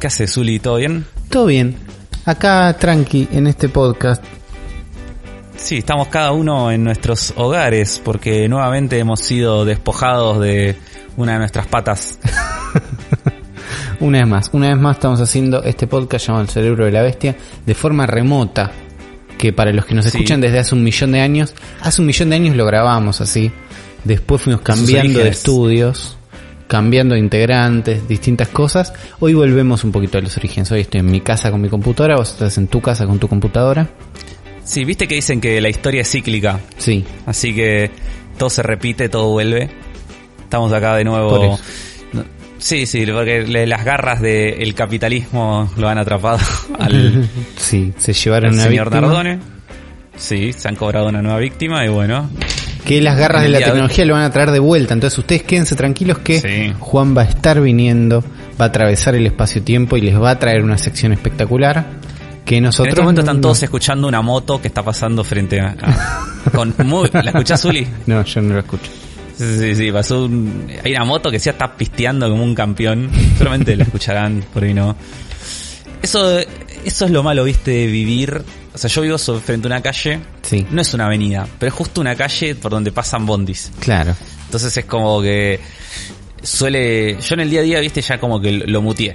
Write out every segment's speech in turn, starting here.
¿Qué hace Zuli? ¿Todo bien? Todo bien. Acá tranqui en este podcast. Sí, estamos cada uno en nuestros hogares porque nuevamente hemos sido despojados de una de nuestras patas. una vez más, una vez más estamos haciendo este podcast llamado El Cerebro de la Bestia de forma remota. Que para los que nos Sí. escuchan desde hace un millón de años, hace un millón de años lo grabamos así. Después fuimos cambiando de estudios, cambiando de integrantes, distintas cosas. Hoy volvemos un poquito a los orígenes. Hoy estoy en mi casa con mi computadora, vos estás en tu casa con tu computadora. Sí, viste que dicen que la historia es cíclica, Sí, así que todo se repite, todo vuelve. Estamos acá de nuevo. Sí, sí, porque las garras del capitalismo lo han atrapado al, sí, se llevaron al una señor víctima. Nardone. Sí, se han cobrado una nueva víctima y bueno, Que las garras de la tecnología lo van a traer de vuelta. Entonces ustedes quédense tranquilos que Sí. Juan va a estar viniendo, va a atravesar el espacio-tiempo y les va a traer una sección espectacular que nosotros... en este momento están todos escuchando una moto que está pasando frente a... a- con muy, ¿La escuchás, Zuli? No, yo no lo escucho. Sí, sí, sí, pasó un... Hay una moto que se está pisteando como un campeón. Solamente la escucharán, por ahí no. Eso, eso es lo malo, viste, de vivir. O sea, yo vivo sobre- frente a una calle. Sí, No es una avenida, pero es justo una calle por donde pasan bondis. claro. Entonces es como que suele... Yo en el día a día, viste, ya como que lo, muteé.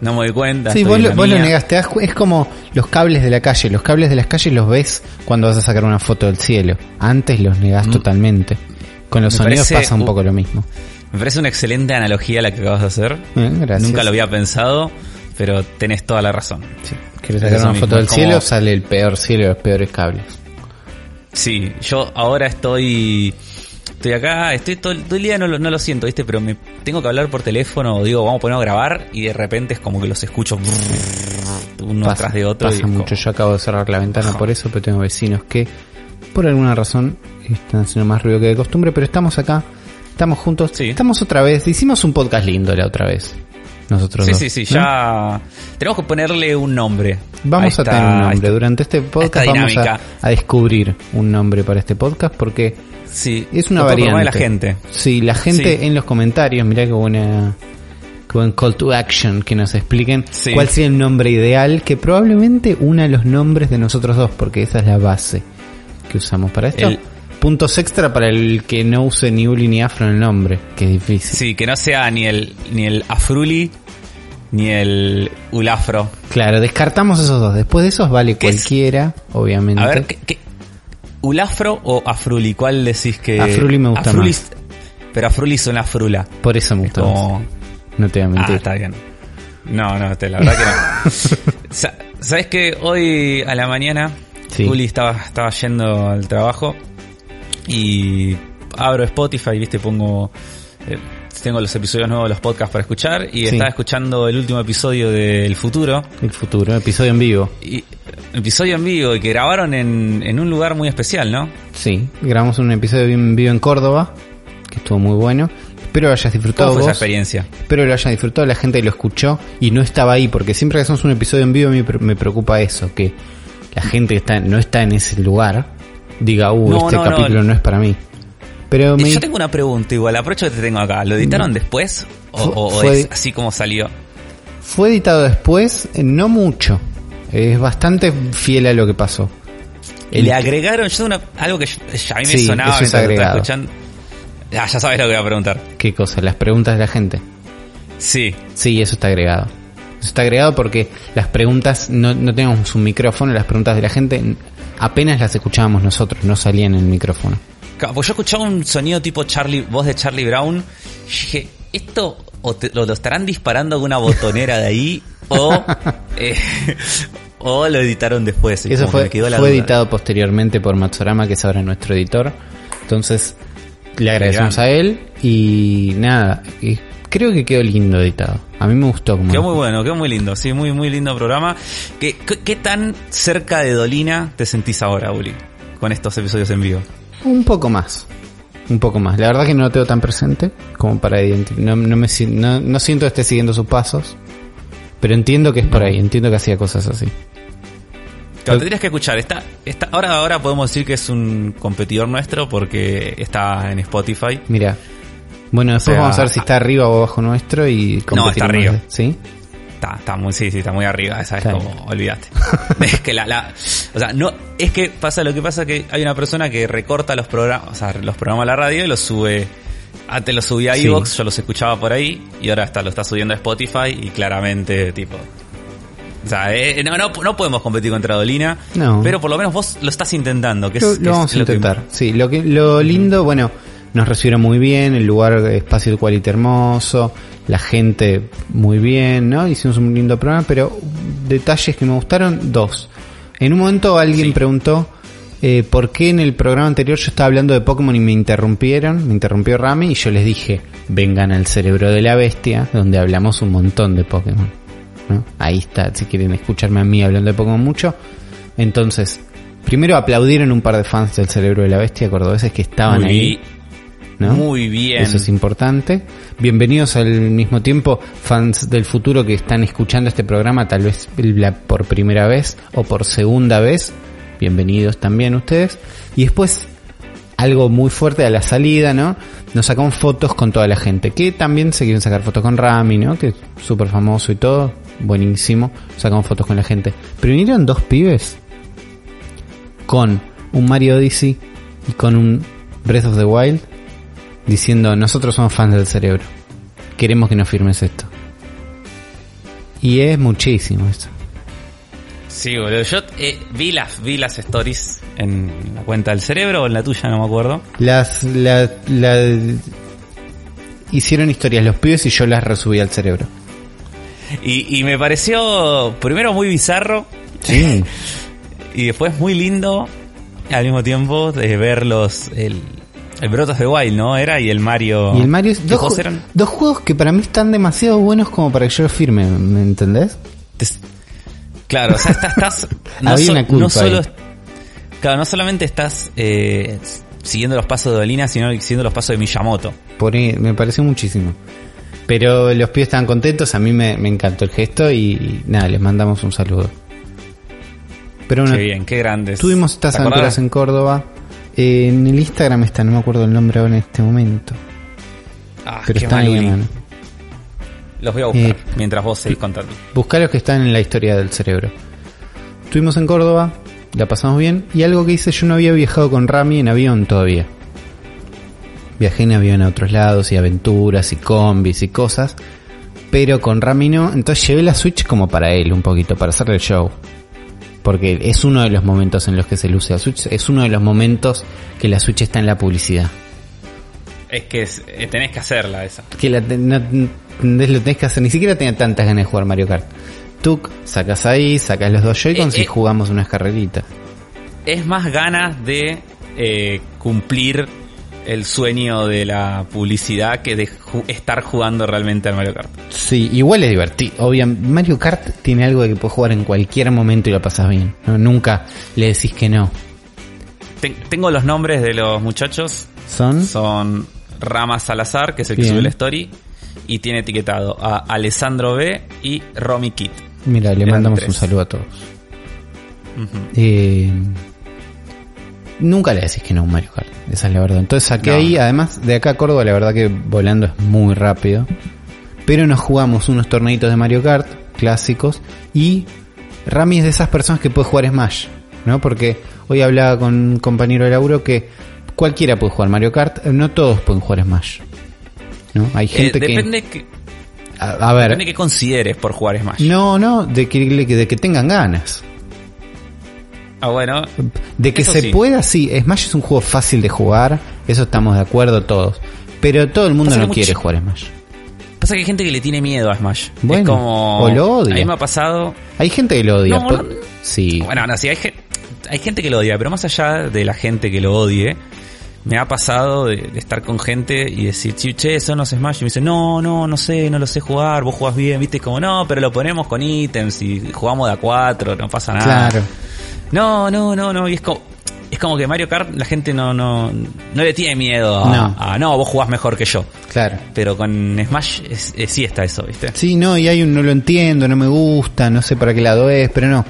No me doy cuenta. Sí, vos, lo, vos lo negaste. Es como los cables de la calle. Los cables de las calles los ves cuando vas a sacar una foto del cielo. Antes los negás Mm. totalmente. Con los Me sonidos parece pasa un un- poco lo mismo. Me parece una excelente analogía la que acabas de hacer. Eh, gracias. Nunca lo había pensado, pero tenés toda la razón. Sí. Quieres Es sacar una foto del como- cielo, sale el peor cielo y los peores cables. Sí, yo ahora estoy estoy acá, estoy todo, todo el día no lo, no lo siento, ¿viste? Pero me tengo que hablar por teléfono, o digo, vamos a ponernos a grabar y de repente es como que los escucho uno Pasa, atrás de otro. y pasa como- mucho. Yo acabo de cerrar la ventana por eso, pero tengo vecinos que, por alguna razón, están haciendo más ruido que de costumbre. Pero estamos acá, estamos juntos, Sí. estamos otra vez. Hicimos un podcast lindo la otra vez. Nosotros Sí, dos, sí, sí, ¿no? ya tenemos que ponerle un nombre. Vamos a a tener un nombre. Durante este podcast vamos a, a descubrir un nombre para este podcast porque Sí, es una variante. proponer la gente. Sí, la gente Sí. en los comentarios, mirá qué buena qué buen call to action que nos expliquen Sí. cuál sería el nombre ideal que probablemente una los nombres de nosotros dos porque esa es la base que usamos para esto. El- Puntos extra para el que no use ni Uli ni Afro en el nombre, que es difícil. Sí, que no sea ni el ni el Afruli ni el Ulafro. Claro, descartamos esos dos. Después de esos vale cualquiera, obviamente. A ver, ¿qué, qué- ¿Ulafro o Afruli? ¿Cuál decís que...? Afruli me gusta Afruli- más. Pero Afruli es una frula. Por eso me gusta. Como... más. No te voy a Ah, mentir. está bien. No, no, te, la verdad que no. Sa- ¿Sabes que hoy a la mañana Sí. Estaba, estaba yendo al trabajo y abro Spotify, viste, pongo... eh, tengo los episodios nuevos de los podcasts para escuchar y Sí. estaba escuchando el último episodio de El Futuro. El futuro, episodio en vivo. Y, episodio en vivo y que grabaron en, en un lugar muy especial, ¿no? Sí, grabamos un episodio en vivo en Córdoba, que estuvo muy bueno. Espero lo hayas disfrutado ¿Cómo fue esa experiencia? Espero lo hayan disfrutado, la gente lo escuchó y no estaba ahí, porque siempre que hacemos un episodio en vivo a mí me preocupa eso, que la gente que está, no está en ese lugar diga, uh, No, este no, no. capítulo no. es para mí. Pero me, Yo tengo una pregunta igual, aprovecho que te tengo acá. ¿Lo editaron después? ¿O, es así como salió? fue editado después, eh, no mucho. Es bastante fiel a lo que pasó. El- Le agregaron yo una, algo que ya a mí me Sí, sonaba eso es agregado. escuchando. Ah, ya sabes lo que voy a preguntar. ¿Qué cosa? Las preguntas de la gente. Sí, Sí, eso está agregado. Eso está agregado porque las preguntas, no, no teníamos un micrófono, las preguntas de la gente apenas las escuchábamos nosotros, no salían en el micrófono. Pues yo escuchaba un sonido tipo Charlie, voz de Charlie Brown. Y dije, esto o te- lo, lo estarán disparando con una botonera de ahí o, eh, o lo editaron después. Y Eso fue, quedó la fue editado posteriormente por Matsurama, que es ahora nuestro editor. Entonces, le agradecemos a él y nada, y creo que quedó lindo editado. A mí me gustó como Quedó muy bueno, quedó muy lindo, sí, muy muy lindo programa. ¿Qué, qué, qué tan cerca de Dolina te sentís ahora, Uli? Con estos episodios en vivo. Un poco más. Un poco más. La verdad que no lo tengo tan presente como para identificar. No, no, me, no, no siento que esté siguiendo sus pasos. Pero entiendo que es por ahí. Entiendo que hacía cosas así. Claro, tendrías que escuchar. Está, está, ahora, ahora podemos decir que es un competidor nuestro porque está en Spotify. Mira. Bueno, después O sea, vamos a ver si está arriba o abajo nuestro y No, está arriba. ¿Sí? Está, está muy, sí, sí, está muy arriba, esa es como, olvídate. es que la, la, o sea, no, es que pasa lo que pasa que hay una persona que recorta los programas, o sea, los programas a la radio y los sube, antes los subía a Sí. yo los escuchaba por ahí, y ahora está, lo está subiendo a Spotify y claramente, tipo, o sea, eh, no, no, no podemos competir contra Dolina, No. pero por lo menos vos lo estás intentando, que es, Lo, que lo es vamos a lo que- intentar. Sí, lo que lo lindo, bueno, nos recibieron muy bien, el lugar, espacio de quality hermoso, la gente muy bien, ¿no? Hicimos un lindo programa, pero detalles que me gustaron, dos. En un momento alguien Sí. preguntó eh, por qué en el programa anterior yo estaba hablando de Pokémon y me interrumpieron, me interrumpió Rami y yo les dije, vengan al cerebro de la bestia, donde hablamos un montón de Pokémon. ¿no? Ahí está, si quieren escucharme a mí hablando de Pokémon mucho. Entonces, primero aplaudieron un par de fans del cerebro de la bestia cordobeses que estaban ahí. ¿No? muy bien. Eso es importante. Bienvenidos al mismo tiempo, fans del futuro que están escuchando este programa, tal vez por primera vez o por segunda vez. Bienvenidos también ustedes. Y después, algo muy fuerte a la salida, ¿no? Nos sacamos fotos con toda la gente, que también se quieren sacar fotos con Rami, ¿no? Que es súper famoso y todo. Buenísimo. Sacamos fotos con la gente. Pero vinieron dos pibes con un Mario Odyssey y con un Breath of the Wild diciendo nosotros somos fans del cerebro. Queremos que nos firmes esto. Y es muchísimo eso. Sí, boludo. Yo eh, vi, las, vi las stories en la cuenta del cerebro o en la tuya, no me acuerdo. Las, la, la- hicieron historias los pibes y yo las resubí al cerebro. Y, y me pareció primero muy bizarro Sí. y después muy lindo al mismo tiempo de ver los, el, el Brotos de Wild, ¿no? Era y el Mario. Y el Mario es ¿Qué dos, juegos ju- eran? dos juegos que para mí están demasiado buenos como para que yo los firme, ¿me entendés? Te- Claro, o sea, estás, estás no, Había so- una culpa no solo, ahí. claro, no solamente estás eh, siguiendo los pasos de Dolina, sino siguiendo los pasos de Miyamoto. Por me pareció muchísimo. Pero los pibes estaban contentos, a mí me, me encantó el gesto y, y nada, les mandamos un saludo. Pero bueno, Qué bien, qué grandes. tuvimos estas aventuras en Córdoba. Eh, en el Instagram está, no me acuerdo el nombre ahora en este momento. Ah, Pero qué está ahí, mano. Los voy a buscar Eh, mientras vos seguís contando. Buscá los que están en la historia del cerebro. Estuvimos en Córdoba, la pasamos bien, y algo que hice, yo no había viajado con Rami en avión todavía. Viajé en avión a otros lados y aventuras y combis y cosas, pero con Rami no, entonces llevé la Switch como para él un poquito, para hacerle el show. Porque es uno de los momentos en los que se luce la Switch, es uno de los momentos que la Switch está en la publicidad. Es que es- eh, tenés que hacerla esa. que la, no, no lo tenés que hacer, ni siquiera tenía tantas ganas de jugar Mario Kart. Tú sacas ahí, sacas los dos Joy-Cons Eh, y eh. jugamos unas carreritas. Es más ganas de eh, cumplir el sueño de la publicidad que de ju- estar jugando realmente al Mario Kart. Sí, igual es divertido. Obviamente, Mario Kart tiene algo de que puedes jugar en cualquier momento y lo pasas bien. ¿no? Nunca le decís que no. Ten- tengo los nombres de los muchachos. Son Son Rama Salazar, que es el que sube la story, y tiene etiquetado a Alessandro B y Romy Kit. Mira, le Eran mandamos tres. un saludo a todos. Eh, nunca le decís que no a un Mario Kart, esa es la verdad. Entonces saqué No. ahí, además de acá a Córdoba, la verdad que volando es muy rápido. Pero nos jugamos unos torneitos de Mario Kart clásicos y Rami es de esas personas que puede jugar Smash, ¿no? Porque hoy hablaba con un compañero de laburo que cualquiera puede jugar Mario Kart, no todos pueden jugar Smash. ¿No? Hay Eh, gente que depende que a, a ver, depende que consideres por jugar Smash. no, no, de que de que tengan ganas. Ah, bueno. De que se sí. pueda, sí. Smash es un juego fácil de jugar, eso estamos de acuerdo todos. Pero todo el mundo Pasa no mucho- quiere jugar Smash. Pasa que hay gente que le tiene miedo a Smash. Bueno, es como. o lo odia. A mí me ha pasado. Hay gente que lo odia. No, por- no. Sí. Bueno, no, sí, hay, hay gente que lo odia, pero más allá de la gente que lo odie, me ha pasado de, de estar con gente y decir, "Chi, che, eso no es Smash. Y me dice, no, no, no sé, no lo sé jugar, vos jugás bien, viste, como, no, pero lo ponemos con ítems y jugamos de a cuatro, no pasa nada. claro. No, no, no, no, y es como. Es como que Mario Kart la gente no, no, no le tiene miedo a No. a, no, vos jugás mejor que yo. Claro. Pero con Smash es, es- sí está eso, ¿viste? Sí, no, y hay un no lo entiendo, no me gusta, no sé para qué lado es, pero no.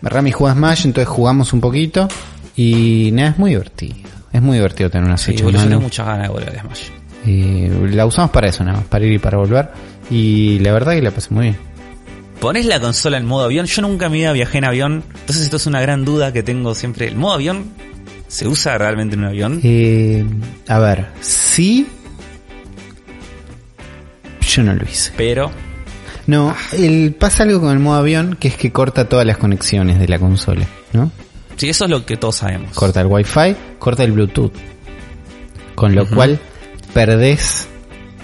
Rami juega Smash, entonces jugamos un poquito y nada, es muy divertido. Es muy divertido tener una Sí, Switch mano. tengo muchas ganas de volver a Smash. Eh, la usamos para eso nada más, para ir y para volver. Y la verdad que la pasé muy bien. Pones la consola en modo avión. Yo nunca en mi vida viajé en avión. Entonces esto es una gran duda que tengo siempre. ¿El modo avión se usa realmente en un avión? Eh, a ver, sí. Yo no lo hice. Pero... No, el, pasa algo con el modo avión que es que corta todas las conexiones de la consola, ¿no? Sí, eso es lo que todos sabemos. Corta el wifi, corta el bluetooth. Con lo cual perdés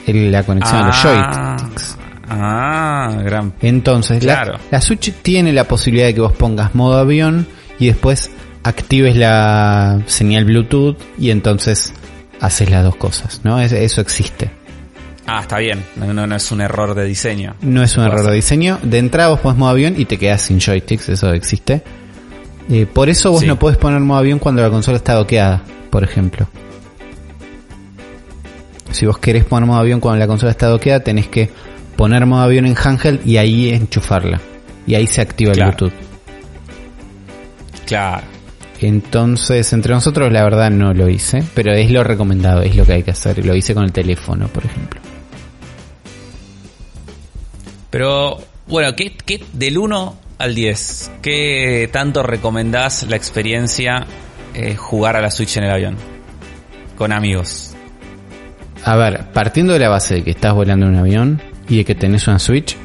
el- la conexión a los Ah, joysticks. Ah, gran... Entonces, la- Claro. la, Switch tiene la posibilidad de que vos pongas modo avión y después actives la señal Bluetooth y entonces haces las dos cosas, ¿no? Es- eso existe. Ah, está bien. No, no, no es un error de diseño. No es un error de diseño. De entrada vos pones modo avión y te quedas sin joysticks, eso existe. Eh, por eso vos Sí. no podés poner modo avión cuando la consola está doqueada, por ejemplo. Si vos querés poner modo avión cuando la consola está doqueada, tenés que poner modo avión en handheld y ahí enchufarla. Y ahí se activa Claro. el Bluetooth. Claro. Entonces, entre nosotros la verdad no lo hice, pero es lo recomendado, es lo que hay que hacer. Lo hice con el teléfono, por ejemplo. Pero, bueno, ¿qué, qué del 1 al 10? ¿Qué tanto recomendás la experiencia eh, jugar a la Switch en el avión? Con amigos. A ver, partiendo de la base de que estás volando en un avión y de que tenés una Switch,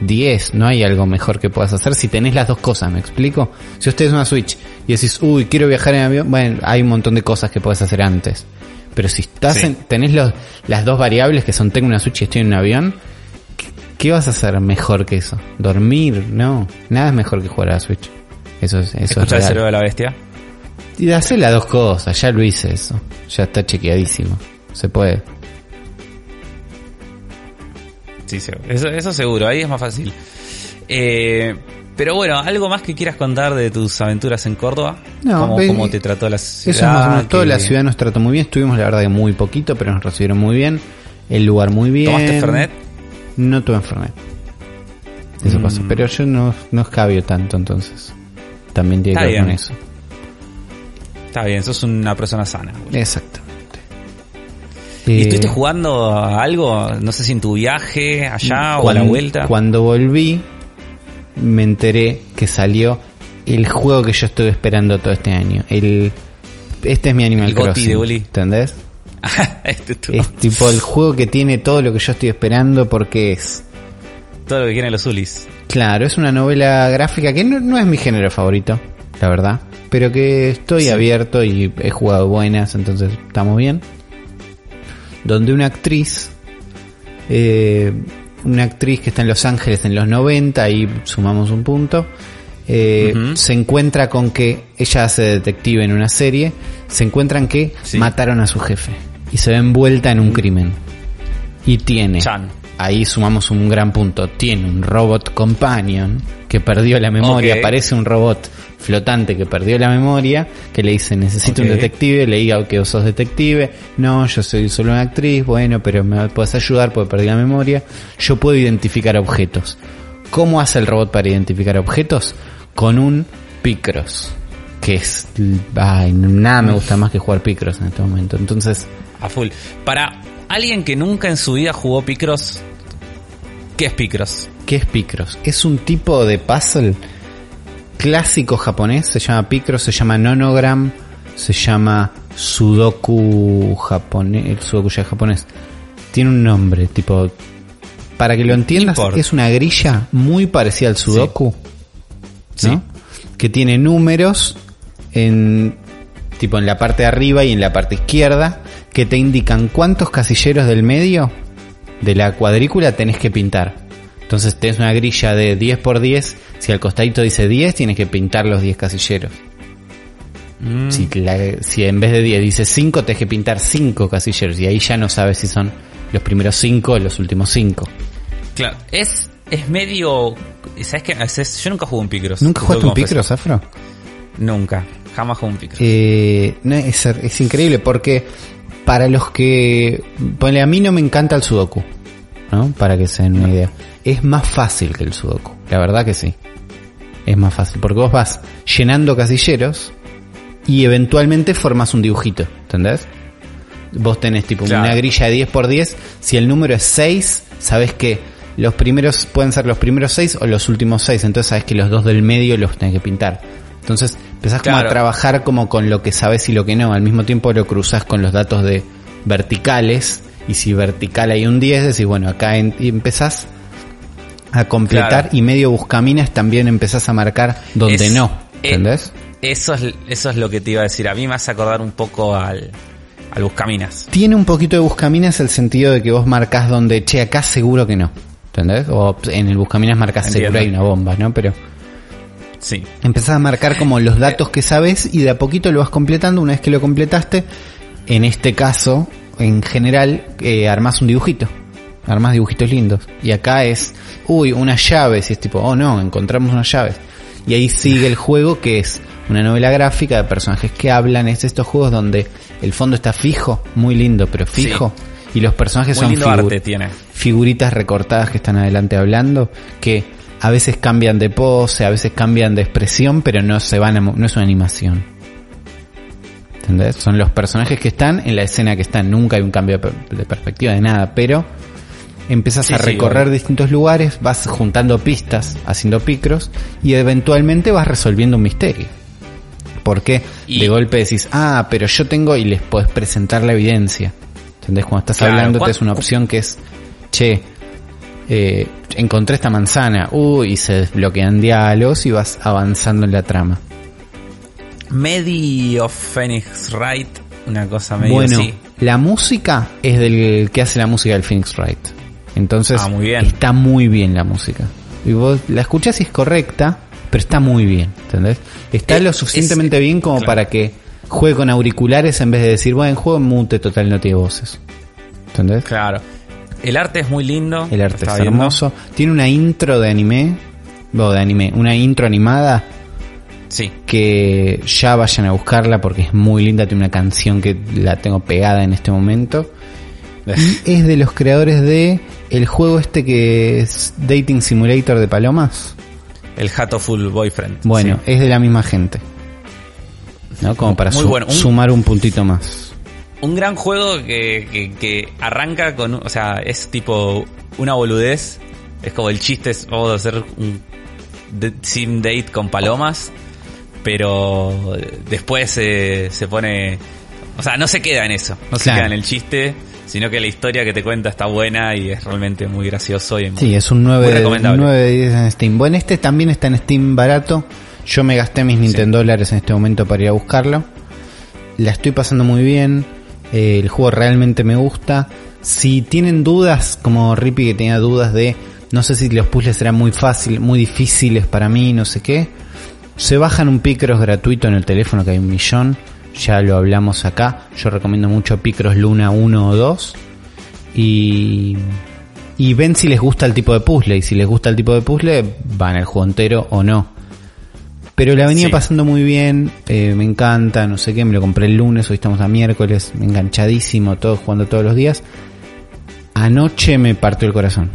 10, no hay algo mejor que puedas hacer si tenés las dos cosas, ¿me explico? Si usted es una Switch y decís, uy, quiero viajar en avión, bueno, hay un montón de cosas que puedes hacer antes. Pero si estás Sí. en- tenés los, las dos variables que son tengo una Switch y estoy en un avión, ¿qué, qué vas a hacer mejor que eso? ¿Dormir? No, nada es mejor que jugar a la Switch. Eso es, eso es ¿Escuchás el real. cerebro de la bestia? Y hacer las dos cosas, ya lo hice eso. Ya está chequeadísimo. Se puede. Sí, eso, eso seguro, ahí es más fácil. Eh, pero bueno, ¿algo más que quieras contar de tus aventuras en Córdoba? No, ¿Cómo, ve- cómo te trató la ciudad? Eso es más o menos todo. ¿Qué- La ciudad nos trató muy bien. Estuvimos, la verdad, que muy poquito, pero nos recibieron muy bien. El lugar muy bien. ¿Tomaste Fernet? No tuve Fernet. Eso Mm. pasó. Pero yo no, no escabio tanto, entonces. También tiene Está que ver con eso. Está bien, sos una persona sana. güey. Exactamente. ¿Y Eh, estuviste jugando a algo? No sé si en tu viaje allá o a la vuelta. Cuando volví, me enteré que salió el juego que yo estuve esperando todo este año. El, este es mi Animal El Goti Crossing. de Uli. ¿Entendés? este es Es tipo el juego que tiene todo lo que yo estoy esperando porque es. todo lo que quieren los Ulis. Claro, es una novela gráfica que no, no es mi género favorito, la verdad. Pero que estoy Sí. abierto y he jugado buenas, entonces estamos bien. Donde una actriz, eh, una actriz que está en Los Ángeles en los 90, ahí sumamos un punto, eh, se encuentra con que ella hace de detective en una serie, se encuentran que Sí. mataron a su jefe y se ve envuelta en un crimen. Y tiene Chan. Ahí sumamos un gran punto. Tiene un robot companion que perdió la memoria. Ok. Aparece un robot flotante que perdió la memoria. Que le dice, necesito un detective. Le diga que vos sos detective. No, yo soy solo una actriz. Bueno, pero me puedes ayudar porque perdí la memoria. Yo puedo identificar objetos. ¿Cómo hace el robot para identificar objetos? Con un Picross. Que es... Ay, nada me gusta más que jugar Picross en este momento. Entonces... A full. Para alguien que nunca en su vida jugó Picross, ¿qué es Picross? ¿Qué es Picross? Es un tipo de puzzle clásico japonés, se llama Picross, se llama Nonogram, se llama Sudoku japonés, el Sudoku ya es japonés. Tiene un nombre, tipo para que lo entiendas, Import. es una grilla muy parecida al Sudoku, Sí. ¿no? Que tiene números en tipo en la parte de arriba y en la parte izquierda que te indican cuántos casilleros del medio de la cuadrícula tenés que pintar. Entonces tenés una grilla de 10 por 10, si al costadito dice 10, tienes que pintar los 10 casilleros. Mm, Si, la- si en vez de 10 dice 5, tenés que pintar 5 casilleros y ahí ya no sabes si son los primeros 5 o los últimos 5. Claro, es, es medio... ¿Sabes qué? Es- yo nunca jugué un Picross. ¿Nunca te jugaste un. Picross, Afro? Nunca. Jamás jugué un Picross. Eh, no, es, es increíble porque para los que... Ponle, a mí no me encanta el Sudoku, ¿no? Para que se den una idea. Es más fácil que el Sudoku, la verdad que sí. Es más fácil porque vos vas llenando casilleros y eventualmente formas un dibujito, ¿entendés? Vos tenés tipo Claro. una grilla de 10 por 10, si el número es 6, sabes que los primeros pueden ser los primeros seis o los últimos seis, entonces sabes que los dos del medio los tenés que pintar. Entonces empezás como a trabajar como con lo que sabes y lo que no, al mismo tiempo lo cruzas con los datos de verticales y si vertical hay un 10, decís, bueno, acá en- y empezás a completar Claro. y medio buscaminas también empezás a marcar donde Es- no, eh, ¿entendés? Eso es, eso es lo que te iba a decir. A mí me hace acordar un poco al, al Buscaminas. Tiene un poquito de buscaminas el sentido de que vos marcás donde, che, acá seguro que no. ¿Entendés? O en el buscaminas marcás Entiendo. seguro hay una bomba, ¿no? Pero Sí. empezás a marcar como los datos que sabes y de a poquito lo vas completando. Una vez que lo completaste, en este caso, en general, eh, armás un dibujito. Armás dibujitos lindos. Y acá es, uy, unas llaves. Y es tipo, oh no, encontramos unas llaves. Y ahí sigue el juego que es una novela gráfica de personajes que hablan. Es estos juegos donde el fondo está fijo, muy lindo, pero fijo. Y los personajes Muy son lindo figu- arte tiene. figuritas recortadas que están adelante hablando, que a veces cambian de pose, a veces cambian de expresión, pero no se van a, no es una animación. ¿Entendés? Son los personajes que están en la escena que están, nunca hay un cambio de, per- de perspectiva de nada, pero empiezas Sí, a recorrer distintos lugares, vas juntando pistas, haciendo picros y eventualmente vas resolviendo un misterio. Porque Y- de golpe decís, ah, pero yo tengo y les podés presentar la evidencia. ¿Entendés? Cuando estás Claro, hablando, ¿cuán- te es una opción que es, che, eh, encontré esta manzana, uy, y se desbloquean diálogos y vas avanzando en la trama. Medio Phoenix Wright. Una cosa medio bueno, así. la música es del que hace la música del Phoenix Wright. Entonces, Ah, muy bien. está muy bien la música. Y vos la escuchás y es correcta, pero está muy bien, ¿entendés? Está Eh, lo suficientemente es- bien como claro. para que juegue con auriculares en vez de decir, bueno, juego en mute, total, no tiene voces. ¿Entendés? Claro. El arte es muy lindo. El arte es viendo. hermoso. Tiene una intro de anime, o de anime, una intro animada Sí. que ya vayan a buscarla porque es muy linda, tiene una canción que la tengo pegada en este momento. Y es de los creadores de el juego este que es Dating Simulator de Palomas. El Hatoful Boyfriend. Bueno, Sí. es de la misma gente. ¿No? Como para Muy su- bueno. Un- sumar un puntito más. Un gran juego que, que, que arranca con, o sea, es tipo una boludez. Es como el chiste, es vamos a hacer un sim date con palomas, pero después eh, se pone, o sea, no se queda en eso, no se queda en el chiste, sino que la historia que te cuenta está buena y es realmente muy gracioso y Sí, es un Muy 9 de, recomendable. 9 de 10 en Steam. Bueno, este también está en Steam barato. Yo me gasté mis Nintendo dólares en este momento para ir a buscarlo. La estoy pasando muy bien. Eh, el juego realmente me gusta. Si tienen dudas, como Rippy que tenía dudas de no sé si los puzzles serán muy fácil, muy difíciles para mí, no sé qué. Se bajan un Picross gratuito en el teléfono que hay un millón. Ya lo hablamos acá. Yo recomiendo mucho Picross Luna 1 o 2. Y y ven si les gusta el tipo de puzzle. Y si les gusta el tipo de puzzle, van al juego entero o no. Pero la venía Sí. pasando muy bien, eh, me encanta, no sé qué, me lo compré el lunes, hoy estamos a miércoles, enganchadísimo, todo jugando todos los días. Anoche me partió el corazón.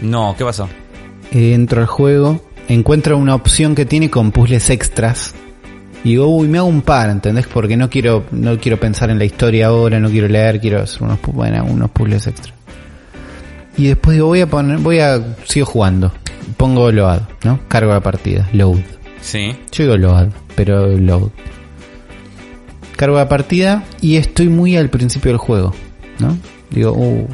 No, ¿qué pasó? Eh, entro al juego, encuentro una opción que tiene con puzzles extras. Y digo, uy, me hago un par, ¿entendés? Porque no quiero, no quiero pensar en la historia ahora, no quiero leer, quiero hacer unos, bueno, unos puzzles extras. Y después digo, voy a poner, voy a, sigo jugando. Pongo load, ¿no? Cargo la partida, load. Sí. Yo digo load, pero load. Cargo la partida y estoy muy al principio del juego, ¿no? Digo, uh,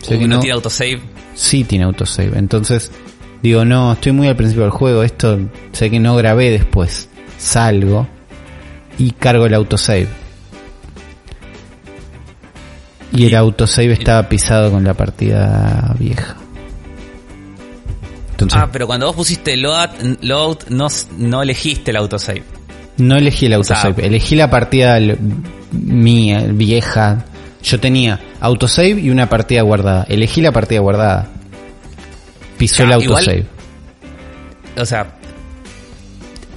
sé que no no, tiene autosave. sí tiene autosave. Entonces, digo, no, estoy muy al principio del juego, esto sé que no grabé después. Salgo y cargo el autosave. Y el autosave estaba pisado con la partida vieja. Entonces, Ah, pero cuando vos pusiste load, load no, no elegiste el autosave. no elegí el sea, autosave, elegí la partida mía, vieja. Yo tenía autosave y una partida guardada. Elegí la partida guardada. Pisó el igual- autosave. O sea,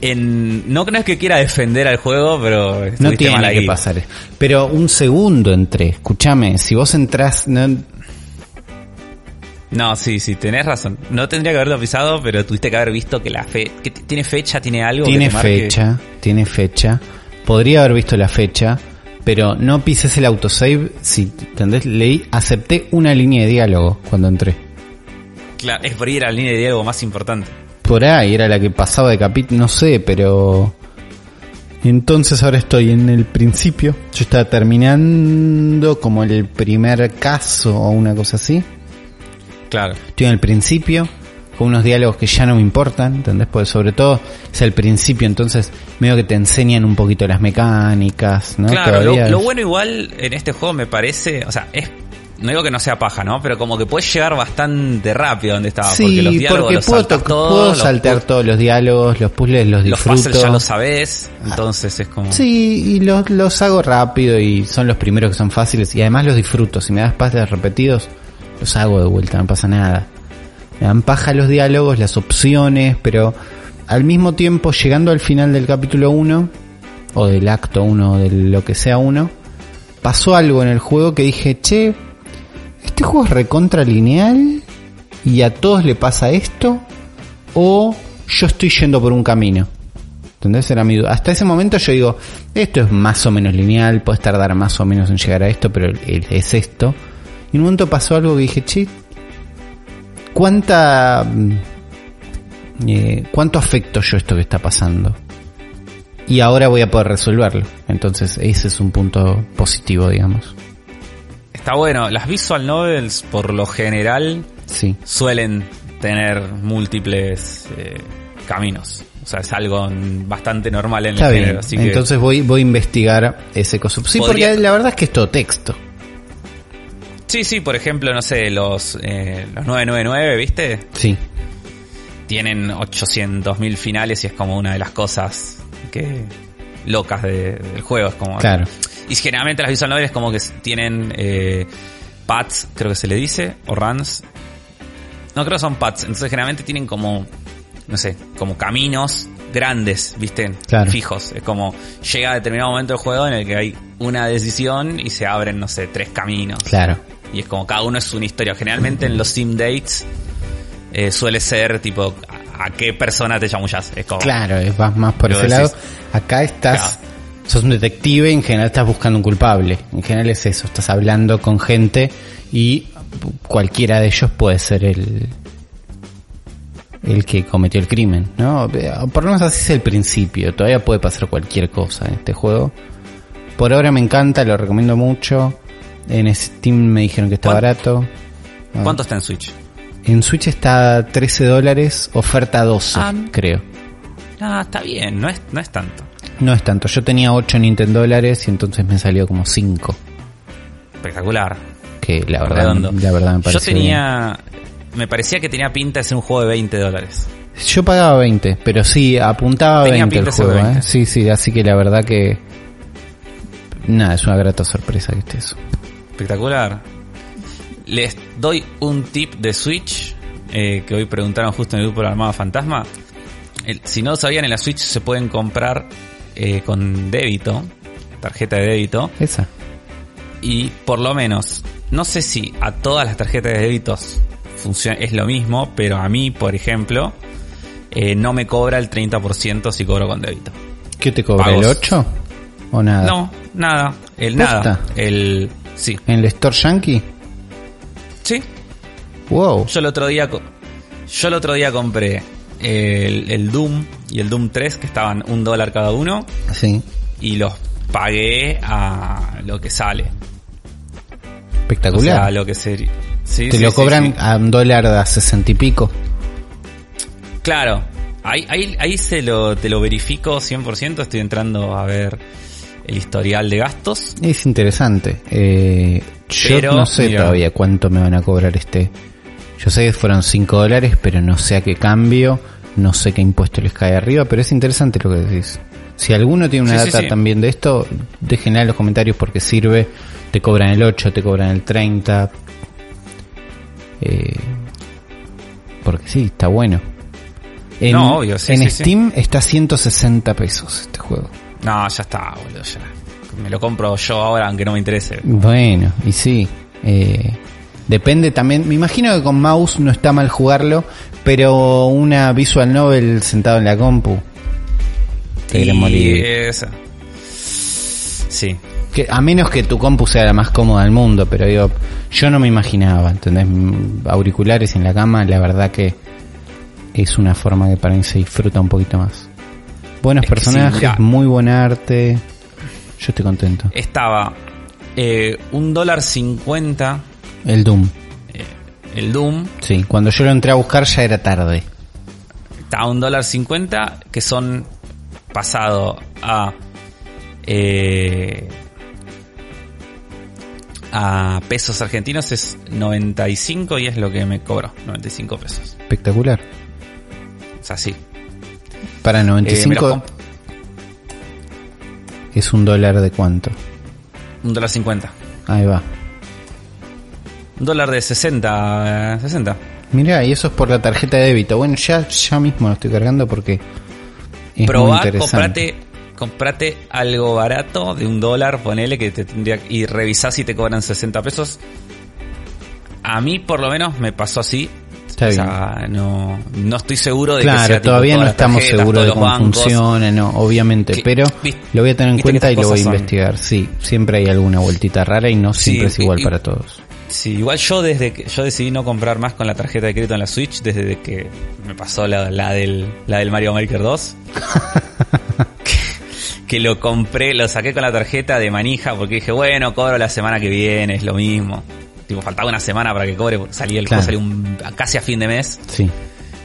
en, no creo que quiera defender al juego, pero No estuviste mal tiene ahí. que pasar. Pero un segundo entré. Escúchame, si vos entrás... No, No, sí, sí, tenés razón. No tendría que haberlo pisado, pero tuviste que haber visto que la fe... Que ¿Tiene fecha? ¿Tiene algo? tiene fecha, tiene fecha. Podría haber visto la fecha, pero no pises el autosave. Si, ¿entendés? Leí, acepté una línea de diálogo cuando entré. Claro, es por ir a la línea de diálogo más importante. Por ahí era la que pasaba de capítulo, no sé, pero... Entonces ahora estoy en el principio. Yo estaba terminando como el primer caso o una cosa así. Claro. Estoy en el principio, con unos diálogos que ya no me importan, ¿entendés? Porque sobre todo es el principio, entonces medio que te enseñan un poquito las mecánicas, ¿no? Claro, lo, bueno igual en este juego me parece, o sea, es no digo que no sea paja, ¿no? Pero como que puedes llegar bastante rápido donde estaba, Sí, porque los diálogos porque los puedo, todos, puedo los saltar pu- todos los diálogos, los puzzles los los disfruto. puzzles ya los sabés, entonces es como Sí, y los, los hago rápido y son los primeros que son fáciles y además los disfruto. Si me das pases repetidos, los hago de vuelta, no pasa nada. Me dan paja los diálogos, las opciones, pero al mismo tiempo llegando al final del capítulo 1 o del acto 1 de lo que sea uno, pasó algo en el juego que dije, che, este juego es recontra lineal y a todos le pasa esto o yo estoy yendo por un camino. ¿Entendés? Era mi duda. Hasta ese momento yo digo, esto es más o menos lineal, puedes tardar más o menos en llegar a esto, pero es esto. Y en un momento pasó algo que dije, che, ¿cuánta... mm, eh, ¿Cuánto afecto yo esto que está pasando? Y ahora voy a poder resolverlo. Entonces ese es un punto positivo, digamos. está bueno. Las visual novels por lo general Sí. suelen tener múltiples eh, caminos. O sea, es algo bastante normal en Está el bien. género. Así que Entonces voy, voy a investigar ese coso. Sí, Podría- porque la verdad es que es todo texto. Sí, sí, por ejemplo, no sé, los, eh, los 999, ¿viste? Sí. Tienen 800.000 finales y es como una de las cosas que locas de- del juego. Es como, Claro. Y generalmente las visual novels como que tienen eh, paths, creo que se le dice, o runs. No creo que son paths, entonces generalmente tienen como, no sé, como caminos grandes, ¿viste? Claro. Fijos. Es como llega a determinado momento del juego en el que hay una decisión y se abren, no sé, tres caminos. Claro. Y es como cada uno es una historia. Generalmente en los sim dates eh, suele ser tipo a, qué persona te chamullas. Es como Claro, vas más por ese decís. lado. Acá estás, sos un detective y en general estás buscando un culpable. En general es eso, estás hablando con gente y cualquiera de ellos puede ser el el que cometió el crimen, ¿no? Por lo menos así es el principio, todavía puede pasar cualquier cosa en este juego. Por ahora me encanta, lo recomiendo mucho. En Steam me dijeron que está ¿Cuán- barato. Ah. ¿Cuánto está en Switch? En Switch está 13 dólares, oferta 12, Ah. creo. Ah, está bien, no es, no es tanto. No es tanto, yo tenía 8 Nintendo dólares y entonces me salió como 5. Espectacular. Que la verdad, Redondo. la verdad me Yo parece tenía. Me parecía que tenía pinta de ser un juego de 20 dólares. bien. Yo pagaba 20, pero sí, apuntaba Tenía 20 el pinta de ser juego, 20. ¿eh? Sí, sí, así que la verdad que. Nada, es una grata sorpresa que esté eso. Espectacular. Les doy un tip de Switch eh, que hoy preguntaron justo en el grupo de la Armada Fantasma. El- si no lo sabían, en la Switch se pueden comprar eh, con débito, tarjeta de débito, Esa. y por lo menos, no sé si a todas las tarjetas de débitos funciona, es lo mismo, pero a mí, por ejemplo, eh, no me cobra el 30% si cobro con débito. ¿Qué te cobra? Pagos. ¿El 8? ¿O nada? No, nada, el ¿Posta? nada, el sí, ¿En el Store Yankee? sí, Wow. Yo el otro día, yo el otro día compré el, el Doom y el Doom 3 que estaban un dólar cada uno Sí. y los pagué a lo que sale. O Espectacular. sea, a lo que sería. Sí, te sí, lo cobran sí. a un dólar a 60 y pico. Claro. Ahí, ahí, ahí se lo, te lo verifico 100%. Estoy entrando a ver el historial de gastos. Es interesante. Eh, yo no sé mira. todavía cuánto me van a cobrar este. Yo sé que fueron 5 dólares, pero no sé a qué cambio, no sé qué impuesto les cae arriba, pero es interesante lo que decís. Si alguno tiene una Sí, data sí. también de esto, déjenla en los comentarios porque sirve. Te cobran el 8, te cobran el 30. Eh, porque sí, está bueno. En, No, obvio, sí, en. Steam está 160 pesos este juego. No, ya está, boludo. Ya. Me lo compro yo ahora, aunque no me interese. Bueno, y sí. eh, depende también. Me imagino que con mouse no está mal jugarlo, pero una visual novel sentado en la compu. Te querés Y morir. esa. Sí. Que, a menos que tu compu sea la más cómoda del mundo, pero digo, yo no me imaginaba, ¿entendés? Auriculares en la cama, la verdad que es una forma que para mí se disfruta un poquito más. Buenos Es que sí, personajes, muy buen arte. Yo estoy contento. Estaba eh, un dólar cincuenta El Doom. eh, el Doom. Sí, cuando yo lo entré a buscar ya era tarde. Estaba un dólar cincuenta que son pasado a eh, a pesos argentinos es 95 y es lo que me cobró 95 pesos Espectacular. o sea sí Para Eh, me 95 los comp- es un dólar de cuánto. un dólar 50 Ahí va. un dólar de 60 eh, 60 Mirá, y eso es por la tarjeta de débito. Bueno, ya, ya mismo lo estoy cargando porque es muy probá interesante. comprate comprate algo barato de un dólar ponele que te tendría y revisá si te cobran 60 pesos a mí por lo menos me pasó así Está o sea, no, no estoy seguro de que Claro, sea tipo todavía no estamos tarjetas, seguros de cómo bancos. funciona, no, obviamente, Que- pero lo voy a tener en que cuenta y lo voy a son- investigar. Sí, siempre hay alguna vueltita rara y no Sí, siempre es igual y- para todos. Sí, igual yo desde que yo decidí no comprar más con la tarjeta de crédito en la Switch desde que me pasó la, la del la del Mario Maker 2. que, que lo compré, lo saqué con la tarjeta de manija porque dije, bueno, cobro la semana que viene, es lo mismo. Tipo, faltaba una semana para que cobre, salía el Claro. juego, salió un- casi a fin de mes Sí,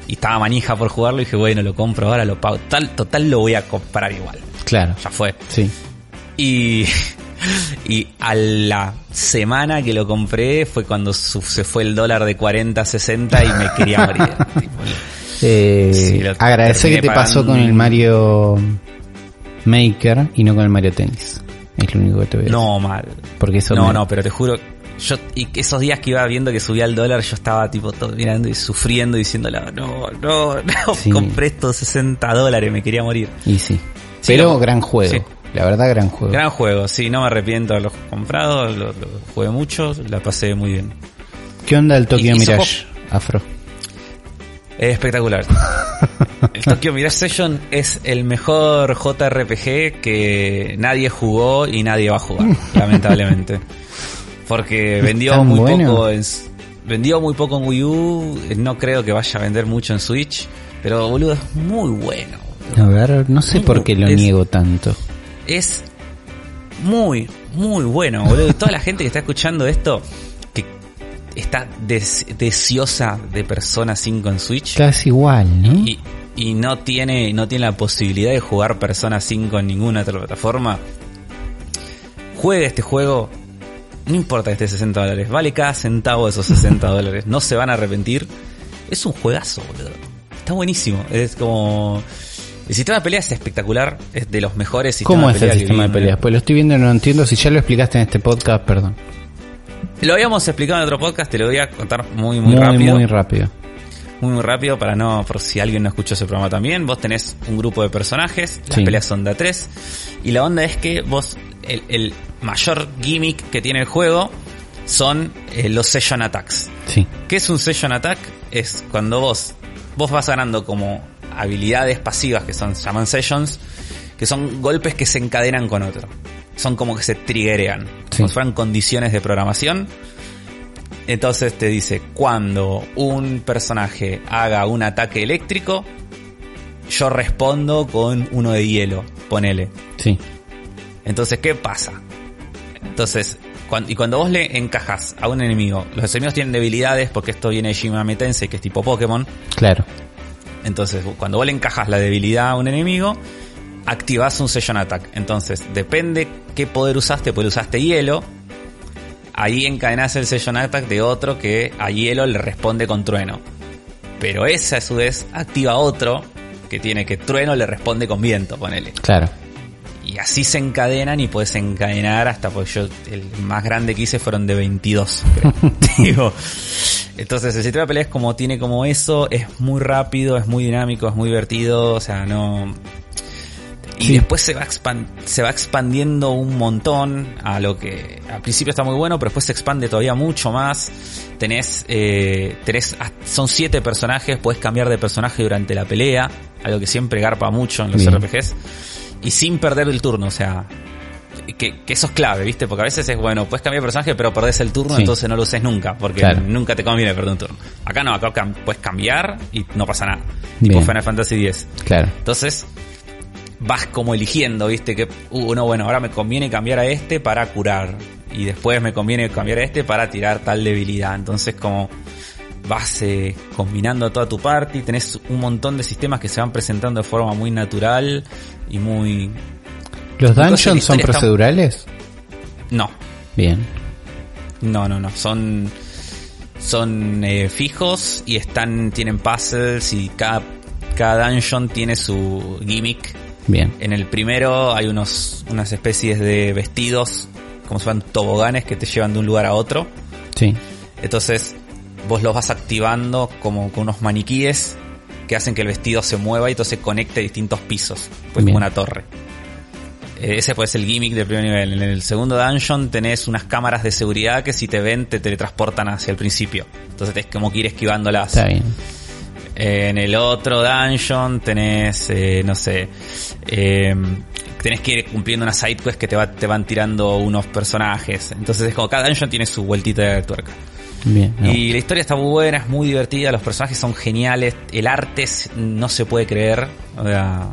y estaba manija por jugarlo y dije, bueno, lo compro ahora, lo pago. Tal, total lo voy a comprar igual. claro. Ya fue. Sí. Y, y a la semana que lo compré fue cuando su- se fue el dólar de 40 a 60 y me quería morir. Tipo, Eh, Sí, agradece que te pasó con el Mario Maker y no con el Mario Tennis. Es lo único que te veo. no, mal. porque eso No, me- no, pero te juro, yo y esos días que iba viendo que subía el dólar, yo estaba tipo todo mirando y sufriendo diciéndole, no, no, no, Sí. compré estos 60 dólares, me quería morir. Y sí. Sí, Pero lo- gran juego. sí. La verdad, gran juego. Gran juego, sí, no me arrepiento de haberlo comprado, lo, lo jugué mucho, la pasé muy bien. ¿Qué onda el Tokyo y Mirage Afro? Es espectacular. El Tokyo Mirage Session es el mejor JRPG que nadie jugó y nadie va a jugar, lamentablemente. Porque vendió muy bueno? poco en vendió muy poco en Wii U, eh, no creo que vaya a vender mucho en Switch, pero boludo es muy bueno. A ver, no sé por qué lo Es- niego tanto. Es muy muy bueno, boludo. Toda la gente que está escuchando esto que está des- deseosa de Persona 5 en Switch Casi igual, ¿no? y, y no tiene no tiene la posibilidad de jugar Persona 5 en ninguna otra plataforma, juegue este juego. No importa que esté 60 dólares, vale cada centavo de esos 60 dólares. No se van a arrepentir. Es un juegazo, boludo. Está buenísimo. Es como. El sistema de peleas es espectacular. Es de los mejores sistemas ¿Cómo de es el sistema de peleas? Pues lo estoy viendo y no lo entiendo. Si ya lo explicaste en este podcast, perdón. Lo habíamos explicado en otro podcast, te lo voy a contar muy, Muy, muy, rápido. muy rápido. Muy muy rápido para no, por si alguien no escuchó ese programa también, vos tenés un grupo de personajes, las Sí. peleas son de a tres, y la onda es que vos, el, el mayor gimmick que tiene el juego son eh, los session attacks. Sí, ¿Qué es un session attack? Es cuando vos, vos vas ganando como habilidades pasivas que son, se llaman sessions, que son golpes que se encadenan con otro. Son como que se triggerean. Sí. Como si fueran condiciones de programación. Entonces te dice, cuando un personaje haga un ataque eléctrico, yo respondo con uno de hielo, ponele. sí, Entonces, ¿qué pasa? Entonces, y cuando vos le encajas a un enemigo, los enemigos tienen debilidades porque esto viene de Tensei, que es tipo Pokémon. claro. Entonces, cuando vos le encajas la debilidad a un enemigo, activás un Session Attack. Entonces, depende qué poder usaste, pues usaste hielo, ahí encadenás el Session Attack de otro que a hielo le responde con trueno. Pero ese a su vez activa otro que tiene que trueno le responde con viento, ponele. Claro. Y así se encadenan y puedes encadenar hasta, pues yo, el más grande que hice fueron de 22, creo. Digo, entonces el sistema de pelea es como, tiene como eso, es muy rápido, es muy dinámico, es muy divertido, o sea, no... Y Sí. después se va, se va expandiendo un montón a lo que al principio está muy bueno, pero después se expande todavía mucho más. Tenés, eh, tenés, son siete personajes, puedes cambiar de personaje durante la pelea, algo que siempre garpa mucho en los Bien. RPGs, y sin perder el turno, o sea, que, que eso es clave, ¿viste? Porque a veces es, bueno, puedes cambiar de personaje, pero perdés el turno, Sí. entonces no lo uses nunca, porque Claro. nunca te conviene perder un turno. Acá no, acá puedes cambiar y no pasa nada. Tipo Bien. Final Fantasy X. Claro. Entonces, vas como eligiendo, ¿viste? Que, uh, no, bueno, ahora me conviene cambiar a este para curar. Y después me conviene cambiar a este para tirar tal debilidad. Entonces, como vas eh, combinando toda tu party, tenés un montón de sistemas que se van presentando de forma muy natural y muy... ¿Los dungeons son está- procedurales? No, Bien. no, no, no. Son, son eh, fijos y están, tienen puzzles y cada, cada dungeon tiene su gimmick. Bien. En el primero hay unos, unas especies de vestidos, como si fueran toboganes que te llevan de un lugar a otro. Sí. Entonces vos los vas activando como con unos maniquíes que hacen que el vestido se mueva y entonces conecte a distintos pisos, pues Bien. como una torre. Eh, Ese puede ser el gimmick del primer nivel. En el segundo dungeon tenés unas cámaras de seguridad que si te ven te teletransportan hacia el principio. Entonces tenés como que ir esquivándolas. Está bien. Eh, En el otro dungeon tenés, eh, no sé, eh, tenés que ir cumpliendo una side quest que te, va, te van tirando unos personajes. Entonces es como cada dungeon tiene su vueltita de tuerca. Bien. Y la historia está muy buena, es muy divertida, los personajes son geniales, el arte es- no se puede creer, o sea,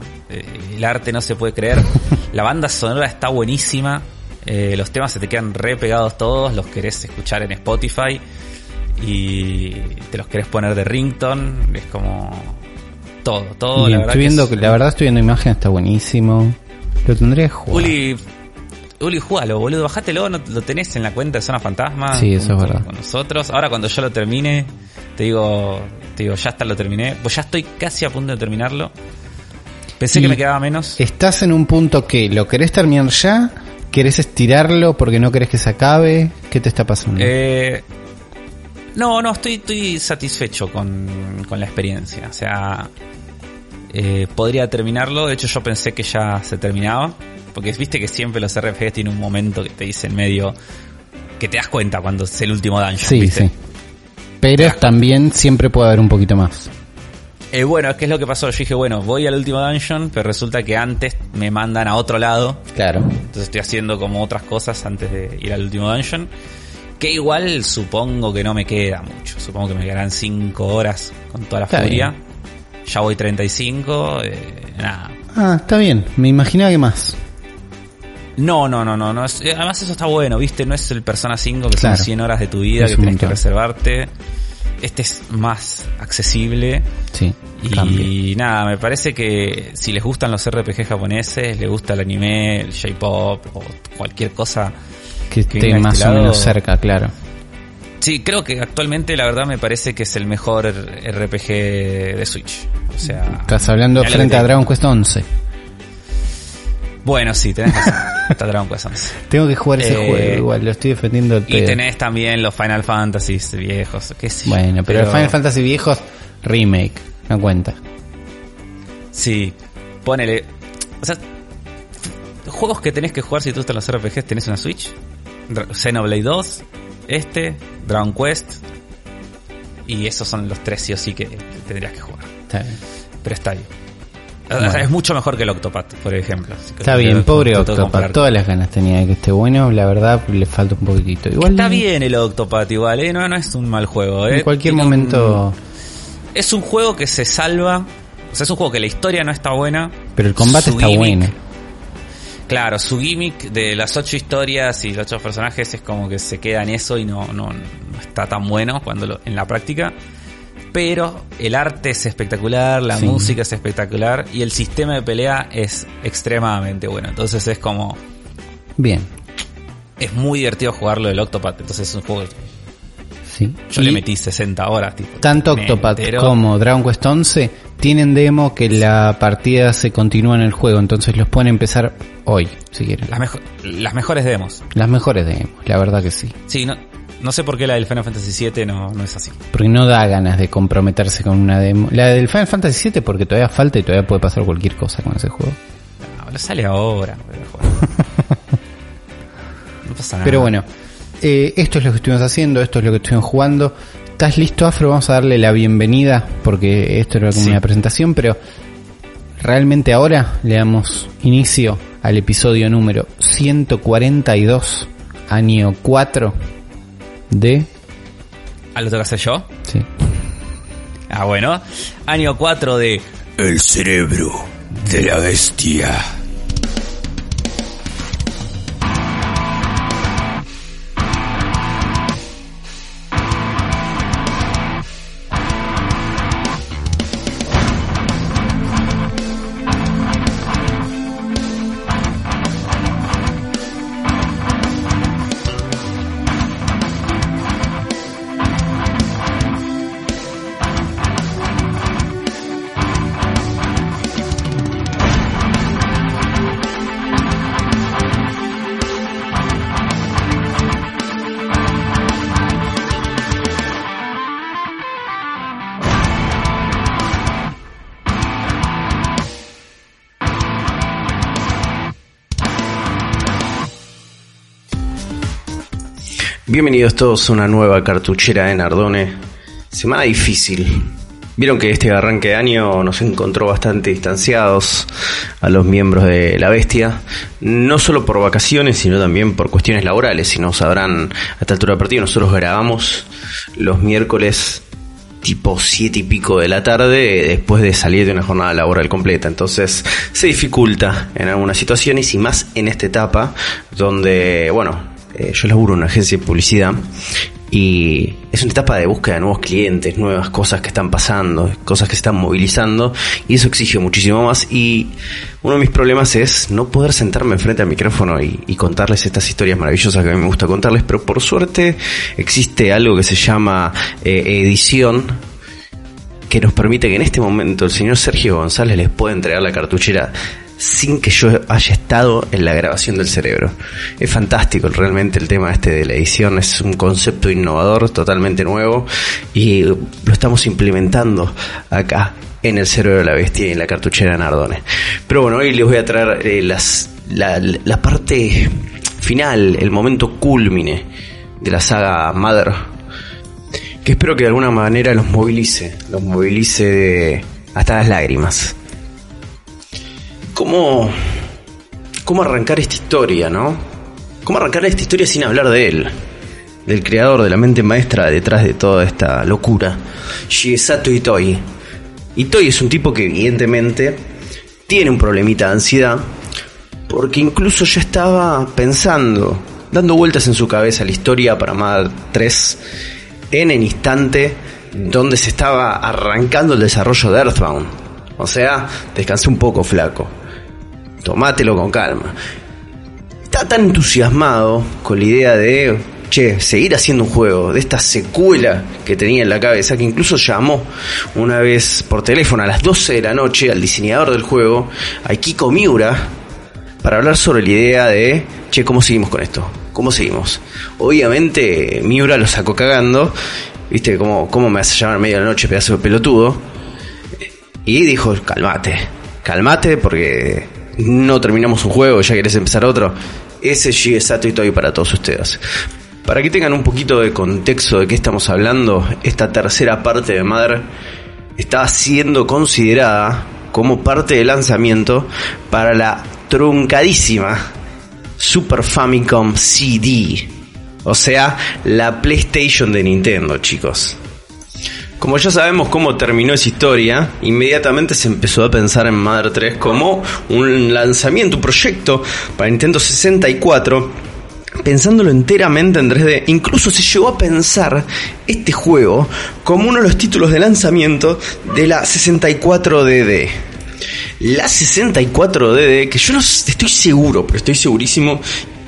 el arte no se puede creer, la banda sonora está buenísima, eh, los temas se te quedan re pegados todos, los querés escuchar en Spotify y te los querés poner de rington, es como todo, todo, Bien, la verdad. estoy viendo es- la verdad estoy viendo imagen, está buenísimo. Lo tendría que jugar. Uli, Uli, jugalo, boludo, bajátelo, no, lo tenés en la cuenta de Zona Fantasma. Sí, eso con- es verdad. Con nosotros. Ahora cuando yo lo termine, te digo, te digo, ya está, lo terminé. Pues ya estoy casi a punto de terminarlo. Pensé Y que me quedaba menos. ¿Estás en un punto que lo querés terminar ya? ¿Querés estirarlo porque no querés que se acabe? ¿Qué te está pasando? Eh, no, no, estoy, estoy satisfecho con, con la experiencia. O sea, eh, podría terminarlo. De hecho, yo pensé que ya se terminaba. Porque viste que siempre los RPGs tienen un momento que te dicen medio. que te das cuenta cuando es el último dungeon. sí, ¿viste? sí. Pero también siempre puede haber un poquito más. Eh, bueno, ¿qué es lo que pasó? Yo dije, bueno, voy al último dungeon, pero resulta que antes me mandan a otro lado. Claro. Entonces estoy haciendo como otras cosas antes de ir al último dungeon. Que igual supongo que no me queda mucho. Supongo que me quedarán 5 horas con toda la Está furia. Ya voy 35. Eh, nada. Ah, está bien. Me imaginaba que más. No, no, no, no. no es- eh, además eso está bueno, ¿viste? No es el Persona 5 que Claro. son 100 horas de tu vida Es que tienes que reservarte. Este es más accesible. Sí. Y Cambia. nada, me parece que si les gustan los RPG japoneses, les gusta el anime, el J-pop o cualquier cosa. Que esté más o menos cerca, claro. Sí, creo que actualmente la verdad me parece que es el mejor RPG de Switch. O sea, Estás hablando frente a Dragon Quest 11. Bueno, sí, tenés razón. Está Dragon Quest 11. Tengo que jugar ese Eh, juego igual, lo estoy defendiendo el Y pedo. tenés también los Final Fantasy viejos, qué sé yo. Bueno, pero, el Final Fantasy viejos, remake, no cuenta. Sí, ponele. O sea, juegos que tenés que jugar si tú estás en los RPGs, tenés una Switch. Xenoblade 2, este, Dragon Quest. Y esos son los tres sí o sí que tendrías que jugar. Está bien. Pero está bien. O sea, Bueno. Es mucho mejor que el Octopath, por ejemplo. Está bien, pobre Octopath. Todas las ganas tenía de que esté bueno. La verdad, le falta un poquitito. Igual Está bien el Octopath igual, ¿eh? no, no es un mal juego. ¿eh? En cualquier Tiene un- momento. Es un juego que se salva. O sea, es un juego que la historia no está buena. Pero el combate está bueno. Claro, su gimmick de las ocho historias y los ocho personajes es como que se queda en eso y no, no, no está tan bueno cuando lo- en la práctica. Pero el arte es espectacular, la Sí. música es espectacular y el sistema de pelea es extremadamente bueno. Entonces es como. Bien. Es muy divertido jugarlo del Octopath. Entonces es un juego. Sí. Yo Y le metí 60 horas, tipo. Tanto Octopath entero. como Dragon Quest 11 tienen demo que la partida se continúa en el juego. Entonces los pueden empezar hoy, si quieren. Las, mejo- las mejores demos. Las mejores demos, la verdad que sí. Sí, no, no sé por qué la del Final Fantasy VII no, no es así. Porque no da ganas de comprometerse con una demo. La del Final Fantasy VII porque todavía falta y todavía puede pasar cualquier cosa con ese juego. No, pero sale ahora. No pasa nada. Pero bueno, eh, esto es lo que estuvimos haciendo, esto es lo que estuvimos jugando. ¿Estás listo, Afro? Vamos a darle la bienvenida, porque esto era como Sí. una presentación, pero realmente ahora le damos inicio al episodio número 142, año 4 de... ¿Ah, lo tengo que hacer yo? Sí. Ah, bueno. Año 4 de El cerebro de la bestia. Bienvenidos todos a una nueva cartuchera de Nardone. Semana difícil. Vieron que este arranque de año nos encontró bastante distanciados a los miembros de la bestia, no solo por vacaciones, sino también por cuestiones laborales. Si no sabrán, a esta altura del partido nosotros grabamos los miércoles tipo siete y pico de la tarde después de salir de una jornada laboral completa. Entonces se dificulta en algunas situaciones y más en esta etapa donde, bueno, eh, yo laburo en una agencia de publicidad y es una etapa de búsqueda de nuevos clientes, nuevas cosas que están pasando, cosas que se están movilizando y eso exige muchísimo más. Y uno de mis problemas es no poder sentarme enfrente al micrófono y, contarles estas historias maravillosas que a mí me gusta contarles, pero por suerte existe algo que se llama eh, edición que nos permite que en este momento el señor Sergio González les pueda entregar la cartuchera sin que yo haya estado en la grabación del cerebro. Es fantástico realmente el tema este de la edición, es un concepto innovador, totalmente nuevo, y lo estamos implementando acá en el cerebro de la bestia y en la cartuchera de Nardone. Pero bueno, hoy les voy a traer eh, las, la, la parte final, el momento culmine de la saga Mother, que espero que de alguna manera los movilice, los movilice hasta las lágrimas. ¿Cómo, ¿Cómo arrancar esta historia, no? ¿Cómo arrancar esta historia sin hablar de él? Del creador, de la mente maestra detrás de toda esta locura. Shiesato Itoi. Itoi es un tipo que evidentemente tiene un problemita de ansiedad porque incluso ya estaba pensando, dando vueltas en su cabeza la historia para Mad 3 en el instante donde se estaba arrancando el desarrollo de Earthbound. O sea, descansé un poco, flaco. Tomátelo con calma. Está tan entusiasmado con la idea de, che, seguir haciendo un juego, de esta secuela que tenía en la cabeza, que incluso llamó una vez por teléfono a las 12 de la noche al diseñador del juego, a Kiko Miura, para hablar sobre la idea de, che, ¿cómo seguimos con esto? ¿Cómo seguimos? Obviamente Miura lo sacó cagando, viste, ¿cómo, cómo me hace llamar a media de la noche, pedazo de pelotudo? Y dijo, calmate, calmate porque no terminamos un juego, ya querés empezar otro. Ese Shigesato Itoi para todos ustedes. Para que tengan un poquito de contexto de qué estamos hablando, esta tercera parte de Mother está siendo considerada como parte del lanzamiento para la truncadísima Super Famicom CD. O sea, la PlayStation de Nintendo, chicos. Como ya sabemos cómo terminó esa historia, inmediatamente se empezó a pensar en Mother 3 como un lanzamiento, un proyecto para Nintendo 64, pensándolo enteramente en 3D. Incluso se llegó a pensar este juego como uno de los títulos de lanzamiento de la 64DD. La 64DD, que yo no estoy seguro, pero estoy segurísimo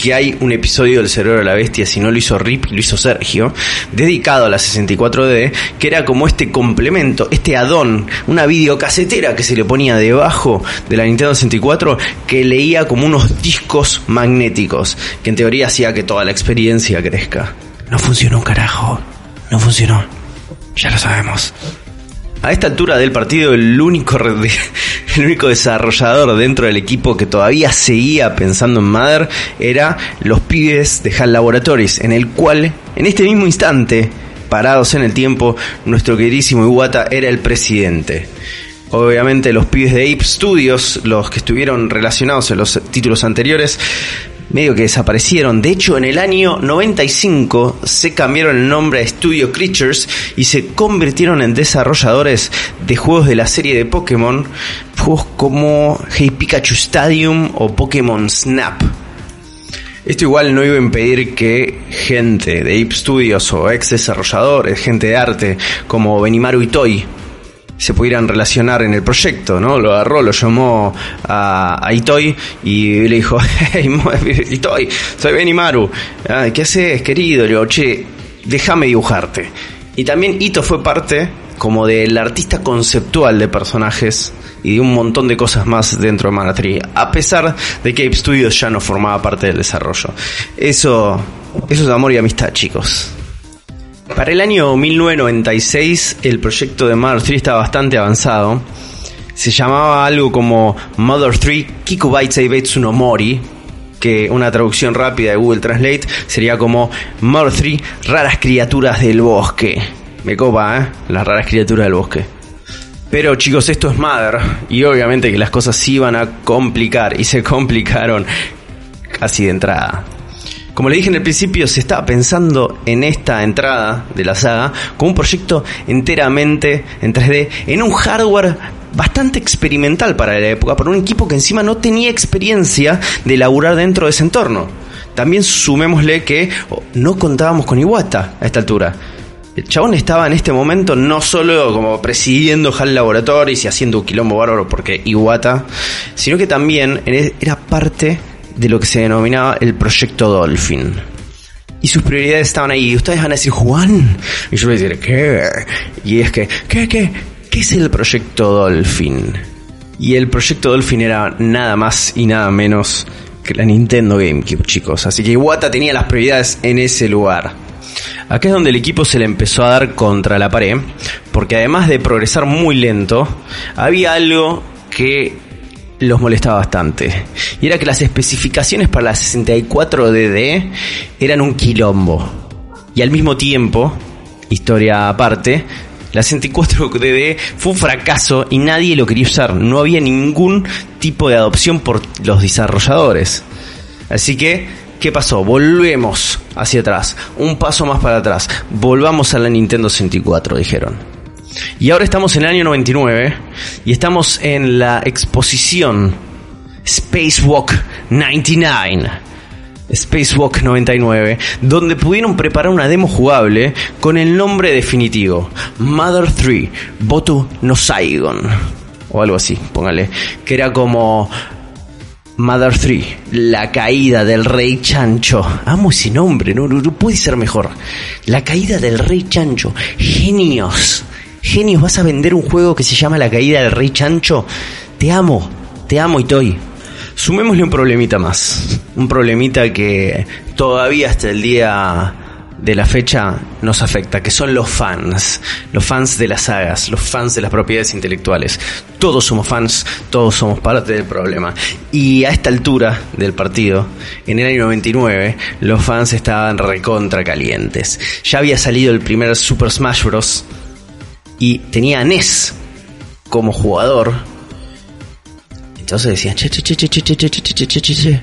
que hay un episodio del Cerebro de la Bestia, si no lo hizo Rip, lo hizo Sergio, dedicado a la 64D, que era como este complemento, este add-on, una videocasetera que se le ponía debajo de la Nintendo 64 que leía como unos discos magnéticos, que en teoría hacía que toda la experiencia crezca. No funcionó un carajo, no funcionó, ya lo sabemos. A esta altura del partido, el único, el único desarrollador dentro del equipo que todavía seguía pensando en Mother era los pibes de HAL Laboratories, en el cual, en este mismo instante, parados en el tiempo, nuestro queridísimo Iwata era el presidente. Obviamente los pibes de Ape Studios, los que estuvieron relacionados en los títulos anteriores, medio que desaparecieron. De hecho, en el año 95 se cambiaron el nombre a Studio Creatures y se convirtieron en desarrolladores de juegos de la serie de Pokémon, juegos como Hey Pikachu Stadium o Pokémon Snap. Esto igual no iba a impedir que gente de Ape Studios o ex desarrolladores, gente de arte como Benimaru Itoi, se pudieran relacionar en el proyecto, ¿no? Lo agarró, lo llamó a, a Itoi y le dijo, hey, Itoi, soy Benimaru, Ah, ¿qué haces, querido? Le digo, che, déjame dibujarte. Y también Ito fue parte como del artista conceptual de personajes y de un montón de cosas más dentro de Mana Tree, a pesar de que Ape Studios ya no formaba parte del desarrollo. Eso, eso es amor y amistad, chicos. Para el año 1996 el proyecto de Mother 3 estaba bastante avanzado. Se llamaba algo como Mother 3 Kikubaitsu Seibetsu no Mori, que una traducción rápida de Google Translate sería como Mother 3 Raras Criaturas del Bosque. Me copa, ¿eh? Las raras criaturas del bosque. Pero chicos, esto es Mother y obviamente que las cosas se iban a complicar y se complicaron casi de entrada. Como le dije en el principio, se estaba pensando en esta entrada de la saga como un proyecto enteramente en 3D, en un hardware bastante experimental para la época, para un equipo que encima no tenía experiencia de laburar dentro de ese entorno. También sumémosle que oh, no contábamos con Iwata a esta altura. El chabón estaba en este momento no solo como presidiendo HAL Laboratories y haciendo un quilombo bárbaro porque Iwata, sino que también era parte de lo que se denominaba el proyecto Dolphin. Y sus prioridades estaban ahí. Y ustedes van a decir, Juan. Y yo voy a decir, ¿qué? Y es que, ¿qué, qué? ¿Qué es el proyecto Dolphin? Y el proyecto Dolphin era nada más y nada menos que la Nintendo GameCube, chicos. Así que Iwata tenía las prioridades en ese lugar. Acá es donde el equipo se le empezó a dar contra la pared, porque además de progresar muy lento, había algo que los molestaba bastante. Y era que las especificaciones para la 64DD eran un quilombo. Y al mismo tiempo, historia aparte, la 64DD fue un fracaso y nadie lo quería usar. No había ningún tipo de adopción por los desarrolladores. Así que ¿Qué pasó? Volvemos hacia atrás, un paso más para atrás, volvamos a la Nintendo 64, dijeron. Y ahora estamos en el año 99 y estamos en la exposición Spacewalk 99. Spacewalk 99, donde pudieron preparar una demo jugable con el nombre definitivo, Mother 3, Botu no Saigon, o algo así, póngale, que era como Mother 3, la caída del rey chancho. Amo ese nombre, no, no, no puede ser mejor. La caída del rey chancho. Genios. Genios, vas a vender un juego que se llama La caída del rey chancho. Te amo, te amo Itoy. Sumémosle un problemita más. Un problemita que todavía hasta el día de la fecha nos afecta, que son los fans, los fans de las sagas, los fans de las propiedades intelectuales. Todos somos fans, todos somos parte del problema. Y a esta altura del partido, en el año 99, los fans estaban recontra calientes. Ya había salido el primer Super Smash Bros. Y tenía a NES como jugador. Entonces decían, che, che, che, che, che, che, che, che, che, che, che,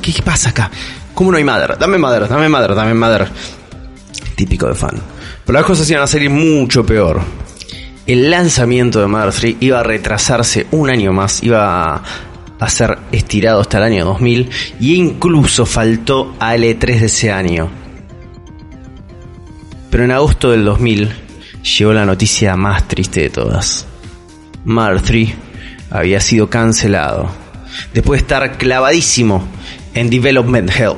¿qué, qué pasa acá? ¿Cómo no hay madre? Dame madre, dame madre, dame madre típico de fan. Pero las cosas iban a salir mucho peor. El lanzamiento de Mother 3 iba a retrasarse un año más, iba a ser estirado hasta el año 2000 y incluso faltó al E3 de ese año. Pero en agosto del 2000 llegó la noticia más triste de todas. Mother 3 había sido cancelado después de estar clavadísimo en Development Hell.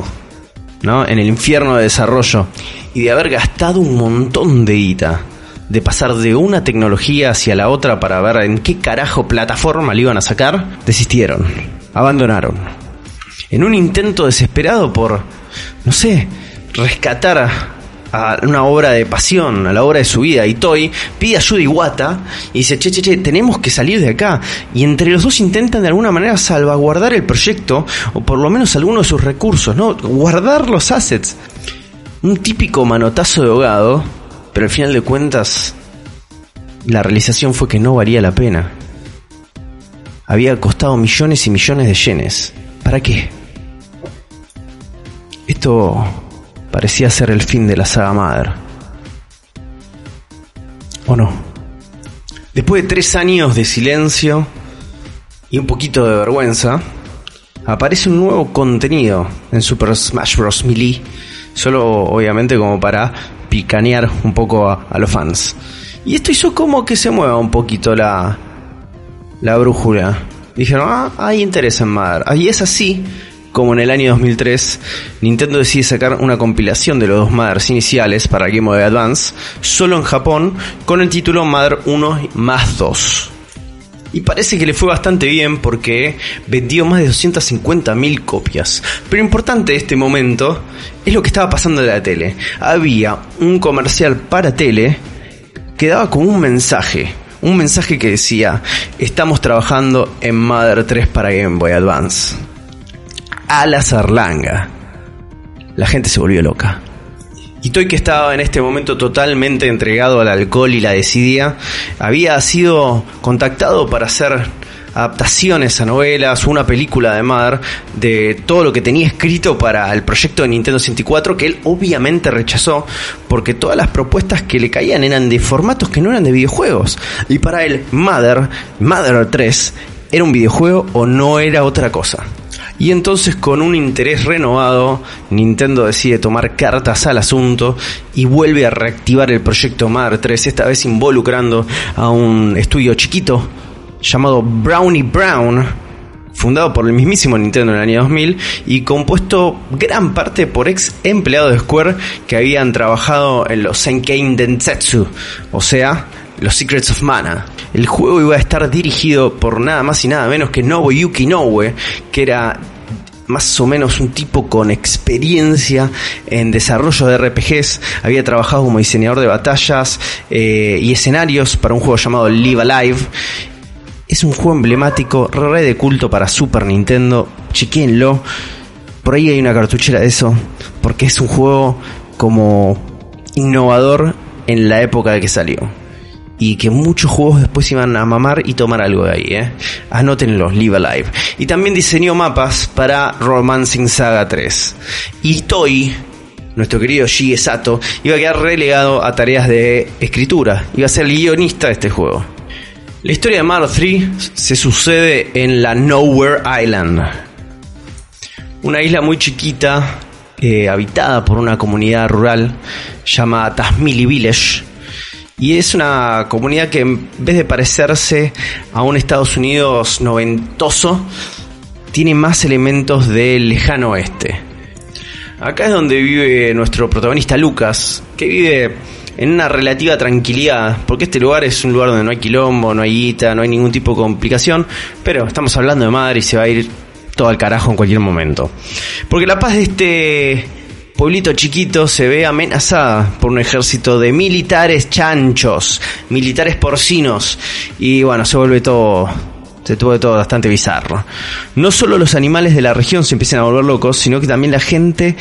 ¿no? En el infierno de desarrollo y de haber gastado un montón de guita, de pasar de una tecnología hacia la otra para ver en qué carajo plataforma le iban a sacar, desistieron, abandonaron. En un intento desesperado por, no sé, rescatar a, una obra de pasión, a la obra de su vida, y Toy pide ayuda a Iwata y dice, che, che, che, tenemos que salir de acá. Y entre los dos intentan de alguna manera salvaguardar el proyecto, o por lo menos algunos de sus recursos, ¿no? Guardar los assets. Un típico manotazo de ahogado, pero al final de cuentas, la realización fue que no valía la pena. había costado millones y millones de yenes. ¿Para qué? Esto parecía ser el fin de la saga Mother. ¿O no? Después de tres años de silencio y un poquito de vergüenza, aparece un nuevo contenido en Super Smash Bros. Melee, solo obviamente como para picanear un poco a, los fans. Y esto hizo como que se mueva un poquito la, la brújula. Dijeron, ah, hay interés en Mother. Y es así como en el año 2003, Nintendo decide sacar una compilación de los dos Mothers iniciales para Game Boy Advance, solo en Japón, con el título Mother 1 más 2. Y parece que le fue bastante bien porque vendió más de 250.000 copias. Pero importante de este momento es lo que estaba pasando en la tele. Había un comercial para tele que daba como un mensaje. Un mensaje que decía, estamos trabajando en Mother 3 para Game Boy Advance a la zarlanga. La gente se volvió loca. Y Toy, que estaba en este momento totalmente entregado al alcohol y la desidia, había sido contactado para hacer adaptaciones a novelas, una película de Mother, de todo lo que tenía escrito para el proyecto de Nintendo 64, que él obviamente rechazó, porque todas las propuestas que le caían eran de formatos que no eran de videojuegos. Y para él, Mother, Mother 3, era un videojuego o no era otra cosa. Y entonces con un interés renovado, Nintendo decide tomar cartas al asunto y vuelve a reactivar el proyecto Mother 3, esta vez involucrando a un estudio chiquito llamado Brownie Brown, fundado por el mismísimo Nintendo en el año 2000 y compuesto gran parte por ex empleados de Square que habían trabajado en los Senkein Densetsu, o sea, los Secrets of Mana. El juego iba a estar dirigido por nada más y nada menos que Nobuyuki Noue, que era más o menos un tipo con experiencia en desarrollo de RPGs, había trabajado como diseñador de batallas eh, y escenarios para un juego llamado Live Alive. Es un juego emblemático, re de culto para Super Nintendo, chequenlo. Por ahí hay una cartuchera de eso, porque es un juego como innovador en la época de que salió y que muchos juegos después iban a mamar y tomar algo de ahí, ¿eh? Anótenlo, Live Alive. Y también diseñó mapas para Romancing Saga 3. Y Toy, nuestro querido Shige Sato, iba a quedar relegado a tareas de escritura. Iba a ser el guionista de este juego. La historia de Mario 3 se sucede en la Nowhere Island. Una isla muy chiquita, eh, habitada por una comunidad rural llamada Tasmili Village y es una comunidad que en vez de parecerse a un Estados Unidos noventoso, tiene más elementos del lejano oeste. Acá es donde vive nuestro protagonista Lucas, que vive en una relativa tranquilidad, porque este lugar es un lugar donde no hay quilombo, no hay guita, no hay ningún tipo de complicación, pero estamos hablando de madre y se va a ir todo al carajo en cualquier momento. Porque la paz de este pueblito chiquito se ve amenazada por un ejército de militares chanchos, militares porcinos, y bueno, se vuelve todo se tuvo todo bastante bizarro. No solo los animales de la región se empiezan a volver locos, sino que también la gente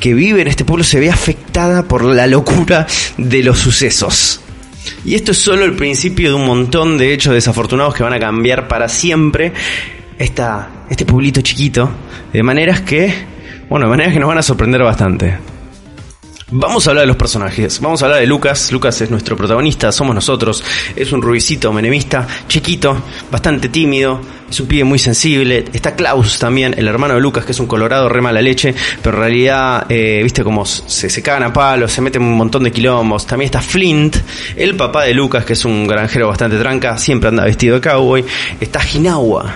que vive en este pueblo se ve afectada por la locura de los sucesos. Y esto es solo el principio de un montón de hechos desafortunados que van a cambiar para siempre esta, este pueblito chiquito, de maneras que bueno, de manera que nos van a sorprender bastante. Vamos a hablar de los personajes. Vamos a hablar de Lucas. Lucas es nuestro protagonista, somos nosotros. Es un rubicito menemista, chiquito, bastante tímido. Es un pibe muy sensible. Está Klaus también, el hermano de Lucas, que es un colorado re mala leche. Pero en realidad, eh, viste cómo se, se cagan a palos, se meten un montón de quilombos. También está Flint, el papá de Lucas, que es un granjero bastante tranca. Siempre anda vestido de cowboy. Está Hinawa,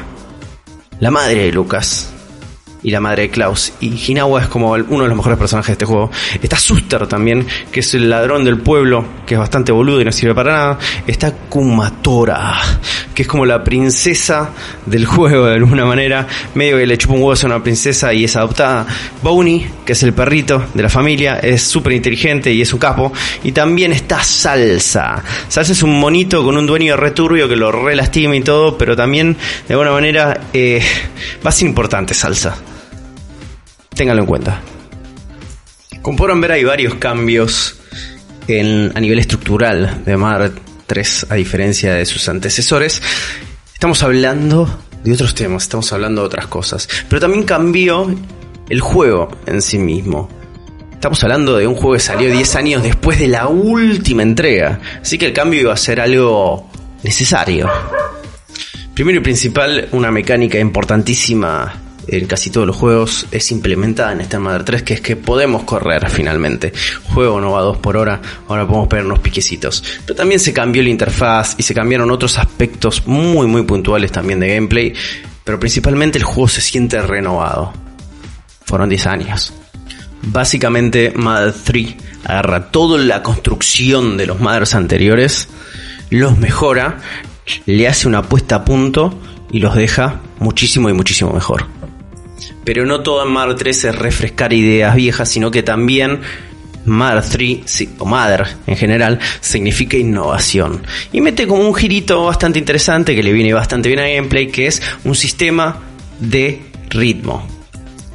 la madre de Lucas y la madre de Klaus. Y Hinawa es como uno de los mejores personajes de este juego. Está Suster también, que es el ladrón del pueblo, que es bastante boludo y no sirve para nada. Está Kumatora, que es como la princesa del juego de alguna manera. Medio que le chupa un huevo a una princesa y es adoptada. Boney, que es el perrito de la familia, es súper inteligente y es un capo. Y también está Salsa. Salsa es un monito con un dueño returbio que lo relastima y todo, pero también de alguna manera eh, va a ser importante Salsa. Ténganlo en cuenta. Como podrán ver hay varios cambios en, a nivel estructural de Mar 3 a diferencia de sus antecesores. Estamos hablando de otros temas, estamos hablando de otras cosas. Pero también cambió el juego en sí mismo. Estamos hablando de un juego que salió 10 años después de la última entrega. Así que el cambio iba a ser algo necesario. Primero y principal, una mecánica importantísima en casi todos los juegos es implementada en Star Mother 3, que es que podemos correr finalmente. Juego no va a 2 por hora, ahora podemos pegar unos piquecitos. Pero también se cambió la interfaz y se cambiaron otros aspectos muy muy puntuales también de gameplay, pero principalmente el juego se siente renovado. Fueron 10 años. Básicamente Mother 3 agarra toda la construcción de los Mothers anteriores, los mejora, le hace una puesta a punto y los deja muchísimo y muchísimo mejor. Pero no todo en Mother 3 es refrescar ideas viejas, sino que también Mother 3, sí, o Mother en general, significa innovación. Y mete como un girito bastante interesante que le viene bastante bien a gameplay, que es un sistema de ritmo.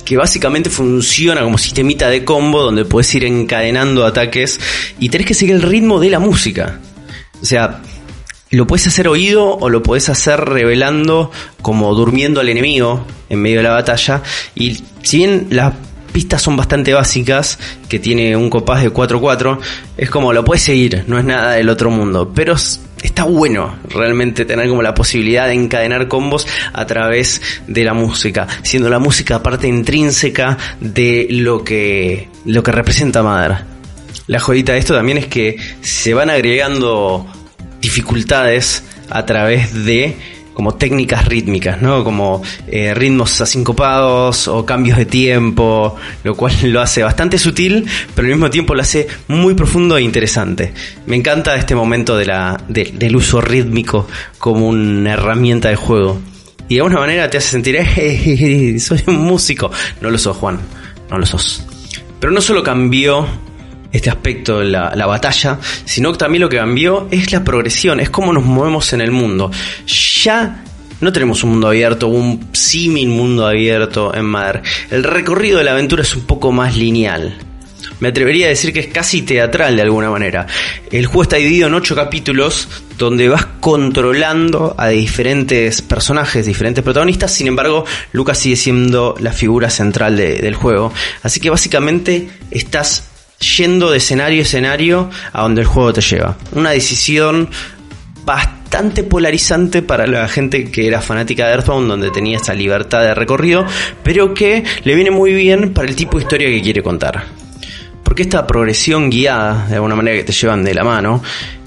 Que básicamente funciona como sistemita de combo donde puedes ir encadenando ataques y tenés que seguir el ritmo de la música. O sea, lo puedes hacer oído o lo puedes hacer revelando como durmiendo al enemigo en medio de la batalla. Y si bien las pistas son bastante básicas, que tiene un compás de 4-4, es como lo puedes seguir, no es nada del otro mundo. Pero está bueno realmente tener como la posibilidad de encadenar combos a través de la música, siendo la música parte intrínseca de lo que, lo que representa Madara. La jodita de esto también es que se van agregando dificultades a través de como técnicas rítmicas, ¿no? Como eh, ritmos asincopados o cambios de tiempo, lo cual lo hace bastante sutil, pero al mismo tiempo lo hace muy profundo e interesante. Me encanta este momento de la, del uso rítmico como una herramienta de juego. Y de alguna manera te hace sentir, eh, soy un músico. No lo sos, Juan, no lo sos. Pero no solo cambió este aspecto de la, la, batalla, sino que también lo que cambió es la progresión, es cómo nos movemos en el mundo. Ya no tenemos un mundo abierto, un símil mundo abierto en Mar. El recorrido de la aventura es un poco más lineal. Me atrevería a decir que es casi teatral de alguna manera. El juego está dividido en ocho capítulos donde vas controlando a diferentes personajes, diferentes protagonistas. Sin embargo, Lucas sigue siendo la figura central de, del juego. Así que básicamente estás yendo de escenario a escenario a donde el juego te lleva. Una decisión bastante polarizante para la gente que era fanática de Earthbound, donde tenía esa libertad de recorrido, pero que le viene muy bien para el tipo de historia que quiere contar. Porque esta progresión guiada, de alguna manera que te llevan de la mano,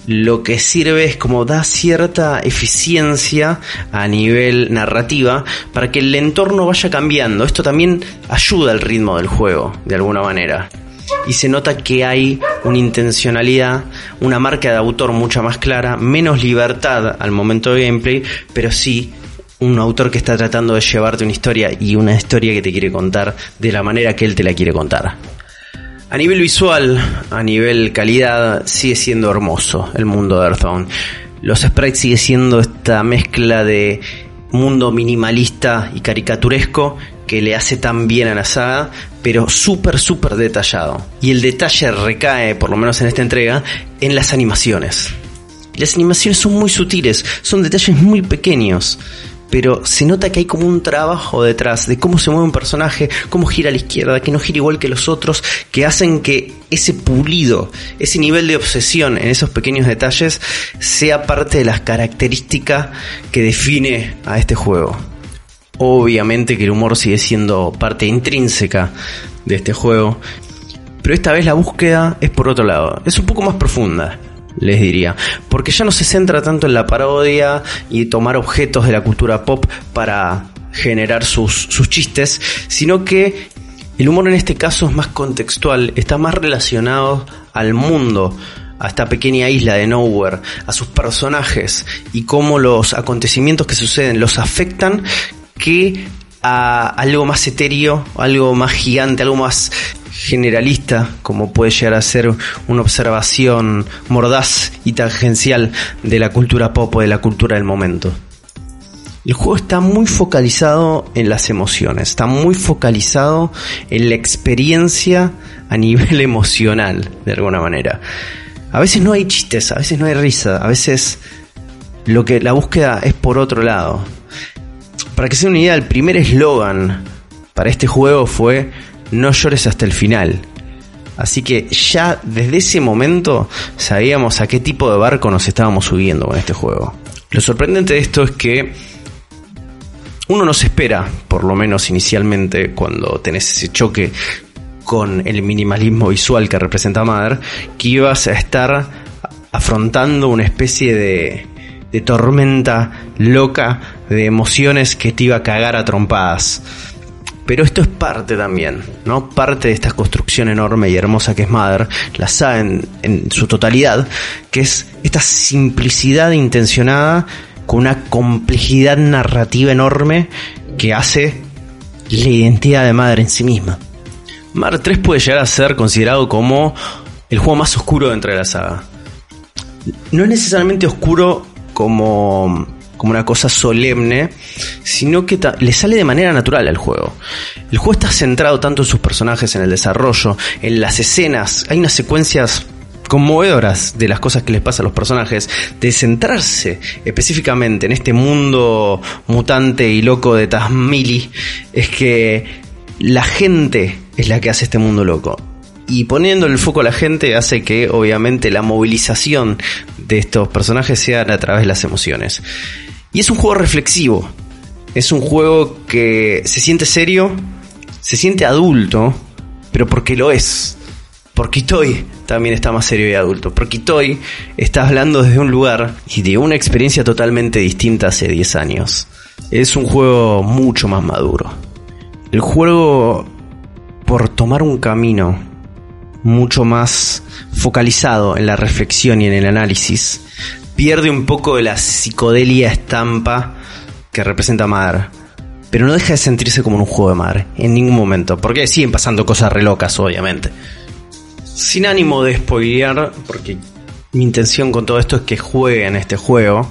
lo que sirve es como da cierta eficiencia a nivel narrativa para que el entorno vaya cambiando. Esto también ayuda al ritmo del juego, de alguna manera y se nota que hay una intencionalidad, una marca de autor mucha más clara, menos libertad al momento de gameplay, pero sí un autor que está tratando de llevarte una historia y una historia que te quiere contar de la manera que él te la quiere contar. A nivel visual, a nivel calidad, sigue siendo hermoso el mundo de Earthbound. Los sprites sigue siendo esta mezcla de mundo minimalista y caricaturesco que le hace tan bien a la saga, pero súper, súper detallado. Y el detalle recae, por lo menos en esta entrega, en las animaciones. Las animaciones son muy sutiles, son detalles muy pequeños, pero se nota que hay como un trabajo detrás de cómo se mueve un personaje, cómo gira a la izquierda, que no gira igual que los otros, que hacen que ese pulido, ese nivel de obsesión en esos pequeños detalles sea parte de las características que define a este juego. Obviamente que el humor sigue siendo parte intrínseca de este juego, pero esta vez la búsqueda es por otro lado, es un poco más profunda, les diría, porque ya no se centra tanto en la parodia y tomar objetos de la cultura pop para generar sus, sus chistes, sino que el humor en este caso es más contextual, está más relacionado al mundo, a esta pequeña isla de Nowhere, a sus personajes y cómo los acontecimientos que suceden los afectan que a algo más etéreo, algo más gigante, algo más generalista, como puede llegar a ser una observación mordaz y tangencial de la cultura pop o de la cultura del momento. El juego está muy focalizado en las emociones, está muy focalizado en la experiencia a nivel emocional, de alguna manera. A veces no hay chistes, a veces no hay risa, a veces lo que la búsqueda es por otro lado Para que se den una idea, el primer eslogan para este juego fue no llores hasta el final. Así que ya desde ese momento sabíamos a qué tipo de barco nos estábamos subiendo con este juego. Lo sorprendente de esto es que uno no se espera, por lo menos inicialmente, cuando tenés ese choque con el minimalismo visual que representa Mother, que ibas a estar afrontando una especie de, de tormenta loca de emociones que te iba a cagar a trompadas. Pero esto es parte también, ¿no? Parte de esta construcción enorme y hermosa que es Mother, la saga en, en su totalidad, que es esta simplicidad intencionada con una complejidad narrativa enorme que hace la identidad de Mother en sí misma. Mother 3 puede llegar a ser considerado como el juego más oscuro dentro de la saga. No es necesariamente oscuro como como una cosa solemne, sino que le sale de manera natural al juego. El juego está centrado tanto en sus personajes, en el desarrollo, en las escenas. Hay unas secuencias conmovedoras de las cosas que les pasa a los personajes, de centrarse específicamente en este mundo mutante y loco de Tasmili, es que la gente es la que hace este mundo loco. Y poniendo el foco a la gente hace que obviamente la movilización de estos personajes sea a través de las emociones. Y es un juego reflexivo. Es un juego que se siente serio, se siente adulto, pero porque lo es. Porque Toy también está más serio y adulto. Porque Toy está hablando desde un lugar y de una experiencia totalmente distinta hace 10 años. Es un juego mucho más maduro. El juego, por tomar un camino mucho más focalizado en la reflexión y en el análisis, pierde un poco de la psicodelia estampa que representa Madre. Pero no deja de sentirse como un juego de madre, en ningún momento. Porque siguen pasando cosas re locas, obviamente. Sin ánimo de spoilear, porque mi intención con todo esto es que jueguen este juego,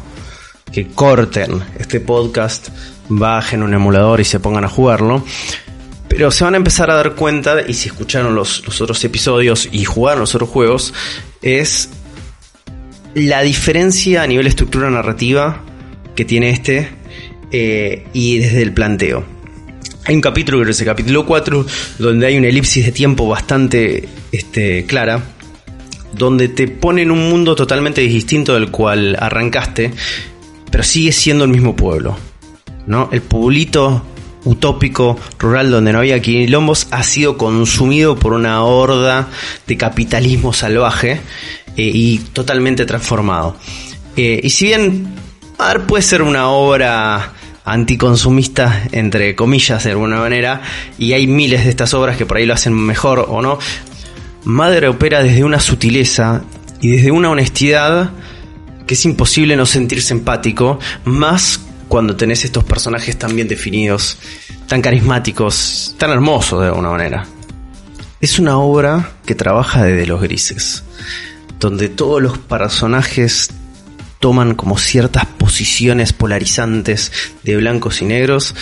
que corten este podcast, bajen un emulador y se pongan a jugarlo. Pero se van a empezar a dar cuenta, y si escucharon los, otros episodios y jugaron los otros juegos, es la diferencia a nivel estructura narrativa que tiene este eh, y desde el planteo. Hay un capítulo, que es el capítulo 4, donde hay una elipsis de tiempo bastante este, clara, donde te pone en un mundo totalmente distinto del cual arrancaste, pero sigue siendo el mismo pueblo. ¿no? El pueblito utópico rural donde no había quilombos ha sido consumido por una horda de capitalismo salvaje eh, y totalmente transformado. Eh, y si bien a ver, puede ser una obra anticonsumista, entre comillas, de alguna manera, y hay miles de estas obras que por ahí lo hacen mejor o no, Madre opera desde una sutileza y desde una honestidad que es imposible no sentirse empático, más cuando tenés estos personajes tan bien definidos, tan carismáticos, tan hermosos de alguna manera. Es una obra que trabaja desde los grises donde todos los personajes toman como ciertas posiciones polarizantes de blancos y negros,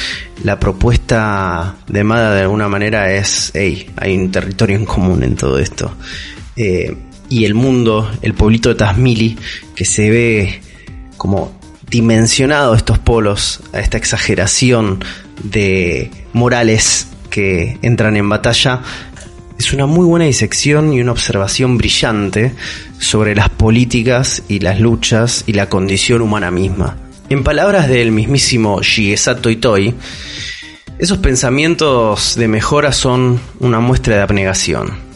la propuesta de Mada de alguna manera es, hey, hay un territorio en común en todo esto. Eh, y el mundo, el pueblito de Tasmili, que se ve como dimensionado estos polos, a esta exageración de morales que entran en batalla, es una muy buena disección y una observación brillante sobre las políticas y las luchas y la condición humana misma. En palabras del mismísimo Shigesato Itoi, esos pensamientos de mejora son una muestra de abnegación.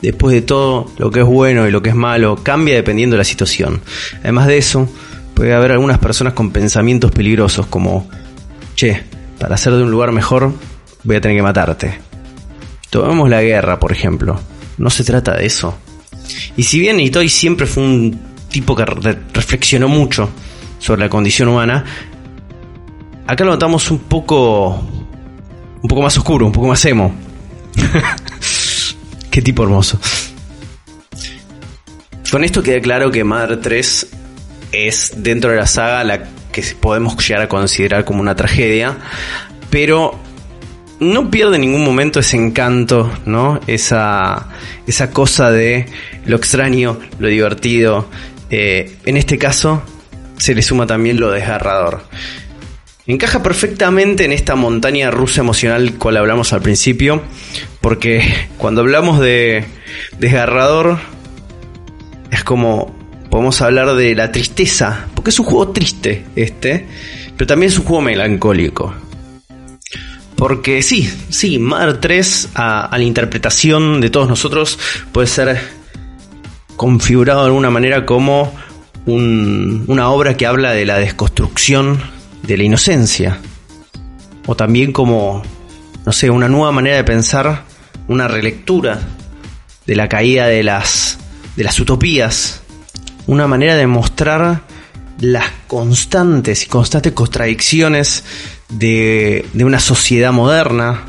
Después de todo, lo que es bueno y lo que es malo cambia dependiendo de la situación. Además de eso, puede haber algunas personas con pensamientos peligrosos como, che, para hacer de un lugar mejor voy a tener que matarte. Tomemos la guerra, por ejemplo. No se trata de eso. Y si bien Itoy siempre fue un tipo que reflexionó mucho sobre la condición humana, acá lo notamos un poco. un poco más oscuro, un poco más emo. Qué tipo hermoso. Con esto queda claro que Mother 3 es dentro de la saga la que podemos llegar a considerar como una tragedia, pero no pierde en ningún momento ese encanto, ¿no? Esa, esa cosa de lo extraño, lo divertido. Eh, en este caso, se le suma también lo desgarrador. Encaja perfectamente en esta montaña rusa emocional cual hablamos al principio, porque cuando hablamos de desgarrador es como podemos hablar de la tristeza, porque es un juego triste este, pero también es un juego melancólico. Porque sí, sí, Mother 3 a, la interpretación de todos nosotros puede ser configurado de alguna manera como un- una obra que habla de la desconstrucción de la inocencia. O también como, no sé, una nueva manera de pensar, una relectura de la caída de las, de las utopías. Una manera de mostrar las constantes y constantes contradicciones de, de una sociedad moderna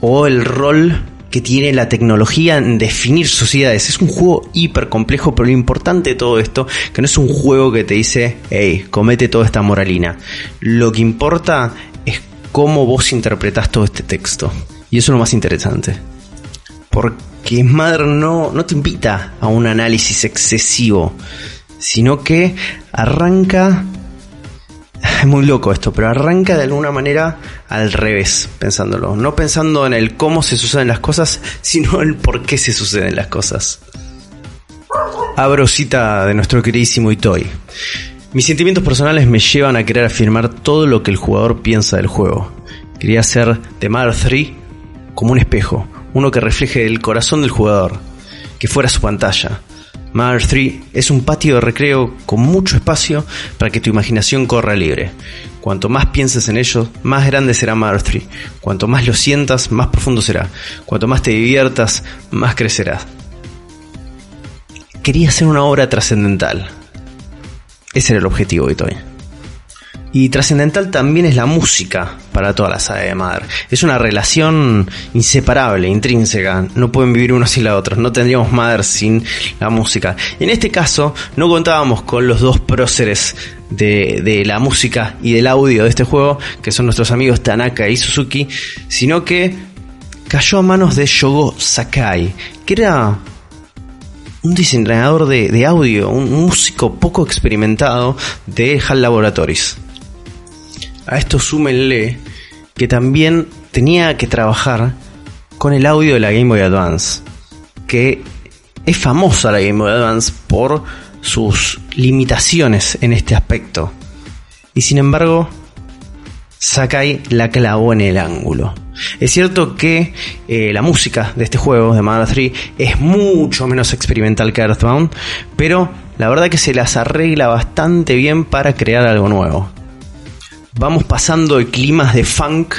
o el rol que tiene la tecnología en definir sociedades. Es un juego hiper complejo, pero lo importante de todo esto, que no es un juego que te dice, hey, comete toda esta moralina. Lo que importa es cómo vos interpretás todo este texto. Y eso es lo más interesante. Porque Mother no, no te invita a un análisis excesivo, sino que arranca es muy loco esto, pero arranca de alguna manera al revés, pensándolo. No pensando en el cómo se suceden las cosas, sino el por qué se suceden las cosas. Abro cita de nuestro queridísimo Itoy. Mis sentimientos personales me llevan a querer afirmar todo lo que el jugador piensa del juego. Quería hacer de Mother 3 como un espejo, uno que refleje el corazón del jugador, que fuera su pantalla. Mother 3 es un patio de recreo con mucho espacio para que tu imaginación corra libre. Cuanto más pienses en ello, más grande será Mother 3. Cuanto más lo sientas, más profundo será. Cuanto más te diviertas, más crecerás. Quería hacer una obra trascendental. Ese era el objetivo de Toy. Y trascendental también es la música para toda la saga de Mother. Es una relación inseparable, intrínseca. No pueden vivir uno sin la otra. No tendríamos Mother sin la música. En este caso, no contábamos con los dos próceres de, de la música y del audio de este juego, que son nuestros amigos Tanaka y Suzuki, sino que cayó a manos de Shogo Sakai, que era un diseñador de, de audio, un músico poco experimentado de HAL Laboratories. A esto súmenle que también tenía que trabajar con el audio de la Game Boy Advance, que es famosa la Game Boy Advance por sus limitaciones en este aspecto. Y sin embargo, Sakai la clavó en el ángulo. Es cierto que eh, la música de este juego, de Mother 3, es mucho menos experimental que Earthbound, pero la verdad que se las arregla bastante bien para crear algo nuevo. Vamos pasando de climas de funk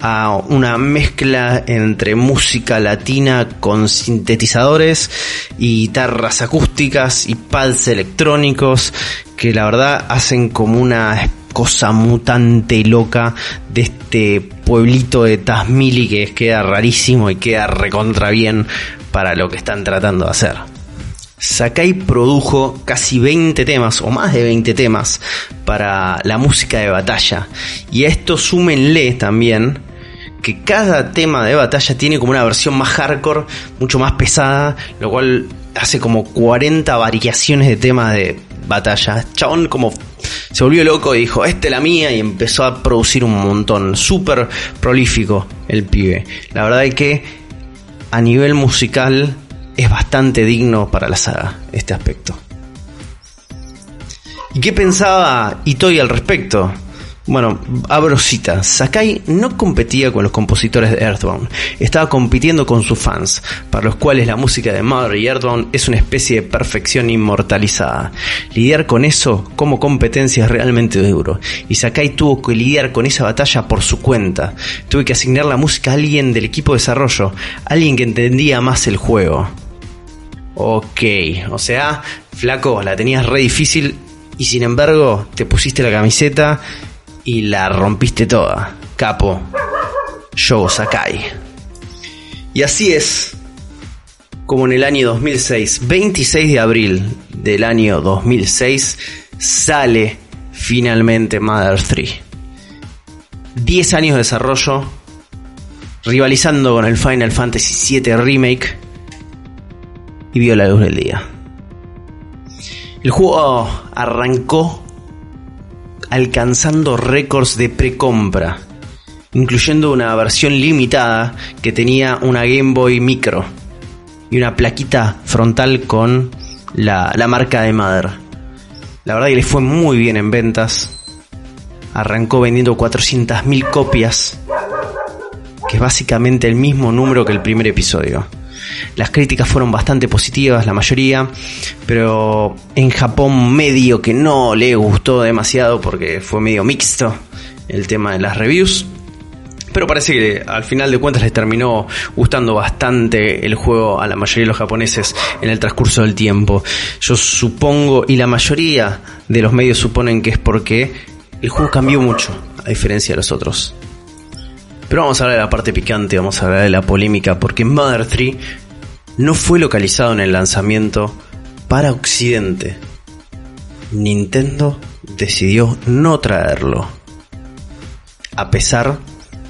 a una mezcla entre música latina con sintetizadores y guitarras acústicas y pads electrónicos que la verdad hacen como una cosa mutante loca de este pueblito de Tasmili que queda rarísimo y queda recontra bien para lo que están tratando de hacer. Sakai produjo casi 20 temas o más de 20 temas para la música de batalla. Y a esto súmenle también que cada tema de batalla tiene como una versión más hardcore, mucho más pesada, lo cual hace como 40 variaciones de temas de batalla. Chabón como se volvió loco y dijo, esta es la mía y empezó a producir un montón. Súper prolífico el pibe. La verdad es que a nivel musical es bastante digno para la saga este aspecto. ¿Y qué pensaba Itoi al respecto? Bueno, abro cita. Sakai no competía con los compositores de Earthbound, estaba compitiendo con sus fans, para los cuales la música de Mother y Earthbound es una especie de perfección inmortalizada. Lidiar con eso como competencia es realmente duro, y Sakai tuvo que lidiar con esa batalla por su cuenta. Tuve que asignar la música a alguien del equipo de desarrollo, alguien que entendía más el juego. Ok, o sea, flaco, la tenías re difícil y sin embargo te pusiste la camiseta y la rompiste toda. Capo. Shogo Sakai. Y así es como en el año 2006, 26 de abril del año 2006, sale finalmente Mother 3. 10 años de desarrollo, rivalizando con el Final Fantasy VII Remake, y vio la luz del día. El juego arrancó alcanzando récords de precompra, incluyendo una versión limitada que tenía una Game Boy Micro y una plaquita frontal con la, la marca de Mother. La verdad que le fue muy bien en ventas. Arrancó vendiendo 400.000 copias, que es básicamente el mismo número que el primer episodio. Las críticas fueron bastante positivas, la mayoría, pero en Japón medio que no le gustó demasiado porque fue medio mixto el tema de las reviews. Pero parece que al final de cuentas les terminó gustando bastante el juego a la mayoría de los japoneses en el transcurso del tiempo. Yo supongo, y la mayoría de los medios suponen que es porque el juego cambió mucho, a diferencia de los otros. Pero vamos a hablar de la parte picante, vamos a hablar de la polémica, porque Mother 3 no fue localizado en el lanzamiento para Occidente. Nintendo decidió no traerlo. A pesar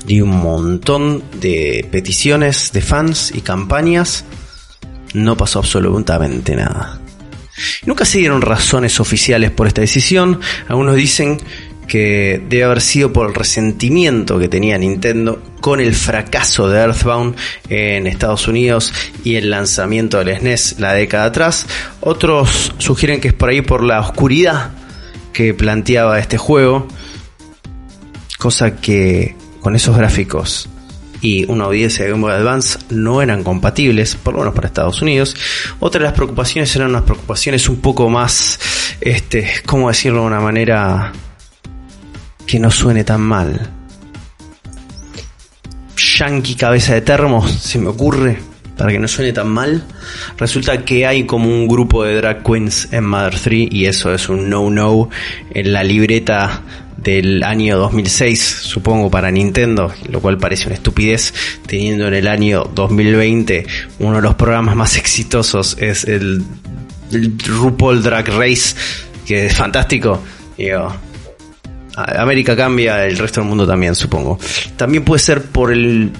de un montón de peticiones de fans y campañas, no pasó absolutamente nada. Nunca se dieron razones oficiales por esta decisión. Algunos dicen que debe haber sido por el resentimiento que tenía Nintendo con el fracaso de Earthbound en Estados Unidos y el lanzamiento del SNES la década atrás. Otros sugieren que es por ahí por la oscuridad que planteaba este juego, cosa que con esos gráficos y una audiencia de Game Boy Advance no eran compatibles, por lo menos para Estados Unidos. Otra de las preocupaciones eran unas preocupaciones un poco más, este, ¿cómo decirlo de una manera que no suene tan mal? Yankee cabeza de termo, se me ocurre, para que no suene tan mal. Resulta que hay como un grupo de drag queens en Mother 3 y eso es un no-no en la libreta del año 2006, supongo, para Nintendo, lo cual parece una estupidez, teniendo en el año 2020 uno de los programas más exitosos es el, el RuPaul Drag Race, que es fantástico. Digo, América cambia, el resto del mundo también, supongo. También puede ser por el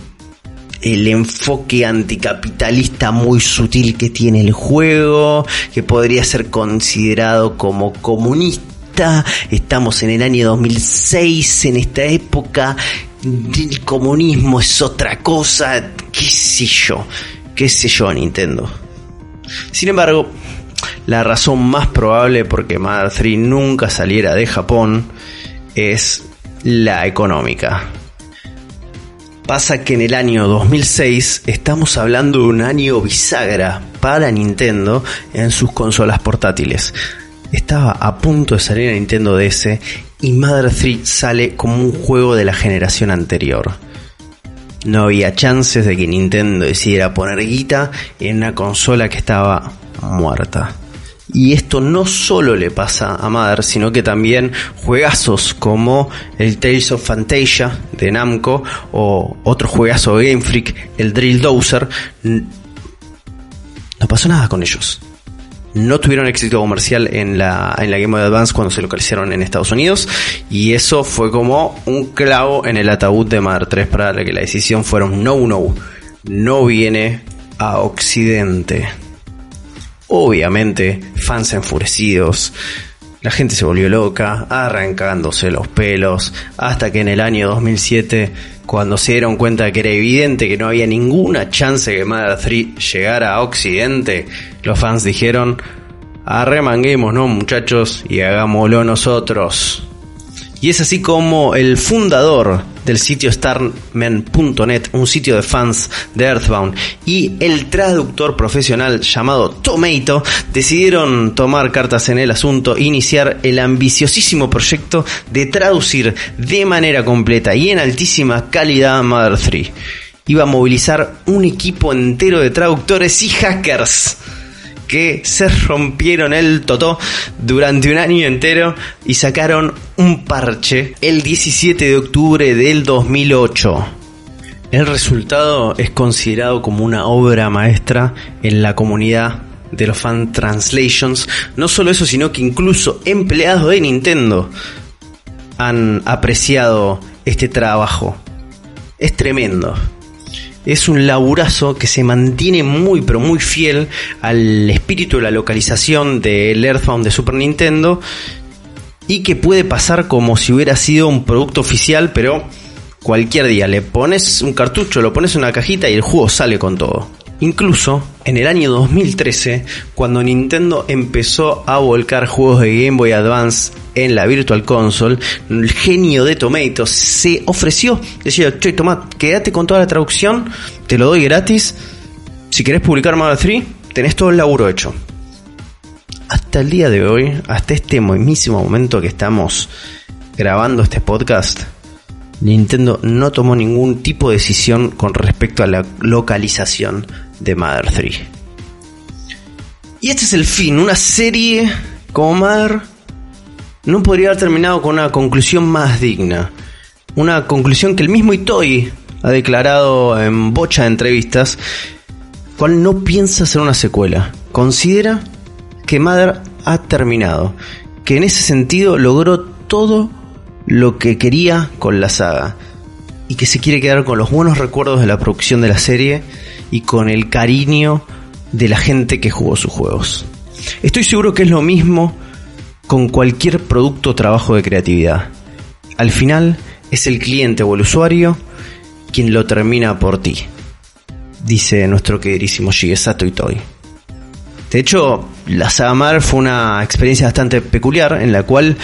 el enfoque anticapitalista muy sutil que tiene el juego, que podría ser considerado como comunista estamos en el año 2006, en esta época, el comunismo es otra cosa, qué sé yo, qué sé yo Nintendo. Sin embargo, la razón más probable por que Mother 3 nunca saliera de Japón es la económica. Pasa que en el año 2006 estamos hablando de un año bisagra para Nintendo en sus consolas portátiles estaba a punto de salir a Nintendo DS y Mother 3 sale como un juego de la generación anterior. No había chances de que Nintendo decidiera poner guita en una consola que estaba muerta. Y esto no solo le pasa a Mother, sino que también juegazos como el Tales of Fantasia de Namco o otro juegazo de Game Freak, el Drill Dozer. No pasó nada con ellos no tuvieron éxito comercial en la, en la Game Boy Advance cuando se localizaron en Estados Unidos y eso fue como un clavo en el ataúd de Mother 3 para que la decisión fuera un no no, no viene a Occidente. Obviamente, fans enfurecidos, la gente se volvió loca, arrancándose los pelos, hasta que en el año 2007, cuando se dieron cuenta que era evidente que no había ninguna chance que Mother 3 llegara a Occidente, los fans dijeron, arremanguemos, ¿no muchachos? Y hagámoslo nosotros. Y es así como el fundador del sitio starman.net, un sitio de fans de Earthbound, y el traductor profesional llamado Tomato decidieron tomar cartas en el asunto e iniciar el ambiciosísimo proyecto de traducir de manera completa y en altísima calidad Mother 3. Iba a movilizar un equipo entero de traductores y hackers que se rompieron el totó durante un año entero y sacaron un parche el 17 de octubre del 2008. El resultado es considerado como una obra maestra en la comunidad de los fan translations. No solo eso, sino que incluso empleados de Nintendo han apreciado este trabajo. Es tremendo es un laburazo que se mantiene muy pero muy fiel al espíritu de la localización del Earthbound de Super Nintendo y que puede pasar como si hubiera sido un producto oficial, pero cualquier día le pones un cartucho, lo pones en una cajita y el juego sale con todo. Incluso en el año 2013, cuando Nintendo empezó a volcar juegos de Game Boy Advance en la Virtual Console, el genio de Tomatoes se ofreció, decía, che, toma, quédate con toda la traducción, te lo doy gratis, si querés publicar Mother 3, tenés todo el laburo hecho. Hasta el día de hoy, hasta este mismísimo momento que estamos grabando este podcast, Nintendo no tomó ningún tipo de decisión con respecto a la localización de Mother 3. Y este es el fin, una serie como Mother no podría haber terminado con una conclusión más digna. Una conclusión que el mismo Itoi ha declarado en bocha de entrevistas, cual no piensa hacer una secuela. Considera que Mother ha terminado, que en ese sentido logró todo lo que quería con la saga y que se quiere quedar con los buenos recuerdos de la producción de la serie y con el cariño de la gente que jugó sus juegos. Estoy seguro que es lo mismo con cualquier producto o trabajo de creatividad. Al final es el cliente o el usuario quien lo termina por ti, dice nuestro queridísimo Shigesato Itoi. De hecho, la saga Mar fue una experiencia bastante peculiar en la cual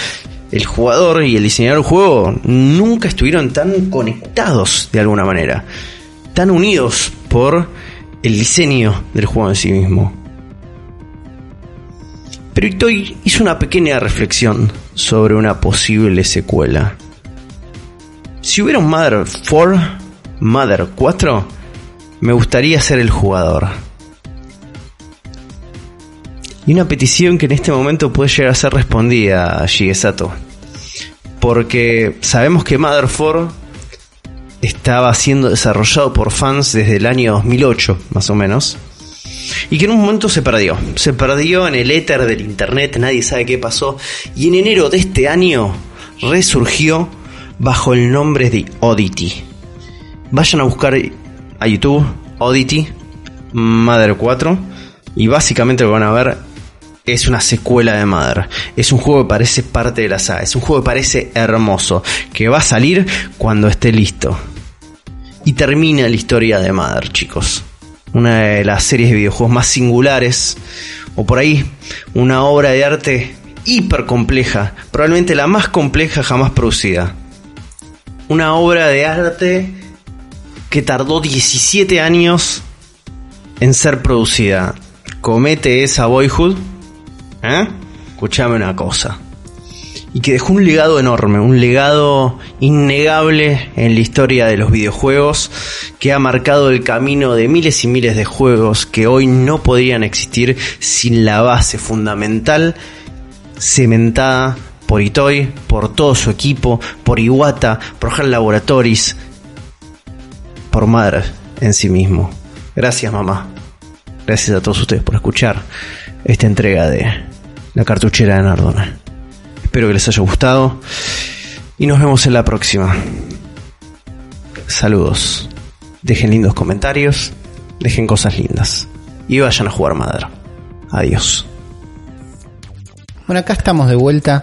el jugador y el diseñador del juego nunca estuvieron tan conectados de alguna manera, tan unidos por el diseño del juego en sí mismo. Pero Itoy hizo una pequeña reflexión sobre una posible secuela. Si hubiera un Mother 4, Mother 4, me gustaría ser el jugador. Y una petición que en este momento puede llegar a ser respondida Shigesato. Porque sabemos que Mother 4 estaba siendo desarrollado por fans desde el año 2008, más o menos. Y que en un momento se perdió. Se perdió en el éter del internet, nadie sabe qué pasó. Y en enero de este año resurgió bajo el nombre de Oddity. Vayan a buscar a YouTube Oddity Mother 4 y básicamente lo van a ver es una secuela de Mother. Es un juego que parece parte de la saga. Es un juego que parece hermoso. Que va a salir cuando esté listo. Y termina la historia de Mother, chicos. Una de las series de videojuegos más singulares. O por ahí, una obra de arte hiper compleja. Probablemente la más compleja jamás producida. Una obra de arte que tardó 17 años en ser producida. Comete esa Boyhood ¿Eh? Escuchame una cosa. Y que dejó un legado enorme, un legado innegable en la historia de los videojuegos, que ha marcado el camino de miles y miles de juegos que hoy no podrían existir sin la base fundamental cementada por Itoi, por todo su equipo, por Iwata, por HAL Laboratories, por Madre en sí mismo. Gracias mamá. Gracias a todos ustedes por escuchar esta entrega de La cartuchera de Nardona. Espero que les haya gustado y nos vemos en la próxima. Saludos. Dejen lindos comentarios, dejen cosas lindas y vayan a jugar madera. Adiós. Bueno, acá estamos de vuelta.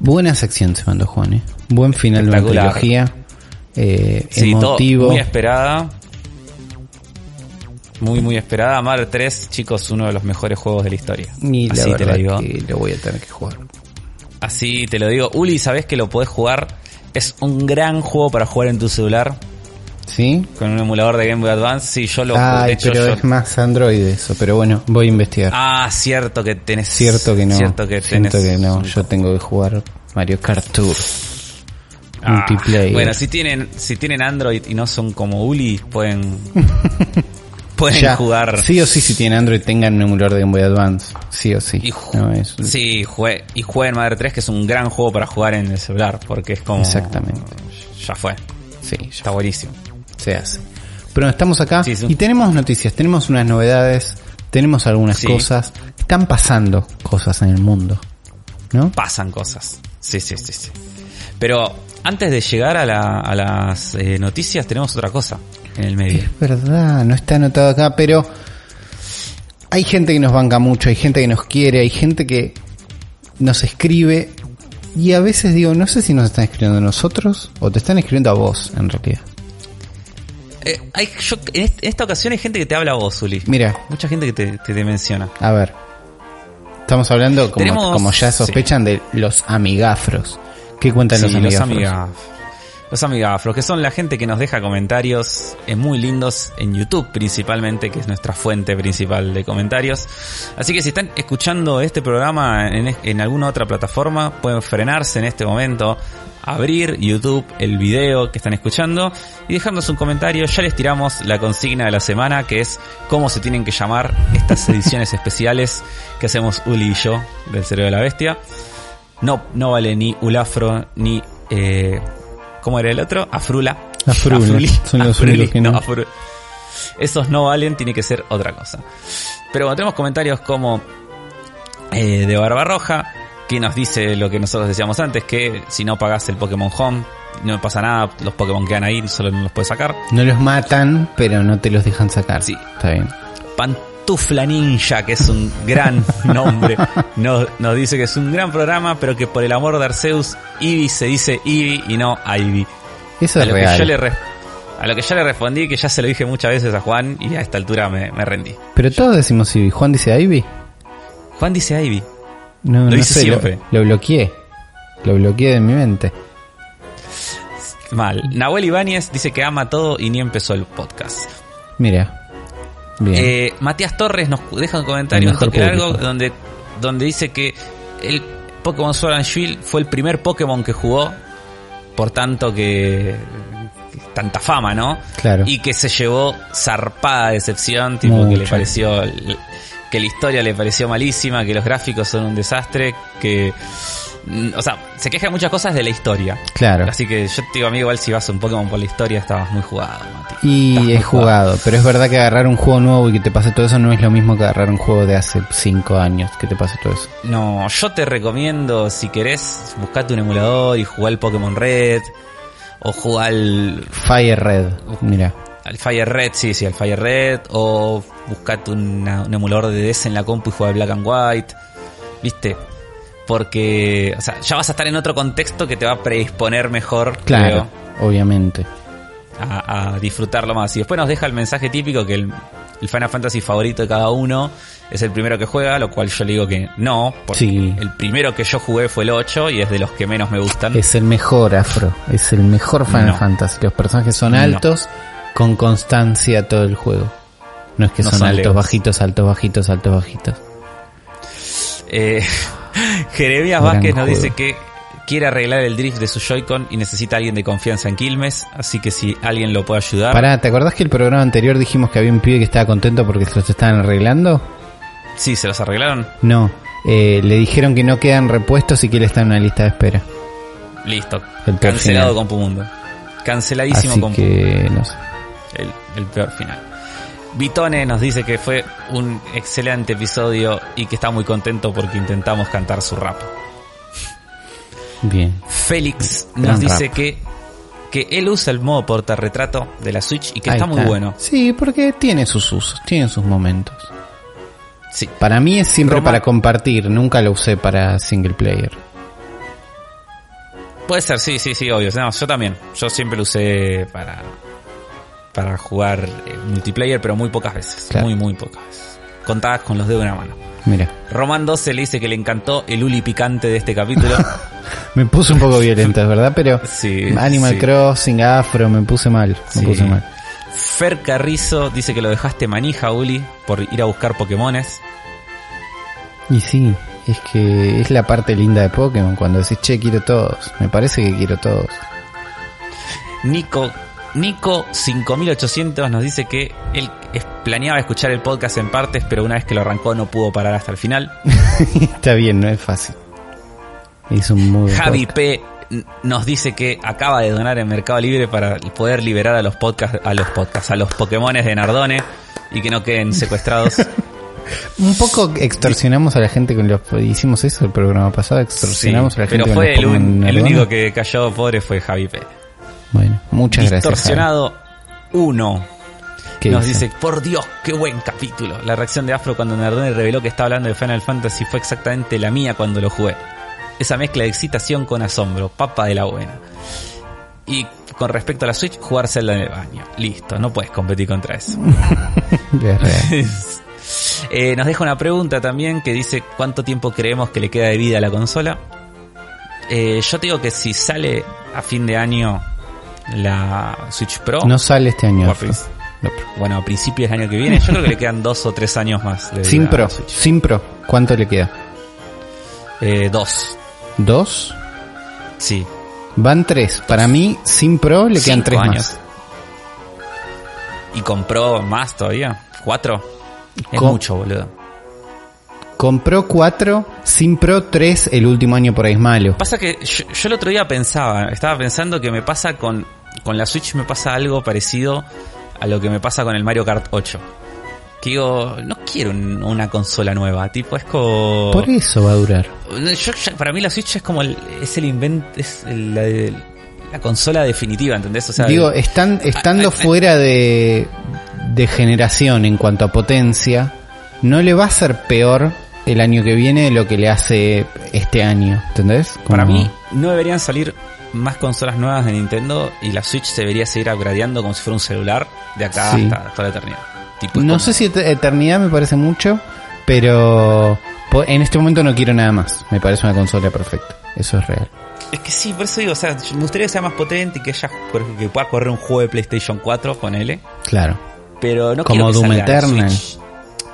Buena sección se mandó Juan, ¿eh? Buen final de una Espectacular. trilogía. Eh, Sí, todo emotivo. muy esperada. Muy, muy esperada. Mar 3, chicos, uno de los mejores juegos de la historia. Y la Así te lo digo. que lo voy a tener que jugar. Así te lo digo. Uli, ¿sabés que lo podés jugar? Es un gran juego para jugar en tu celular ¿Sí? con un emulador de Game Boy Advance. Sí, yo lo Ay, hecho, pero yo- es más Android eso. Pero bueno, voy a investigar. Ah, cierto que tenés. Cierto que no. Cierto que tenés. que no. Yo tengo que jugar Mario Kart Tour. Ah, multiplayer. Bueno, si tienen, si tienen Android y no son como Uli, pueden. pueden Ya, jugar. Sí o sí, si tienen Android, tengan un emulador de Game Boy Advance. Sí o sí. Y, No, es- sí, jue- y jueguen Madre 3, que es un gran juego para jugar en el celular, porque es como... Exactamente. Ya fue, sí, ya está buenísimo. se hace. Pero estamos acá Sí, sí. y tenemos noticias, tenemos unas novedades, tenemos algunas Sí. cosas. Están pasando cosas en el mundo. ¿No? Pasan cosas. Sí, sí, sí, sí. Pero antes de llegar a, la- a las eh, noticias, tenemos otra cosa en el medio. Es verdad, no está anotado acá, pero hay gente que nos banca mucho, hay gente que nos quiere, hay gente que nos escribe Y a veces digo, no sé si nos están escribiendo a nosotros o te están escribiendo a vos, en realidad. Eh, hay, yo- en est- en esta ocasión hay gente que te habla a vos, Uli. Mira, Mucha gente que te, te- te menciona. a ver. Estamos hablando, como, Tenemos- como ya sospechan, de los amigafros. ¿Qué cuentan los Sí, los amigafros? amigafros. Los amigafros, que son la gente que nos deja comentarios eh, muy lindos en YouTube principalmente, que es nuestra fuente principal de comentarios. Así que si están escuchando este programa en, en alguna otra plataforma, pueden frenarse en este momento, abrir YouTube, el video que están escuchando y dejarnos un comentario. Ya les tiramos la consigna de la semana, que es cómo se tienen que llamar estas ediciones especiales que hacemos Uli y yo del Cerebro de la Bestia. No, no vale ni Ulafro ni eh, ¿cómo era el otro? Afrula. Afrula, Afruli. son los Afruli, que no. Esos no valen, tiene que ser otra cosa. Pero bueno, tenemos comentarios como eh, de Barbarroja, que nos dice lo que nosotros decíamos antes, que si no pagas el Pokémon Home, no me pasa nada, los Pokémon quedan ahí, solo no los puedes sacar. No los matan, pero no te los dejan sacar. Sí. Está bien. Pantufla Ninja, que es un gran nombre, nos, nos dice que es un gran programa, pero que por el amor de Arceus, Eevee se dice Eevee y no Ivy. Eso A es lo, que real. yo le a lo que yo le respondí, que ya se lo dije muchas veces a Juan, y a esta altura me, me rendí. Pero todos decimos Ivy. Juan dice Ivy. Juan dice Ivy. No, Lo no dice sé, lo, siempre. lo bloqueé. Lo bloqueé de mi mente. Mal. Nahuel Ibáñez dice que ama todo y ni empezó el podcast. Mira. Eh, Matías Torres nos deja un comentario un toque largo donde, donde dice que el Pokémon Sword and Shield fue el primer Pokémon que jugó, por tanto que, tanta fama, ¿no? Claro. Y que se llevó zarpada decepción, tipo que le pareció que la historia le pareció malísima, que los gráficos son un desastre, que o sea, se queja de muchas cosas de la historia. Claro. Así que yo te digo, amigo, igual si vas a un Pokémon por la historia, estabas muy jugado, Mati. Y muy he jugado, pero es verdad que agarrar un juego nuevo y que te pase todo eso no es lo mismo que agarrar un juego de hace 5 años que te pase todo eso. No, yo te recomiendo, si querés, buscate un emulador y jugar el Pokémon Red. O jugar al, Fire Red, mira. al Fire Red, sí, sí, al Fire Red. O buscate una- un emulador de DS en la compu y jugar al Black and White. ¿Viste? Porque, o sea, ya vas a estar en otro contexto que te va a predisponer mejor, Claro, creo, obviamente. a, a disfrutarlo más. Y después nos deja el mensaje típico que el, el Final Fantasy favorito de cada uno es el primero que juega, lo cual yo le digo que no, porque Sí. el primero que yo jugué fue el 8 y es de los que menos me gustan. Es el mejor afro, es el mejor Final No. Fantasy. Los personajes son No. altos con constancia todo el juego. No es que No son, son altos, legos. bajitos, altos, bajitos, altos, bajitos. Eh, Jeremías Vázquez nos juego. dice que quiere arreglar el drift de su Joy-Con y necesita a alguien de confianza en Quilmes, así que si alguien lo puede ayudar. Pará, ¿te acordás que el programa anterior dijimos que había un pibe que estaba contento porque se los estaban arreglando? Sí, se los arreglaron. No, eh, le dijeron que no quedan repuestos y que él está en una lista de espera. Listo. El Cancelado final. Compumundo. Canceladísimo Así Compumundo. que, no sé. el, el peor final. Vitone nos dice que fue un excelente episodio y que está muy contento porque intentamos cantar su rap. Bien. Félix Gran nos dice rap. que, que él usa el modo portarretrato de la Switch y que está muy bueno. Sí, porque tiene sus usos, tiene sus momentos. Sí. Para mí es siempre Roma- para compartir, nunca lo usé para single player. Puede ser, sí, sí, sí, obvio. No, yo también. Yo siempre lo usé para, para jugar eh, multiplayer, pero muy pocas veces. Claro. Muy, muy pocas veces. Contadas con los dedos de una mano. Mira, Román 12 le dice que le encantó el uli picante de este capítulo. me puse un poco violento, es verdad, pero Sí, Animal sí. Crossing, Afro, me puse mal, me Sí. puse mal. Fer Carrizo dice que lo dejaste manija, Uli, por ir a buscar Pokémones. Y sí, es que es la parte linda de Pokémon cuando decís, che, quiero todos. Me parece que quiero todos. Nico, Nico 5800 nos dice que él planeaba escuchar el podcast en partes, pero una vez que lo arrancó no pudo parar hasta el final. Está bien, no es fácil. Es un muy Javi podcast. P nos dice que acaba de donar en Mercado Libre para poder liberar a los podcasts, a los podcasts, a los Pokémones de Nardone y que no queden secuestrados. Un poco extorsionamos a la gente con los... Hicimos eso el programa pasado, extorsionamos Sí, a la gente pero fue el, un- el único que cayó pobre fue Javi P. Muchas gracias. Javi. Distorsionado 1 ¿Qué nos dice? dice, por Dios, qué buen capítulo. La reacción de Afro cuando Nardone reveló que estaba hablando de Final Fantasy fue exactamente la mía cuando lo jugué. esa mezcla de excitación con asombro, papa de la buena. Y con respecto a la Switch, jugar Zelda en el baño. Listo, no puedes competir contra eso. Eh, nos deja una pregunta también que dice cuánto tiempo creemos que le queda de vida a la consola. Eh, yo te digo que si sale a fin de año la Switch Pro, No sale este año. a No, bueno, a principios del año que viene, yo creo que le quedan dos o tres años más. Sin Pro, sin Pro. ¿Cuánto le queda? Eh, dos, ¿Dos? sí. Van tres. Para mí, sin Pro le quedan Cinco tres años. más. ¿Y compró más todavía? ¿Cuatro? Es mucho, boludo. Compró cuatro, sin Pro tres el último año por ahí es malo. Pasa que yo, yo el otro día pensaba, estaba pensando que me pasa con, con la Switch, me pasa algo parecido a lo que me pasa con el Mario Kart 8. Que digo, no quiero un- una consola nueva, tipo, es como... Por eso va a durar. Yo- para mí la Switch es como el, es el invento, es el- la, la consola definitiva, ¿entendés? O sea, Digo, están, estando fuera de, de generación en cuanto a potencia, no le va a ser peor el año que viene de lo que le hace este año, ¿entendés? para Como- mí no deberían salir más consolas nuevas de Nintendo y la Switch se debería seguir upgradeando como si fuera un celular de acá Sí. hasta toda la eternidad. Tipo, No como- sé si et- eternidad me parece mucho, pero en este momento no quiero nada más. Me parece una consola perfecta. Eso es real. Es que sí, por eso digo, o sea, me gustaría que sea más potente y que ella que pueda correr un juego de PlayStation 4 con L, Claro. pero no Como quiero que Doom salga la Eternal, Switch.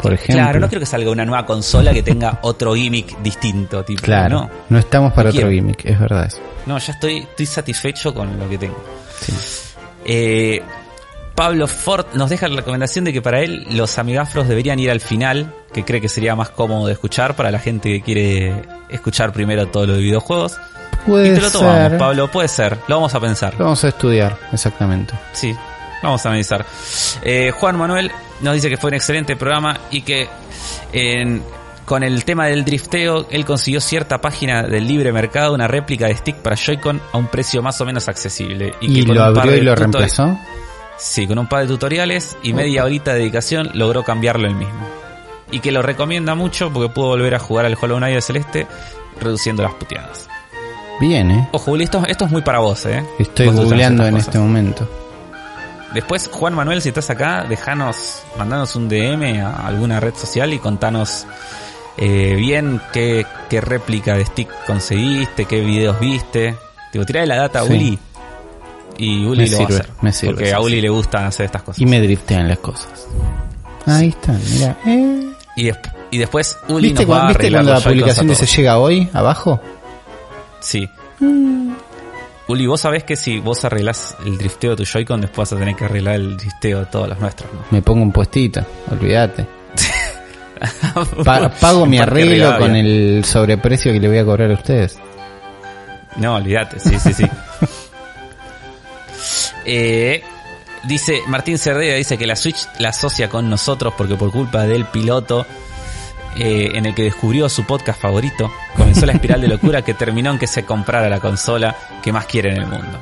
Por ejemplo. Claro, no quiero que salga una nueva consola que tenga otro gimmick distinto, tipo, Claro. no. No estamos para No otro quiero. gimmick, es verdad eso. No, ya estoy, estoy satisfecho con lo que tengo. Sí. Eh, Pablo Ford nos deja la recomendación de que para él los amigafros deberían ir al final, que cree que sería más cómodo de escuchar para la gente que quiere escuchar primero todo lo de videojuegos. Puede y te lo tomamos, ser. Pablo, puede ser, lo vamos a pensar. Lo vamos a estudiar, exactamente. Sí, vamos a analizar. Eh, Juan Manuel nos dice que fue un excelente programa y que en- con el tema del drifteo, él consiguió cierta página del libre mercado, una réplica de stick para Joy-Con a un precio más o menos accesible. ¿Y, que con lo abrió y de lo reemplazó? Sí, con un par de tutoriales y media horita de dedicación logró cambiarlo él mismo. Y que lo recomienda mucho porque pudo volver a jugar al Hollow Knight de Celeste reduciendo las puteadas. Bien, ¿eh? Ojo, Juli, esto, esto es muy para vos, ¿eh? Estoy Vos googleando en cosas. este momento. Después, Juan Manuel, si estás acá, dejanos, mandanos un DM a alguna red social y contanos eh, bien qué, qué réplica de stick conseguiste, qué videos viste. Tipo, tirale la data a Sí. Uli y Uli Me lo va a hacer. me sirve, porque sí, a Uli sí. le gustan hacer estas cosas. Y me driftean las cosas. Ahí está, mira. Eh. Y, des- y después Uli ¿Viste, nos va cu- a ¿viste cuando la publicación dice llega hoy abajo? Sí. Uli, vos sabés que si vos arreglás el drifteo de tu Joy-Con, después vas a tener que arreglar el drifteo de todos los nuestros, ¿no? Me pongo un puestito, olvídate. Pa- pago mi arreglo con el sobreprecio que le voy a cobrar a ustedes. No, olvídate, sí, sí, sí. Eh, dice Martín Cerdera, dice que la Switch la asocia con nosotros porque por culpa del piloto eh, en el que descubrió su podcast favorito, comenzó la espiral de locura que terminó en que se comprara la consola que más quiere en el mundo.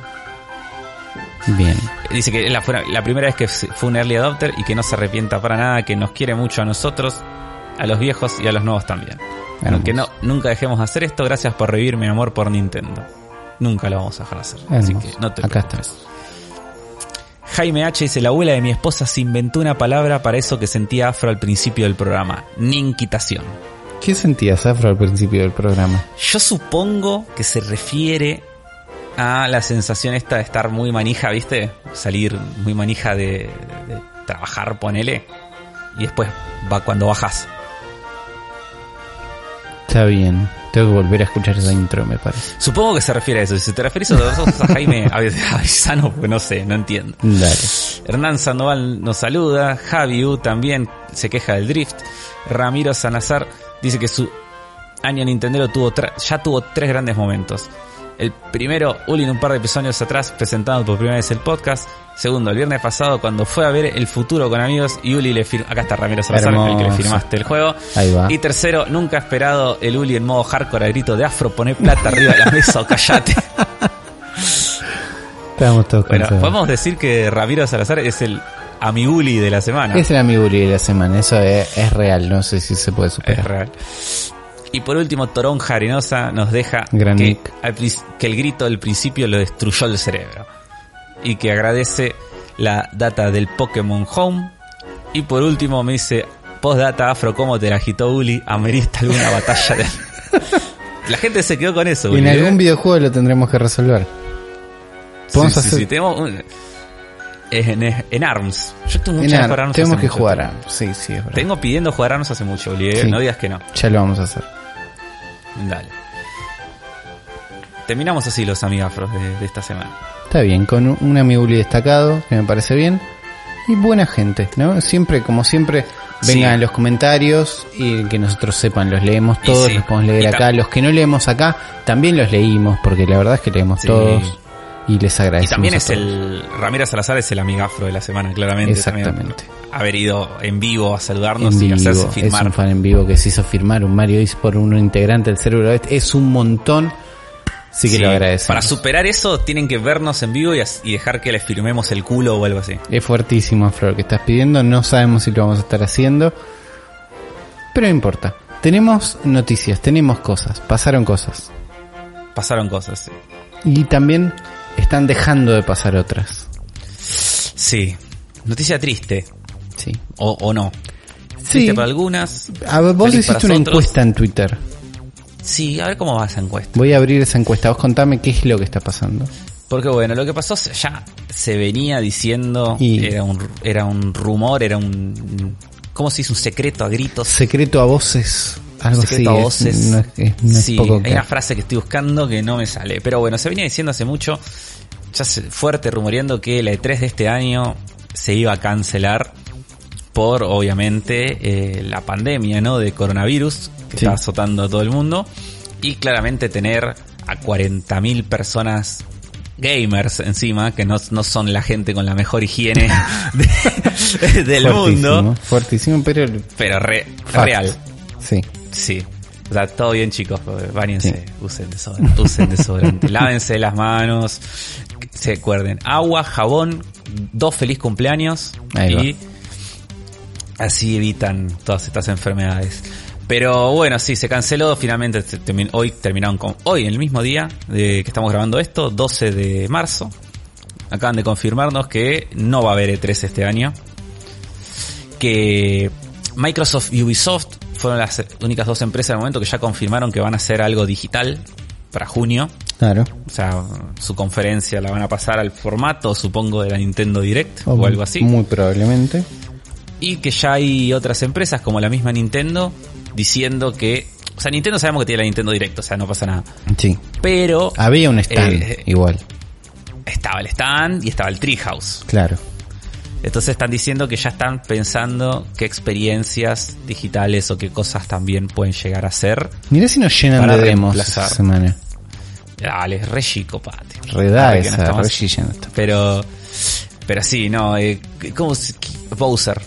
Bien. Dice que la, fue la primera vez que fue un early adopter y que no se arrepienta para nada, que nos quiere mucho a nosotros, a los viejos y a los nuevos también. Hermoso. Aunque no, nunca dejemos de hacer esto, gracias por revivir mi amor por Nintendo. Nunca lo vamos a dejar de hacer. Así que no te Acá preocupes. estás. Jaime H dice, la abuela de mi esposa se inventó una palabra para eso que sentía Afro al principio del programa, ninquitación. ¿Qué sentías, Afro, al principio del programa? Yo supongo que se refiere a la sensación esta de estar muy manija, ¿viste? Salir muy manija de, de trabajar, ponele. Y después va cuando bajas. Está bien. Tengo que volver a escuchar esa intro, me parece. Supongo que se refiere a eso. Si te refieres a Jaime, avis- avisanos, porque no sé, no entiendo. Dale. Hernán Sandoval nos saluda. Javi U también se queja del drift. Ramiro Sanazar dice que su año Nintendo tuvo ya tuvo tres grandes momentos. El primero, Uli en un par de episodios atrás presentando por primera vez el podcast. Segundo, el viernes pasado cuando fue a ver El Futuro con amigos y Uli le firmó... Acá está Ramiro Salazar, el que le firmaste el juego. Ahí va. Y tercero, nunca esperado el Uli en modo hardcore a grito de afro, poné plata arriba de la mesa o callate. Estábamos todos Bueno, cansados. podemos decir que Ramiro Salazar es el amiguli de la semana. Es el amigo de la semana, eso es, es real, no sé si se puede Es superar. real. Y por último, Toronja Arenosa nos deja que, al el grito del principio lo destruyó el cerebro. Y que agradece la data del Pokémon Home. Y por último me dice, postdata afro, ¿cómo te la agitó Uli? ¿Amerita alguna batalla de... La gente se quedó con eso. Y en ¿eh? algún videojuego lo tendremos que resolver. Podemos Sí, hacer- sí, tenemos un- en, en ARMS. Yo tengo muchas Ar- ARMS tenemos que mucho jugar. tiempo. a- Sí, sí, es verdad. Tengo pidiendo jugar ARMS hace mucho, Uli, ¿eh? No digas que no. Ya lo vamos a hacer. Dale. Terminamos así los amigafros de, de esta semana. Está bien, con un- amiguli destacado, que me parece bien. Y buena gente, ¿no? Siempre, como siempre, vengan Sí. los comentarios y que nosotros sepan, los leemos todos, sí. los podemos leer acá. Los que no leemos acá, también los leímos, porque la verdad es que leemos Sí. todos y les Y agradecemos. también a es todos. el. Ramírez Salazar es el amigafro de la semana, claramente. Exactamente. También haber ido en vivo a saludarnos en y vivo. hacerse Es firmar. un fan en vivo que se hizo firmar un Mario Is por un integrante del cerebro. Oeste. Es un montón. Sí que Sí, lo agradecemos. Para superar eso, tienen que vernos en vivo y, y dejar que les firmemos el culo o algo así. Es fuertísimo, Flor, que estás pidiendo. No sabemos si lo vamos a estar haciendo. Pero no importa. Tenemos noticias, tenemos cosas. Pasaron cosas. Pasaron cosas. sí. Y también están dejando de pasar otras. Sí. Noticia triste. Sí. O, o no. Sí. Triste para algunas. A ver, vos hiciste una otros. encuesta en Twitter. Sí, a ver cómo va esa encuesta. Voy a abrir esa encuesta. Vos contame qué es lo que está pasando. Porque bueno, lo que pasó ya se venía diciendo, Y- era un era un rumor, era un ¿cómo se dice? un secreto a gritos. Secreto a voces. Algo secreto así. a es- voces. no es, es- no es sí, poco hay una frase que estoy buscando que no me sale. Pero bueno, se venía diciendo hace mucho, ya fuerte rumoreando que la E3 de este año se iba a cancelar por, obviamente, eh, la pandemia, ¿no? De coronavirus que Sí. está azotando a todo el mundo. Y claramente tener a 40.000 personas gamers encima, que no, no son la gente con la mejor higiene de- del fuertísimo, mundo, Fuertísimo, pero pero re- real. Sí. Sí. O sea, todo bien chicos, bañense, Sí. usen desodorante, usen desodorante, lávense las manos, se acuerden, agua, jabón, dos feliz cumpleaños Ahí y así evitan todas estas enfermedades. Pero bueno, sí, se canceló finalmente, termin- hoy terminaron con, hoy, el mismo día de que estamos grabando esto, 12 de marzo, acaban de confirmarnos que no va a haber E3 este año, que Microsoft y Ubisoft fueron las únicas dos empresas del momento que ya confirmaron que van a hacer algo digital para junio. Claro. O sea, su conferencia la van a pasar al formato, supongo, de la Nintendo Direct o algo así. Muy probablemente. Y que ya hay otras empresas como la misma Nintendo diciendo que... O sea, Nintendo sabemos que tiene la Nintendo Direct, o sea, no pasa nada. Sí. Pero Había un stand Eh, igual. estaba el stand y estaba el Treehouse. Claro. Entonces están diciendo que ya están pensando qué experiencias digitales o qué cosas también pueden llegar a ser. Mirá si nos llenan de demos esta semana. Dale, es re chico, pate. No esa, re. Pero, pero sí, no, eh, ¿cómo se- Bowser.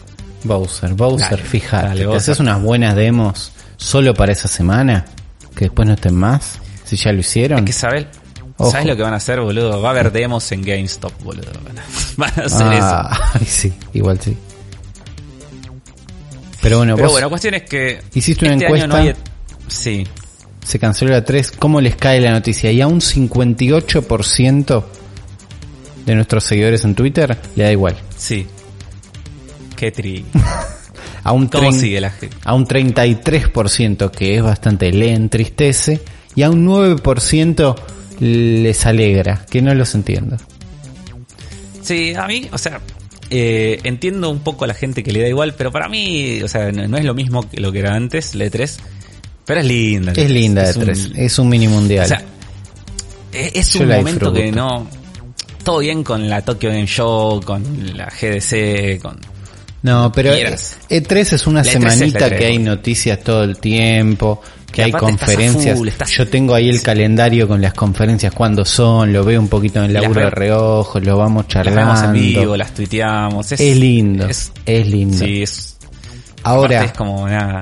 Bowser, Bowser, Dale, fíjate. dale, te Bowser. haces unas buenas demos solo para esa semana, que después no estén más, si ya lo hicieron. Que sabes, Ojo. ¿sabes lo que van a hacer, boludo? Va a haber demos en GameStop, boludo. Van a hacer Ah, ay, sí, igual sí. Pero bueno, eso. Pero vos bueno, cuestión es que hiciste una este encuesta. año no hay- Sí, se canceló la 3, ¿cómo les cae la noticia? Y a un 58% de nuestros seguidores en Twitter le da igual. sí. Qué tri. A un, ¿Cómo trein- sigue la gente? a un 33% que es bastante le entristece y a un 9% les alegra, que no los entiendo. Sí, a mí, o sea, eh, entiendo un poco a la gente que le da igual, pero para mí, o sea, no, no es lo mismo que lo que era antes, la E3, pero es linda. Es E3, linda de un- 3, es un mini mundial. O sea, es, es un momento disfruto. que no... Todo bien con la Tokyo Game Show, con la GDC, con... no, pero quieras. E3 es una La E3 es la semanita E3, que hay noticias todo el tiempo, que hay conferencias. full, Yo tengo ahí el calendario con las conferencias cuando son, lo veo un poquito en el las laburo de reojo, lo vamos Las charlando. vemos en vivo, las tuiteamos. Es, es lindo, Es, es lindo. sí, es... Ahora, es como nada...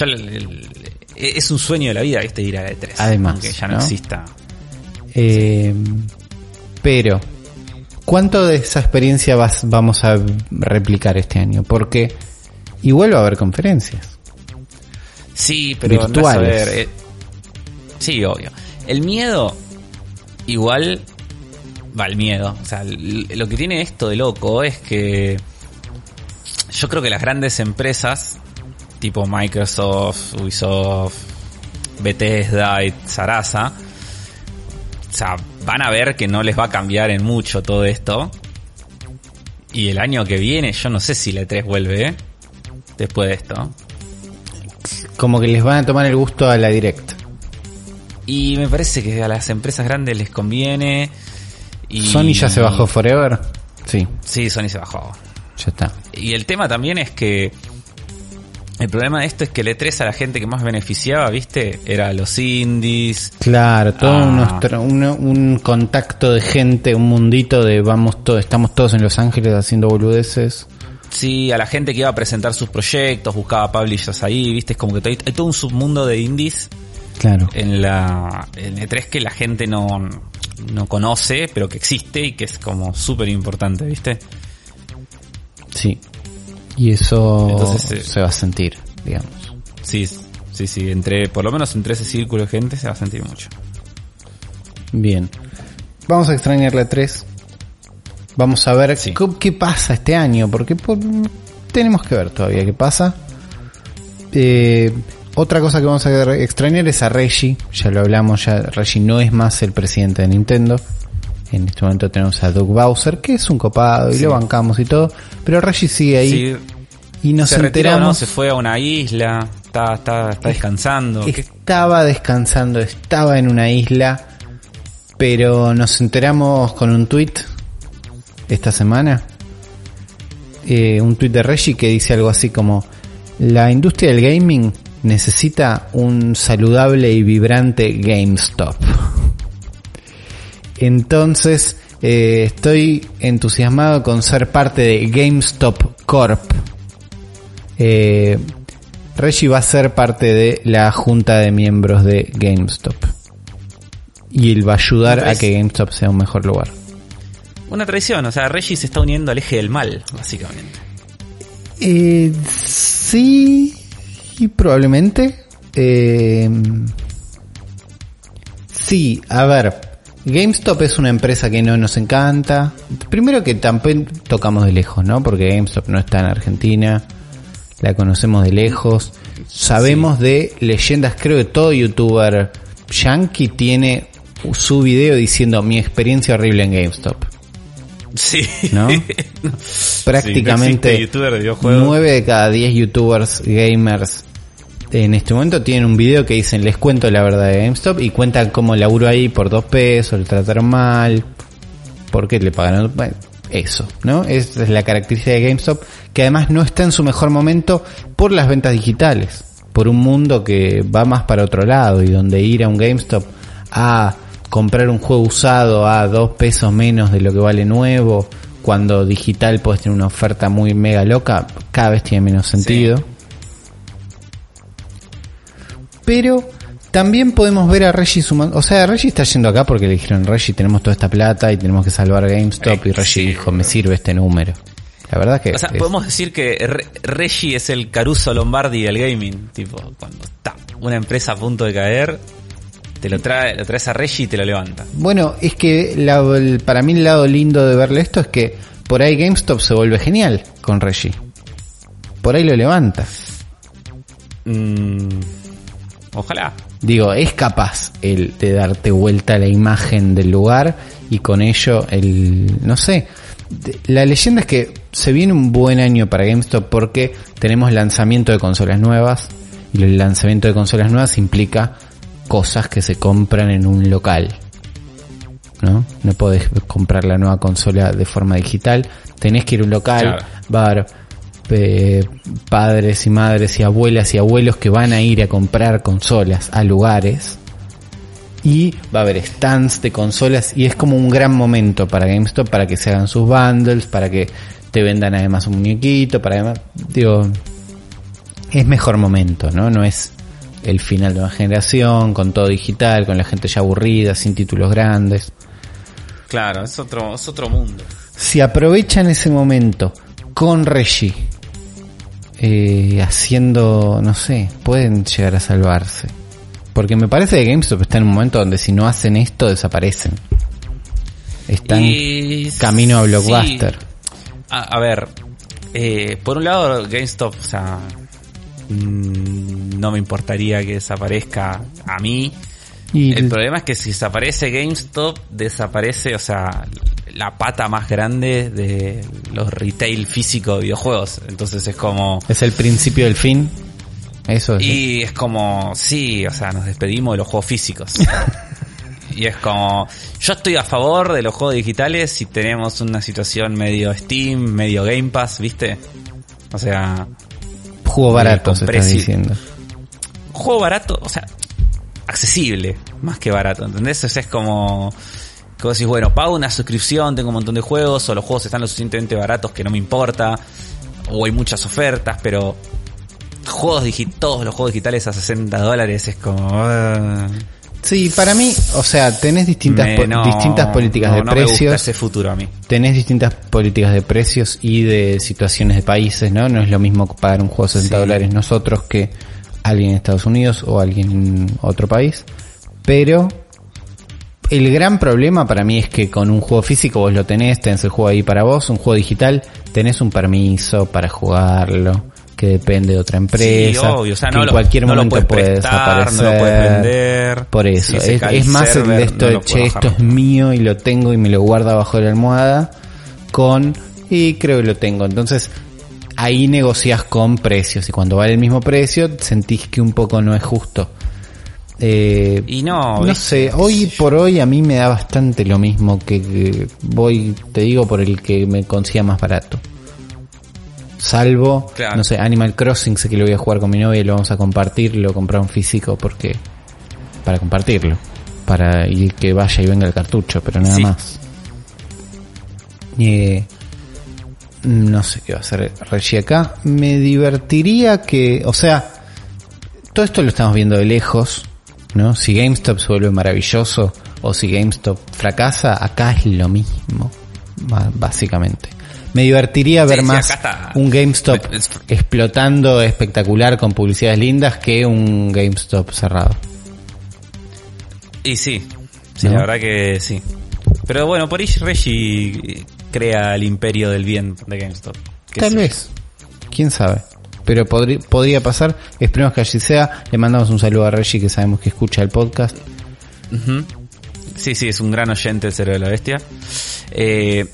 El- el- es un sueño de la vida, este ir a la E3. Además, Aunque ya no, ¿no? exista. Eh, pero, ¿cuánto de esa experiencia vas, vamos a replicar este año? Porque igual va a haber conferencias. Sí, pero Virtuales. ver, eh, sí, obvio. El miedo, igual, va, el miedo. O sea, lo que tiene esto de loco es que yo creo que las grandes empresas, tipo Microsoft, Ubisoft, Bethesda y Sarasa, o sea, van a ver que no les va a cambiar en mucho todo esto. Y el año que viene, yo no sé si la 3 vuelve, ¿eh? Después de esto. Como que les van a tomar el gusto a la direct. Y me parece que a las empresas grandes les conviene. Y... Sony ya se bajó forever. Sí, Sí, Sony se bajó. ya está. Y el tema también es que el problema de esto es que el E3 a la gente que más beneficiaba, ¿viste? Era los indies. Claro, todo Ah. tra- uno- un contacto de gente, un mundito de vamos todos, estamos todos en Los Ángeles haciendo boludeces. Sí, a la gente que iba a presentar sus proyectos, buscaba publishers ahí, ¿viste? Es como que hay, hay todo un submundo de indies Claro. en la en E3 que la gente no, no conoce, pero que existe y que es como súper importante, ¿viste? Sí. Y eso Entonces, eh, se va a sentir, digamos. Sí, sí, sí, entre, por lo menos entre ese círculo de gente se va a sentir mucho. Bien. Vamos a extrañar la 3. Vamos a ver Sí. qué, qué pasa este año, porque por- tenemos que ver todavía qué pasa. Eh, otra cosa que vamos a extrañar es a Reggie, ya lo hablamos, ya Reggie no es más el presidente de Nintendo. En este momento tenemos a Doug Bowser, que es un copado y Sí. lo bancamos y todo, pero Reggie sigue ahí Sí, y nos se retiró, ¿no? enteramos Se fue a una isla, está, está, está descansando. ¿Qué- estaba descansando, estaba en una isla, pero nos enteramos con un tweet esta semana. Eh, un tweet de Reggie que dice algo así como: La industria del gaming necesita un saludable y vibrante GameStop. Entonces, eh, estoy entusiasmado con ser parte de GameStop Corp. Eh, Reggie va a ser parte de la junta de miembros de GameStop. Y él va a ayudar a que GameStop sea un mejor lugar. Una traición, o sea, Reggie se está uniendo al eje del mal, básicamente. Eh, sí, y probablemente. Eh, sí, a ver. GameStop es una empresa que no nos encanta. Primero que tampoco tocamos de lejos, ¿no? Porque GameStop no está en Argentina. La conocemos de lejos. Sabemos de leyendas. Creo que todo youtuber yankee tiene su video diciendo mi experiencia horrible en GameStop. Sí. ¿No? Sí, Prácticamente no videojuegos. 9 de cada 10 youtubers gamers en este momento tienen un video que dicen les cuento la verdad de GameStop y cuentan cómo laburo ahí por dos pesos, le trataron mal, porque le pagaron bueno, eso, ¿no? Esa es la característica de GameStop que además no está en su mejor momento por las ventas digitales, por un mundo que va más para otro lado y donde ir a un GameStop a comprar un juego usado a dos pesos menos de lo que vale nuevo, cuando digital puedes tener una oferta muy mega loca, cada vez tiene menos sentido. Pero también podemos ver a Reggie sumando, o sea, Reggie está yendo acá porque le dijeron, Reggie, tenemos toda esta plata y tenemos que salvar a GameStop y Reggie sí. dijo, me sirve este número. La verdad que O sea, es- podemos decir que Re- Reggie es el Caruso Lombardi del gaming. Tipo, cuando está una empresa a punto de caer, te lo trae, lo traes a Reggie y te lo levanta. Bueno, es que la- el- para mí el lado lindo de verle esto es que por ahí GameStop se vuelve genial con Reggie. Por ahí lo levanta. Mm, ojalá. Digo, es capaz el de darte vuelta a la imagen del lugar y con ello el, no sé, la leyenda es que se viene un buen año para GameStop porque tenemos lanzamiento de consolas nuevas y el lanzamiento de consolas nuevas implica cosas que se compran en un local. ¿No? No podés comprar la nueva consola de forma digital, tenés que ir a un local, Claro. Eh, padres y madres y abuelas y abuelos que van a ir a comprar consolas a lugares y va a haber stands de consolas y es como un gran momento para GameStop para que se hagan sus bundles, para que te vendan además un muñequito, para además, digo, es mejor momento, ¿no? No es el final de una generación con todo digital, con la gente ya aburrida, sin títulos grandes. Claro, es otro, es otro mundo. Si aprovechan ese momento con Reggie eh, haciendo, no sé, pueden llegar a salvarse. Porque me parece que GameStop está en un momento donde si no hacen esto desaparecen. Están Y- camino a sí. Blockbuster. A, a ver, eh, por un lado, GameStop, o sea, mm, no me importaría que desaparezca a mí. Y El problema es que si desaparece GameStop, desaparece, o sea, la pata más grande de los retail físicos de videojuegos. Entonces es como... es el principio del fin. Eso es. Y es como, sí, o sea, nos despedimos de los juegos físicos. y es como, yo estoy a favor de los juegos digitales si tenemos una situación medio Steam, medio Game Pass, ¿viste? O sea, juego barato, se está diciendo. juego barato, o sea, accesible, más que barato, ¿entendés? O sea, es como, como decís, bueno, pago una suscripción, tengo un montón de juegos, o los juegos están lo suficientemente baratos que no me importa, o hay muchas ofertas, pero juegos todos los juegos digitales a 60 dólares es como... ah, Sí, para mí, o sea, tenés distintas, me- po- no, distintas políticas no, de no me gusta precios. ese futuro a mí. tenés distintas políticas de precios y de situaciones de países, ¿no? No es lo mismo pagar un juego de 60 Sí. dólares nosotros que alguien en Estados Unidos o alguien en otro país. Pero el gran problema para mí es que con un juego físico vos lo tenés, tenés el juego ahí para vos, un juego digital, tenés un permiso para jugarlo, que depende de otra empresa, Sí, obvio, o sea, que en lo- cualquier no lo momento puedes puede prestar, desaparecer. no lo puedes vender. Por eso, Si es, es más el de esto de, che, esto es mío y lo tengo y me lo guarda bajo la almohada, con, y creo que lo tengo. Entonces, ahí negocias con precios y cuando vale el mismo precio, sentís que un poco no es justo. Eh, Y no, no sé, hoy por hoy a mí me da bastante lo mismo que, que voy, te digo, por el que me consiga más barato. Salvo, Claro. no sé, Animal Crossing, sé que lo voy a jugar con mi novia y lo vamos a compartir, lo compramos físico porque, para compartirlo, para y que vaya y venga el cartucho, pero nada Sí. más. Eh, no sé qué va a hacer Reggie acá. Me divertiría que, o sea, todo esto lo estamos viendo de lejos, ¿no? Si GameStop se vuelve maravilloso o si GameStop fracasa, acá es lo mismo, básicamente. Me divertiría ver sí, más está. un GameStop Es- explotando espectacular con publicidades lindas que un GameStop cerrado. Y sí, sí, ¿No? la verdad que sí. Pero bueno, por ahí Reggie crea el imperio del bien de GameStop. Tal vez. Quién sabe. Pero podri- podría pasar. Esperemos que así sea. Le mandamos un saludo a Reggie que sabemos que escucha el podcast. Sí, sí, es un gran oyente el cerebro de la bestia. Eh,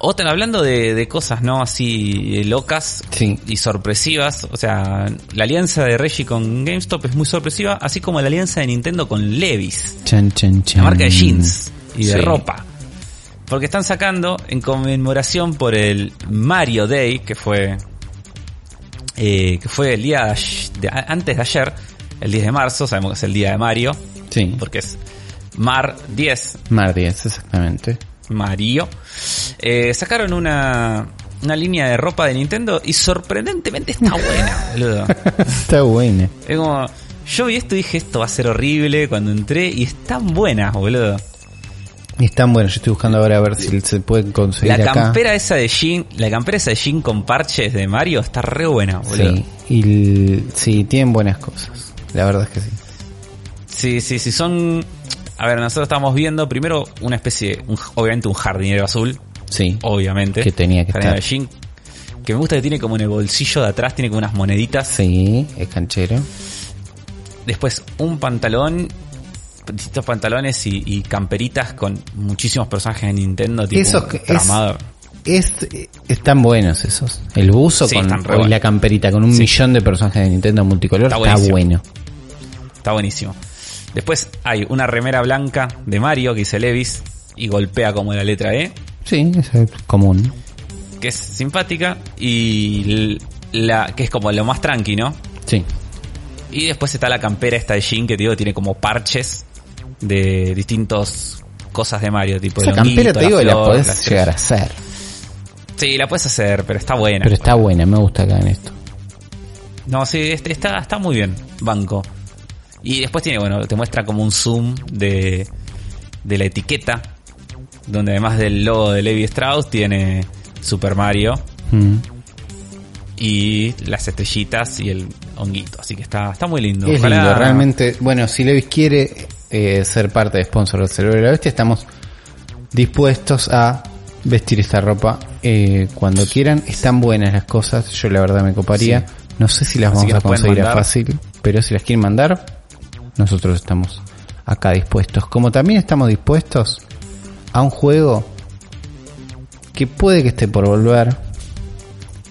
otra, hablando de, de cosas no así eh, locas Sí. y sorpresivas, o sea, la alianza de Reggie con GameStop es muy sorpresiva, así como la alianza de Nintendo con Levi's. Chan, chan, chan. la marca de jeans y de Sí. ropa. Porque están sacando en conmemoración por el Mario Day, que fue eh, que fue el día de antes de ayer, el 10 de marzo, sabemos que es el día de Mario, Sí. porque es Mar 10, Mar 10, exactamente. Mario. Eh, sacaron una, una línea de ropa de Nintendo y sorprendentemente está buena, boludo. Está buena. Es como, yo vi esto y dije, esto va a ser horrible cuando entré y están buenas, boludo. Y están buenos. Yo estoy buscando ahora a ver si se pueden conseguir La acá. campera esa de Jean, la campera esa de Jean con parches de Mario está re buena, boludo. Sí. Y el- sí, tienen buenas cosas. La verdad es que sí. Sí, sí, sí, son... A ver, nosotros estamos viendo primero una especie, un- obviamente un jardinero azul, Sí. obviamente. Que tenía que estar. de Jean, que me gusta que tiene como en el bolsillo de atrás, tiene como unas moneditas. Sí, es canchero. Después un pantalón, distintos pantalones y, y camperitas con muchísimos personajes de Nintendo, tipo Esos que- es-. Es, están buenos esos. El buzo Sí, con la camperita con un Sí. millón de personajes de Nintendo multicolor Está bueno. Está buenísimo. Después hay una remera blanca de Mario que dice Levis y golpea como la letra E, Sí, eso es común. que es simpática y la que es como lo más tranqui, ¿no? Sí. Y después está la campera esta de Jin que digo tiene como parches de distintos cosas de Mario, tipo Esa el campera te digo la flor, podés la estrella. llegar a hacer. Sí, la puedes hacer, pero está buena. Pero está buena, me gusta acá en esto. No, sí, este- está, está muy bien, banco. Y después tiene, bueno, te muestra como un zoom de, de la etiqueta, donde además del logo de Levi Strauss tiene Super Mario. Mm. y las estrellitas y el honguito. Así que está, está muy lindo. Es Ojalá- lindo, realmente. Bueno, si Levis quiere eh, ser parte de sponsor del Cerebro de la Bestia, estamos dispuestos a vestir esta ropa eh, cuando quieran. Están buenas las cosas, yo la verdad me coparía. No sé si las Así vamos a conseguir a fácil, pero si las quieren mandar, nosotros estamos acá dispuestos. Como también estamos dispuestos a un juego que puede que esté por volver.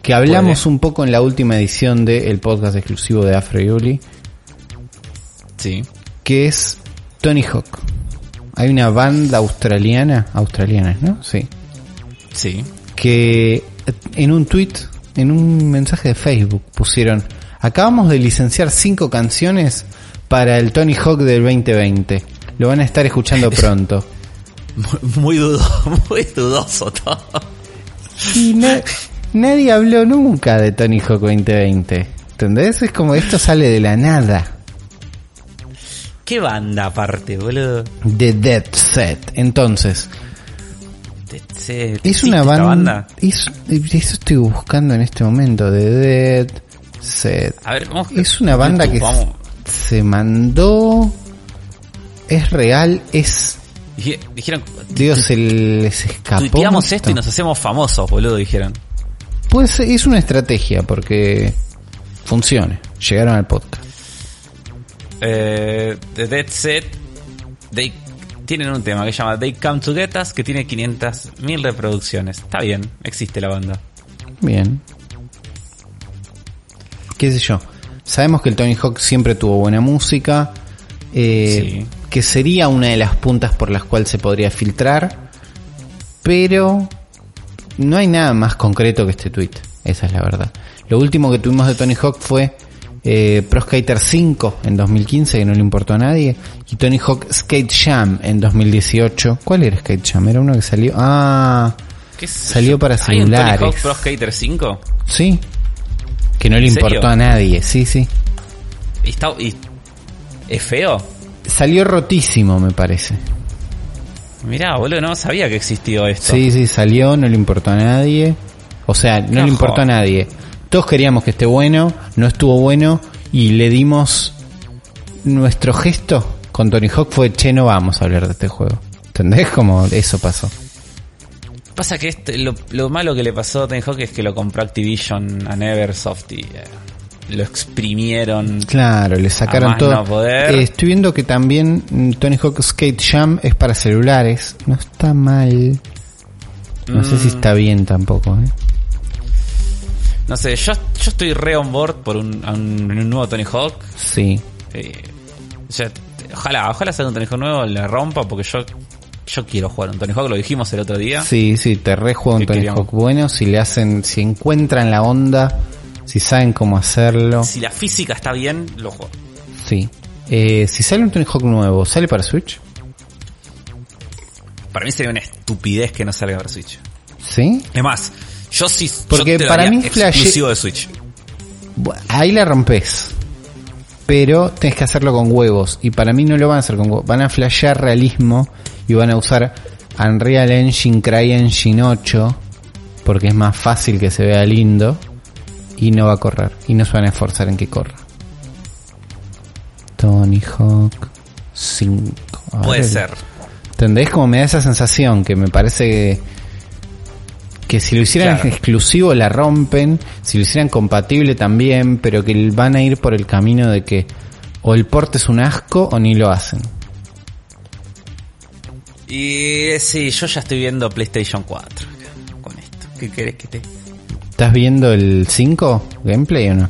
Que hablamos Puede. un poco en la última edición del podcast exclusivo de Afro y Uli, Sí. que es Tony Hawk. Hay una banda australiana, australiana, ¿no? Sí. Sí. Que en un tweet, en un mensaje de Facebook pusieron, acabamos de licenciar cinco canciones para el Tony Hawk del 2020. Lo van a estar escuchando pronto. Muy, muy dudo, muy dudoso todo. Y na- nadie habló nunca de Tony Hawk 2020. ¿Entendés? Es como esto sale de la nada. ¿Qué banda aparte, boludo? De Dead Set. Entonces, Te- se- Es ¿existe una banda. banda? Es, eso estoy buscando en este momento. De Dead Set. A ver, vamos. Es una banda YouTube, que vamos. se mandó. Es real, es. Dije- Dijeron, Dios, se les escapó. tuiteamos esto y nos hacemos famosos, boludo, dijeron. Pues es una estrategia porque funciona. Llegaron al podcast. Eh, The Dead Set, they, tienen un tema que se llama They Come to Get Us, que tiene 500.000 reproducciones. Está bien, existe la banda. Bien. ¿Qué sé yo? Sabemos que el Tony Hawk siempre tuvo buena música. eh, Sí. Que sería una de las puntas por las cuales se podría filtrar. Pero no hay nada más concreto que este tweet. Esa es la verdad. Lo último que tuvimos de Tony Hawk fue eh, Pro Skater 5 en 2015, que no le importó a nadie. Y Tony Hawk Skate Jam en 2018. ¿Cuál era Skate Jam? Era uno que salió. Ah, ¿Qué Salió para ¿Hay un Tony celulares. Hawk Pro Skater 5? Sí. Que no le ¿En importó a nadie, sí, sí. ¿Y está, y- ¿Es feo? Salió rotísimo, me parece. Mirá, boludo, no sabía que existió esto. Sí, sí, salió, no le importó a nadie. O sea, no le importó a nadie. Todos queríamos que esté bueno, no estuvo bueno y le dimos nuestro gesto con Tony Hawk fue, che, no vamos a hablar de este juego. ¿Entendés? Como eso pasó. Pasa que este, lo, lo malo que le pasó a Tony Hawk es que lo compró Activision a Neversoft y eh, lo exprimieron. Claro, le sacaron más todo. no poder. Eh, estoy viendo que también mm, Tony Hawk Skate Jam es para celulares. No está mal. No sé Mm. si está bien tampoco. ¿eh? No sé, yo, yo estoy re on board por un, un, un nuevo Tony Hawk. Sí. Eh, o sea, t- ojalá, ojalá salga un Tony Hawk nuevo, le rompa, porque yo, yo quiero jugar un Tony Hawk, lo dijimos el otro día. Sí, sí, te rejuega un Tony queríamos. Hawk bueno. Si le hacen, si encuentran la onda, si saben cómo hacerlo. Si la física está bien, lo juego. Sí. Eh, si sale un Tony Hawk nuevo, ¿sale para Switch? Para mí sería una estupidez que no salga para Switch. Sí. Es más, yo sí. Porque yo te para daría mí Flash- exclusivo de Switch. Ahí la rompes. Pero tenés que hacerlo con huevos. Y para mí no lo van a hacer con huevos. Van a flashear realismo y van a usar Unreal Engine CryEngine 8. Porque es más fácil que se vea lindo. Y no va a correr. Y no se van a esforzar en que corra. Tony Hawk 5. A Puede ser. ¿Entendés? Como me da esa sensación que me parece que, si lo hicieran Claro. exclusivo la rompen, si lo hicieran compatible también, pero que van a ir por el camino de que o el porte es un asco o ni lo hacen. Y eh, sí, yo ya estoy viendo PlayStation 4 con esto. ¿Qué querés que te.? ¿Estás viendo el 5 gameplay o no?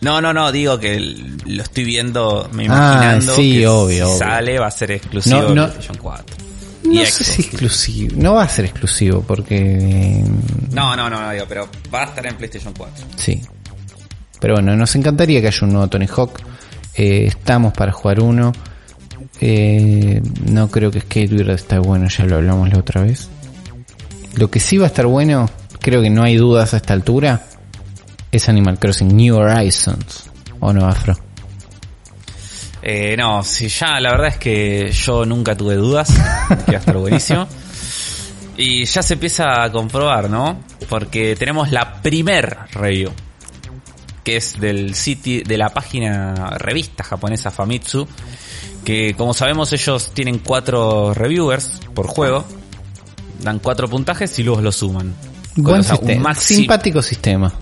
No, no, no, digo que lo estoy viendo, me Ah, imaginando sí, que obvio, si obvio. sale va a ser exclusivo No, no. PlayStation 4. No sé si exclusivo. No va a ser exclusivo porque... eh, No, no, no, no, digo, pero va a estar en PlayStation 4. Sí. Pero bueno, nos encantaría que haya un nuevo Tony Hawk. Eh, estamos para jugar uno. Eh, no creo que Skateboard está bueno, ya lo hablamos la otra vez. Lo que sí va a estar bueno, creo que no hay dudas a esta altura, es Animal Crossing New Horizons. ¿O no, Afro? Eh, no, si ya, la verdad es que yo nunca tuve dudas que iba a estar buenísimo. Y ya se empieza a comprobar, ¿no? Porque tenemos la primer review. Que es del sitio, de la página revista japonesa Famitsu. Que como sabemos ellos tienen cuatro reviewers por juego. Dan cuatro puntajes y luego lo suman. Buen O sea, un sistema. máximo- Simpático sistema.